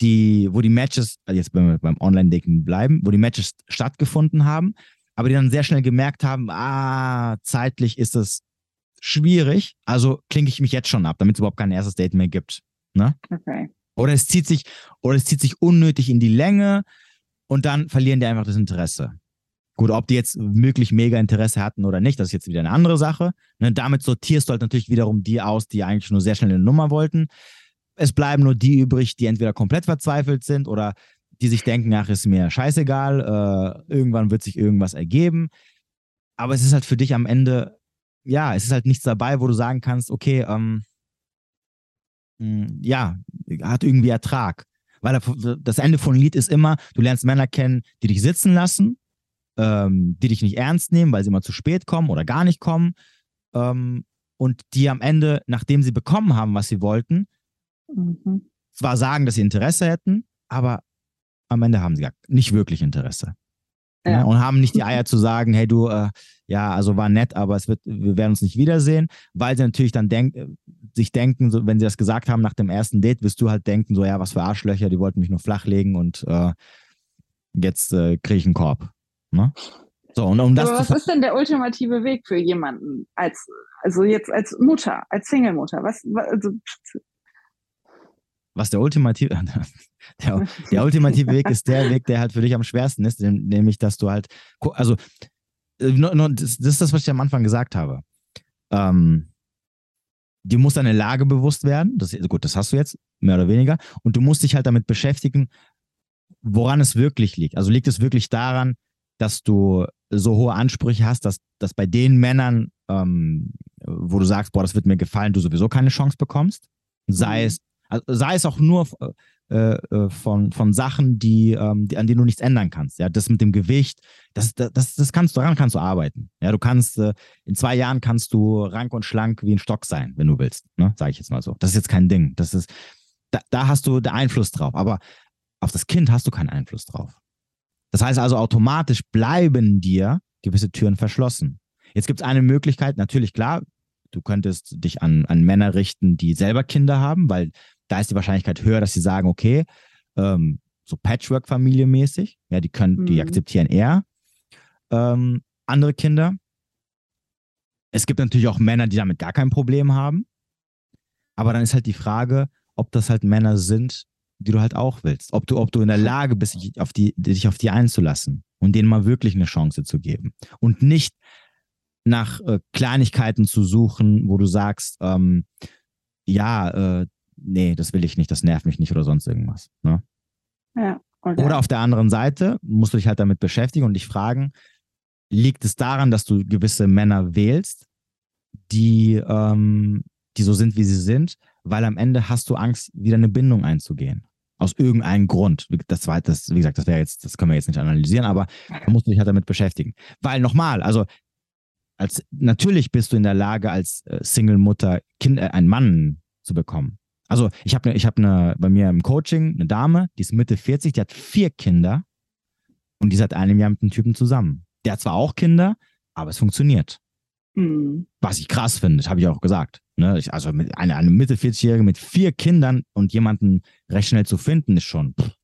die, wo die Matches, also jetzt beim, beim Online-Dating bleiben, wo die Matches stattgefunden haben, aber die dann sehr schnell gemerkt haben, ah, zeitlich ist das schwierig, also klinke ich mich jetzt schon ab, damit es überhaupt kein erstes Date mehr gibt. Ne? Okay. Oder es zieht sich, oder es zieht sich unnötig in die Länge und dann verlieren die einfach das Interesse. Gut, ob die jetzt wirklich mega Interesse hatten oder nicht, das ist jetzt wieder eine andere Sache. Ne, damit sortierst du halt natürlich wiederum die aus, die eigentlich nur sehr schnell eine Nummer wollten es bleiben nur die übrig, die entweder komplett verzweifelt sind oder die sich denken, ach, ist mir scheißegal, äh, irgendwann wird sich irgendwas ergeben. Aber es ist halt für dich am Ende, ja, es ist halt nichts dabei, wo du sagen kannst, okay, ähm, hm, ja, hat irgendwie Ertrag. Weil das Ende von Lied ist immer, du lernst Männer kennen, die dich sitzen lassen, ähm, die dich nicht ernst nehmen, weil sie immer zu spät kommen oder gar nicht kommen. Ähm, und die am Ende, nachdem sie bekommen haben, was sie wollten, Mhm. Zwar sagen, dass sie Interesse hätten, aber am Ende haben sie gar nicht wirklich Interesse. Ja. Ja, und haben nicht die Eier zu sagen, hey du, äh, ja, also war nett, aber es wird, wir werden uns nicht wiedersehen, weil sie natürlich dann denk, äh, sich denken, so, wenn sie das gesagt haben nach dem ersten Date, wirst du halt denken, so ja, was für Arschlöcher, die wollten mich nur flachlegen und äh, jetzt äh, kriege ich einen Korb. Ne? So, und um das aber was ist denn der ultimative Weg für jemanden als, also jetzt als Mutter, als Single-Mutter? Was, also, was der ultimative, [LAUGHS] der, der ultimative Weg ist der Weg, der halt für dich am schwersten ist, nämlich, dass du halt, also, äh, das ist das, was ich am Anfang gesagt habe. Ähm, dir muss deine Lage bewusst werden. Das, gut, das hast du jetzt, mehr oder weniger. Und du musst dich halt damit beschäftigen, woran es wirklich liegt. Also liegt es wirklich daran, dass du so hohe Ansprüche hast, dass, dass bei den Männern, ähm, wo du sagst, boah, das wird mir gefallen, du sowieso keine Chance bekommst. Sei mhm. es also sei es auch nur äh, äh, von, von Sachen, die, ähm, die, an denen du nichts ändern kannst. Ja, das mit dem Gewicht, das, das, das kannst du, daran kannst du arbeiten. Ja, du kannst, äh, in zwei Jahren kannst du rank und schlank wie ein Stock sein, wenn du willst. Ne? Sage ich jetzt mal so. Das ist jetzt kein Ding. Das ist, da, da hast du den Einfluss drauf. Aber auf das Kind hast du keinen Einfluss drauf. Das heißt also, automatisch bleiben dir gewisse Türen verschlossen. Jetzt gibt es eine Möglichkeit, natürlich klar, du könntest dich an, an Männer richten, die selber Kinder haben, weil da ist die Wahrscheinlichkeit höher, dass sie sagen, okay, ähm, so Patchwork-Familie mäßig, ja, die können, mhm. die akzeptieren eher ähm, andere Kinder. Es gibt natürlich auch Männer, die damit gar kein Problem haben. Aber dann ist halt die Frage, ob das halt Männer sind, die du halt auch willst. Ob du, ob du in der Lage bist, dich auf die, dich auf die einzulassen und denen mal wirklich eine Chance zu geben. Und nicht nach äh, Kleinigkeiten zu suchen, wo du sagst, ähm, ja, äh, nee, das will ich nicht, das nervt mich nicht oder sonst irgendwas. Ne? Ja. Okay. Oder auf der anderen Seite musst du dich halt damit beschäftigen und dich fragen, liegt es daran, dass du gewisse Männer wählst, die, ähm, die so sind, wie sie sind, weil am Ende hast du Angst, wieder eine Bindung einzugehen. Aus irgendeinem Grund. Das zweite, das, wie gesagt, das wäre jetzt, das können wir jetzt nicht analysieren, aber da musst du dich halt damit beschäftigen. Weil nochmal, also als natürlich bist du in der Lage, als äh, Single-Mutter kind, äh, einen Mann zu bekommen. Also ich habe ich hab eine, bei mir im Coaching eine Dame, die ist Mitte 40, die hat vier Kinder und die ist seit einem Jahr mit einem Typen zusammen. Der hat zwar auch Kinder, aber es funktioniert. Mhm. Was ich krass finde, habe ich auch gesagt. Ne? Ich, also mit eine, eine Mitte 40-Jährige mit vier Kindern und jemanden recht schnell zu finden, ist schon pff,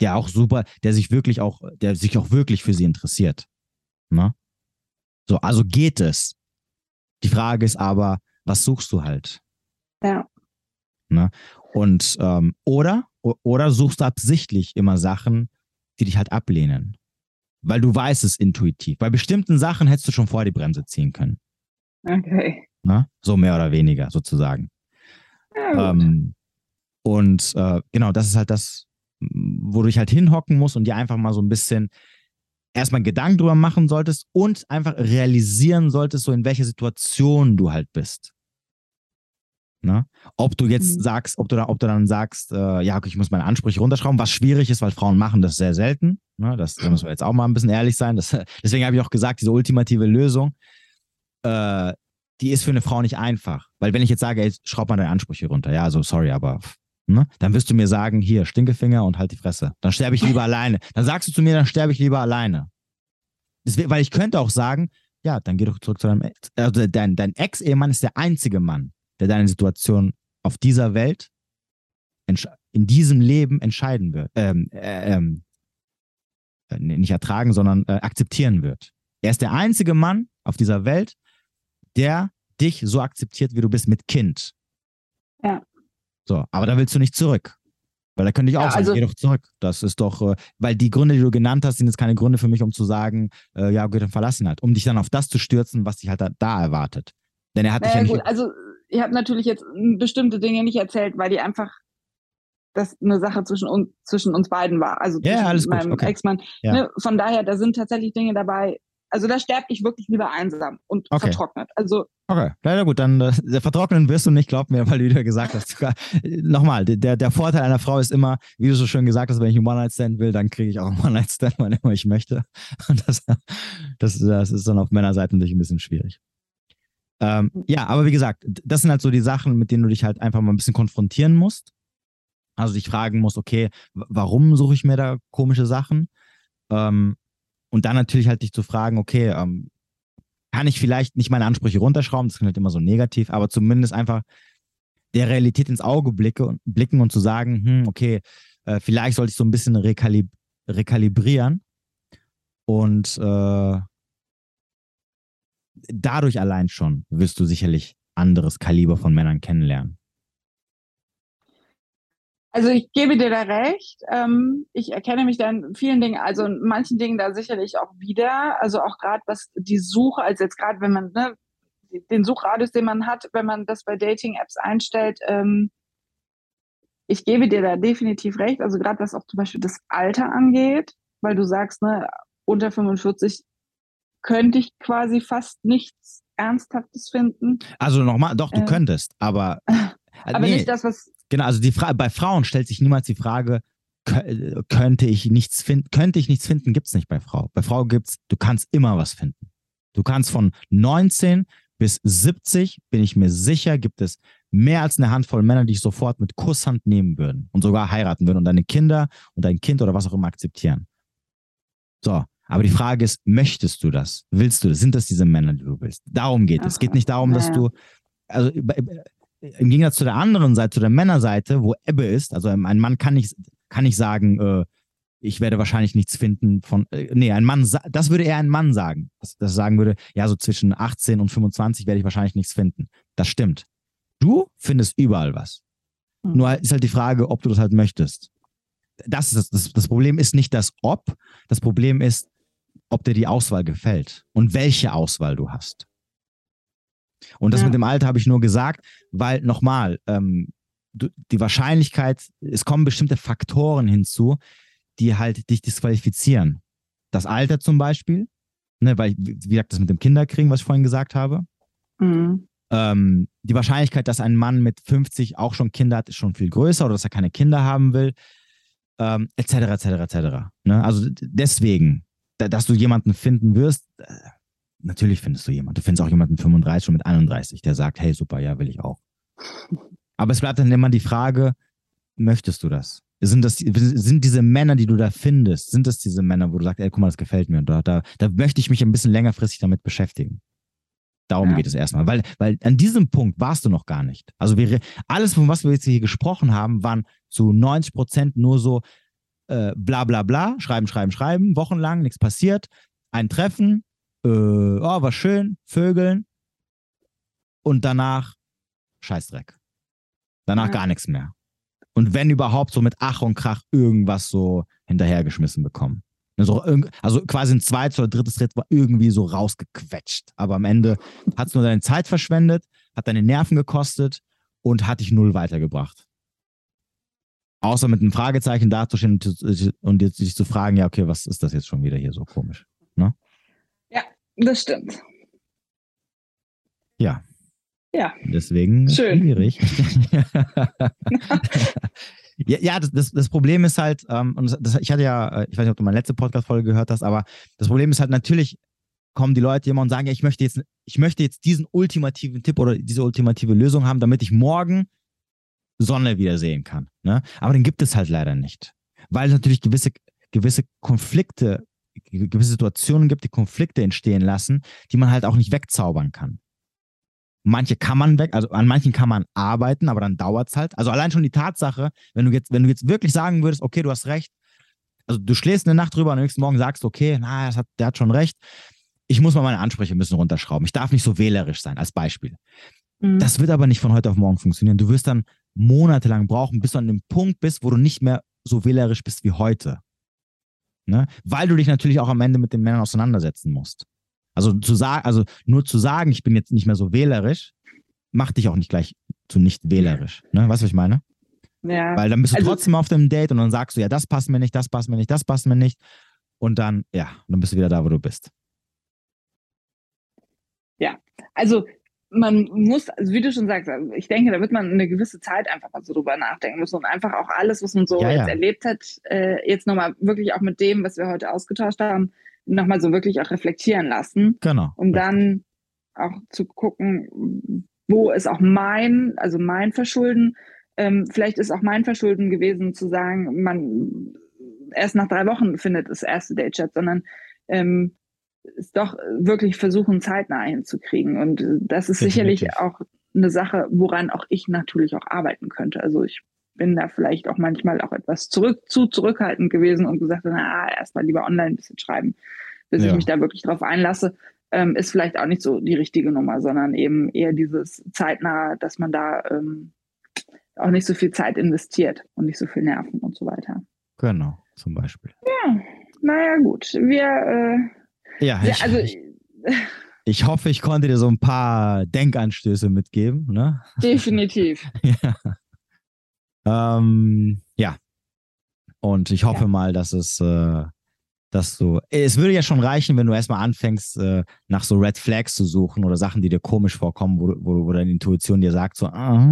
der auch super, der sich wirklich auch, der sich auch wirklich für sie interessiert. Ne? So, also geht es. Die Frage ist aber, was suchst du halt? Ja. Ne? Und ähm, oder, oder suchst du absichtlich immer Sachen, die dich halt ablehnen. Weil du weißt es intuitiv. Bei bestimmten Sachen hättest du schon vor die Bremse ziehen können. Okay. Ne? So mehr oder weniger, sozusagen. Ja, ähm, und äh, genau, das ist halt das, wo du dich halt hinhocken musst und dir einfach mal so ein bisschen erstmal Gedanken drüber machen solltest und einfach realisieren solltest, so in welcher Situation du halt bist. Ne? Ob du jetzt mhm. sagst, ob du, da, ob du dann sagst, äh, ja, okay, ich muss meine Ansprüche runterschrauben, was schwierig ist, weil Frauen machen das sehr selten. Ne? Das, da müssen wir jetzt auch mal ein bisschen ehrlich sein. Das, [LAUGHS] deswegen habe ich auch gesagt, diese ultimative Lösung, äh, die ist für eine Frau nicht einfach. Weil wenn ich jetzt sage, ey, schraub mal deine Ansprüche runter, ja, also sorry, aber ne? dann wirst du mir sagen, hier, Stinkefinger und halt die Fresse. Dann sterbe ich lieber alleine. Dann sagst du zu mir, dann sterbe ich lieber alleine. Das, weil ich könnte auch sagen, ja, dann geh doch zurück zu deinem Ex. Also dein, dein Ex-Ehemann ist der einzige Mann, der deine Situation auf dieser Welt, in diesem Leben entscheiden wird, ähm, äh, ähm, äh, nicht ertragen, sondern äh, akzeptieren wird. Er ist der einzige Mann auf dieser Welt, der dich so akzeptiert, wie du bist, mit Kind. Ja. So, aber da willst du nicht zurück. Weil da könnte ich auch ja, sagen, also, geh doch zurück. Das ist doch, äh, weil die Gründe, die du genannt hast, sind jetzt keine Gründe für mich, um zu sagen, äh, ja, gut, dann verlassen halt. Um dich dann auf das zu stürzen, was dich halt da, da erwartet. Denn er hat dich ja nicht. Gut, also ich habe natürlich jetzt bestimmte Dinge nicht erzählt, weil die einfach das eine Sache zwischen uns, zwischen uns beiden war. Also ja, zwischen meinem okay. Ex-Mann. Ja. Ne? Von daher, da sind tatsächlich Dinge dabei. Also da sterbe ich wirklich lieber einsam und okay. vertrocknet. Also okay, leider gut, dann äh, vertrocknen wirst du nicht, glaub mir, [LAUGHS] weil du wieder gesagt hast. Nochmal, der, der Vorteil einer Frau ist immer, wie du so schön gesagt hast, wenn ich einen One-Night-Stand will, dann kriege ich auch einen [LAUGHS] One-Night-Stand, wann immer ich möchte. Und das, das, das ist dann auf Männerseite natürlich ein bisschen schwierig. Ähm, ja, aber wie gesagt, das sind halt so die Sachen, mit denen du dich halt einfach mal ein bisschen konfrontieren musst. Also dich fragen musst, okay, warum suche ich mir da komische Sachen? Ähm, und dann natürlich halt dich zu fragen, okay, ähm, kann ich vielleicht nicht meine Ansprüche runterschrauben, das klingt halt immer so negativ, aber zumindest einfach der Realität ins Auge blicke, blicken und zu sagen, hm, okay, äh, vielleicht sollte ich so ein bisschen rekalib rekalibrieren und äh, dadurch allein schon wirst du sicherlich anderes Kaliber von Männern kennenlernen. Also ich gebe dir da recht. Ähm, ich erkenne mich da in vielen Dingen, also in manchen Dingen da sicherlich auch wieder. Also auch gerade was die Suche, also jetzt gerade wenn man ne, den Suchradius, den man hat, wenn man das bei Dating-Apps einstellt, ähm, ich gebe dir da definitiv recht. Also gerade was auch zum Beispiel das Alter angeht, weil du sagst, ne, unter 45 könnte ich quasi fast nichts Ernsthaftes finden. Also nochmal, doch, du äh, könntest, aber. [LAUGHS] aber nee, nicht das, was. Genau, also die Fra bei Frauen stellt sich niemals die Frage, könnte ich nichts finden, könnte ich nichts finden, gibt es nicht bei Frau. Bei Frau gibt es, du kannst immer was finden. Du kannst von 19 bis 70, bin ich mir sicher, gibt es mehr als eine Handvoll Männer, die ich sofort mit Kusshand nehmen würden und sogar heiraten würden und deine Kinder und dein Kind oder was auch immer akzeptieren. So, aber die Frage ist, möchtest du das? Willst du das? Sind das diese Männer, die du willst? Darum geht es. Es geht nicht darum, dass du, also im Gegensatz zu der anderen Seite, zu der Männerseite, wo Ebbe ist, also ein Mann kann nicht, kann nicht sagen, äh, ich werde wahrscheinlich nichts finden von, äh, nee, ein Mann, das würde eher ein Mann sagen, dass das sagen würde, ja, so zwischen 18 und 25 werde ich wahrscheinlich nichts finden. Das stimmt. Du findest überall was. Mhm. Nur ist halt die Frage, ob du das halt möchtest. Das, ist das, das Problem ist nicht das Ob, das Problem ist, ob dir die Auswahl gefällt und welche Auswahl du hast. Und das ja. mit dem Alter habe ich nur gesagt, weil nochmal, ähm, die Wahrscheinlichkeit, es kommen bestimmte Faktoren hinzu, die halt dich disqualifizieren. Das Alter zum Beispiel, ne, weil, wie gesagt, das mit dem Kinderkriegen, was ich vorhin gesagt habe. Mhm. Ähm, die Wahrscheinlichkeit, dass ein Mann mit 50 auch schon Kinder hat, ist schon viel größer oder dass er keine Kinder haben will, ähm, etc., etc., etc. Ne? Also deswegen, dass du jemanden finden wirst, äh, natürlich findest du jemanden. Du findest auch jemanden 35 schon mit 31, der sagt, hey, super, ja, will ich auch. Aber es bleibt dann immer die Frage, möchtest du das? Sind, das, sind diese Männer, die du da findest, sind das diese Männer, wo du sagst, ey, guck mal, das gefällt mir und da, da, da möchte ich mich ein bisschen längerfristig damit beschäftigen. Darum ja. geht es erstmal, weil, weil an diesem Punkt warst du noch gar nicht. Also wir, alles, von was wir jetzt hier gesprochen haben, waren zu 90 Prozent nur so äh, bla bla bla, schreiben, schreiben, schreiben, wochenlang, nichts passiert, ein Treffen, äh, oh, war schön, Vögeln und danach Scheißdreck. Danach ja. gar nichts mehr. Und wenn überhaupt, so mit Ach und Krach irgendwas so hinterhergeschmissen bekommen. Also, also quasi ein zweites oder drittes Ritt war irgendwie so rausgequetscht. Aber am Ende hat es nur deine Zeit verschwendet, hat deine Nerven gekostet und hat dich null weitergebracht. Außer mit einem Fragezeichen dazustehen und jetzt sich zu fragen, ja, okay, was ist das jetzt schon wieder hier so komisch? Ne? Ja, das stimmt. Ja. Ja. Deswegen Schön. schwierig. [LAUGHS] [LAUGHS] ja, ja das, das, Problem ist halt, ähm, und das, ich hatte ja, äh, ich weiß nicht, ob du meine letzte Podcast-Folge gehört hast, aber das Problem ist halt natürlich, kommen die Leute immer und sagen, ja, ich möchte jetzt, ich möchte jetzt diesen ultimativen Tipp oder diese ultimative Lösung haben, damit ich morgen Sonne wieder sehen kann. Ne? Aber den gibt es halt leider nicht. Weil es natürlich gewisse, gewisse Konflikte, gewisse Situationen gibt, die Konflikte entstehen lassen, die man halt auch nicht wegzaubern kann. Manche kann man weg, also an manchen kann man arbeiten, aber dann dauert es halt. Also allein schon die Tatsache, wenn du jetzt, wenn du jetzt wirklich sagen würdest, okay, du hast recht, also du schläfst eine Nacht drüber und am nächsten Morgen sagst, okay, na, hat, der hat schon recht. Ich muss mal meine Ansprüche ein bisschen runterschrauben. Ich darf nicht so wählerisch sein, als Beispiel. Mhm. Das wird aber nicht von heute auf morgen funktionieren. Du wirst dann monatelang brauchen, bis du an dem Punkt bist, wo du nicht mehr so wählerisch bist wie heute. Ne? Weil du dich natürlich auch am Ende mit den Männern auseinandersetzen musst. Also zu sagen, also nur zu sagen, ich bin jetzt nicht mehr so wählerisch, macht dich auch nicht gleich zu nicht wählerisch. Ne? Weißt du, was ich meine? Ja. Weil dann bist du also, trotzdem auf dem Date und dann sagst du, ja, das passt mir nicht, das passt mir nicht, das passt mir nicht. Und dann, ja, dann bist du wieder da, wo du bist. Ja, also man muss, also wie du schon sagst, also ich denke, da wird man eine gewisse Zeit einfach mal so drüber nachdenken müssen und einfach auch alles, was man so ja, jetzt ja. erlebt hat, äh, jetzt nochmal wirklich auch mit dem, was wir heute ausgetauscht haben, nochmal so wirklich auch reflektieren lassen. Genau. Um dann auch zu gucken, wo ist auch mein, also mein Verschulden. Ähm, vielleicht ist auch mein Verschulden gewesen, zu sagen, man erst nach drei Wochen findet das erste Date statt, sondern ähm, es doch wirklich versuchen, zeitnah hinzukriegen. Und das ist Definitiv. sicherlich auch eine Sache, woran auch ich natürlich auch arbeiten könnte. Also ich bin da vielleicht auch manchmal auch etwas zurück, zu zurückhaltend gewesen und gesagt, na, erstmal lieber online ein bisschen schreiben, bis ja. ich mich da wirklich drauf einlasse. Ähm, ist vielleicht auch nicht so die richtige Nummer, sondern eben eher dieses zeitnah, dass man da ähm, auch nicht so viel Zeit investiert und nicht so viel Nerven und so weiter. Genau, zum Beispiel. Ja, naja, gut. Wir, äh, ja, ich, also, ich, ich hoffe, ich konnte dir so ein paar Denkanstöße mitgeben. Ne? Definitiv. [LAUGHS] ja. Ähm, ja. Und ich hoffe ja. mal, dass es, äh, dass du, es würde ja schon reichen, wenn du erstmal anfängst, äh, nach so Red Flags zu suchen oder Sachen, die dir komisch vorkommen, wo, wo, wo deine Intuition dir sagt, so, ah,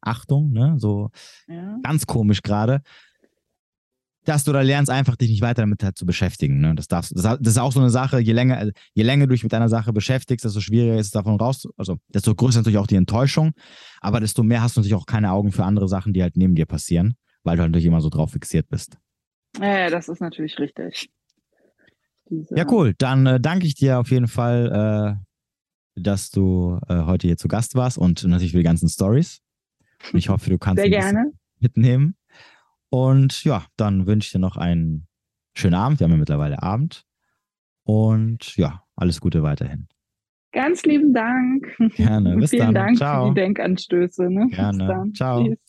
Achtung, ne, so ja. ganz komisch gerade dass du da lernst, einfach dich nicht weiter damit halt zu beschäftigen. Ne? Das, darfst, das, das, ist auch so eine Sache, je länger, je länger du dich mit einer Sache beschäftigst, desto schwieriger ist es davon raus, also desto größer ist natürlich auch die Enttäuschung, aber desto mehr hast du natürlich auch keine Augen für andere Sachen, die halt neben dir passieren, weil du halt natürlich immer so drauf fixiert bist. Ja, das ist natürlich richtig. Diese ja, cool. Dann äh, danke ich dir auf jeden Fall, äh, dass du äh, heute hier zu Gast warst und natürlich für die ganzen Stories. Ich hoffe, du kannst Sehr gerne. mitnehmen. Und ja, dann wünsche ich dir noch einen schönen Abend. Wir haben ja mittlerweile Abend. Und ja, alles Gute weiterhin. Ganz lieben Dank. Gerne. Bis Vielen dann. Dank Ciao. für die Denkanstöße. Ne? Gerne. Ciao. Tschüss.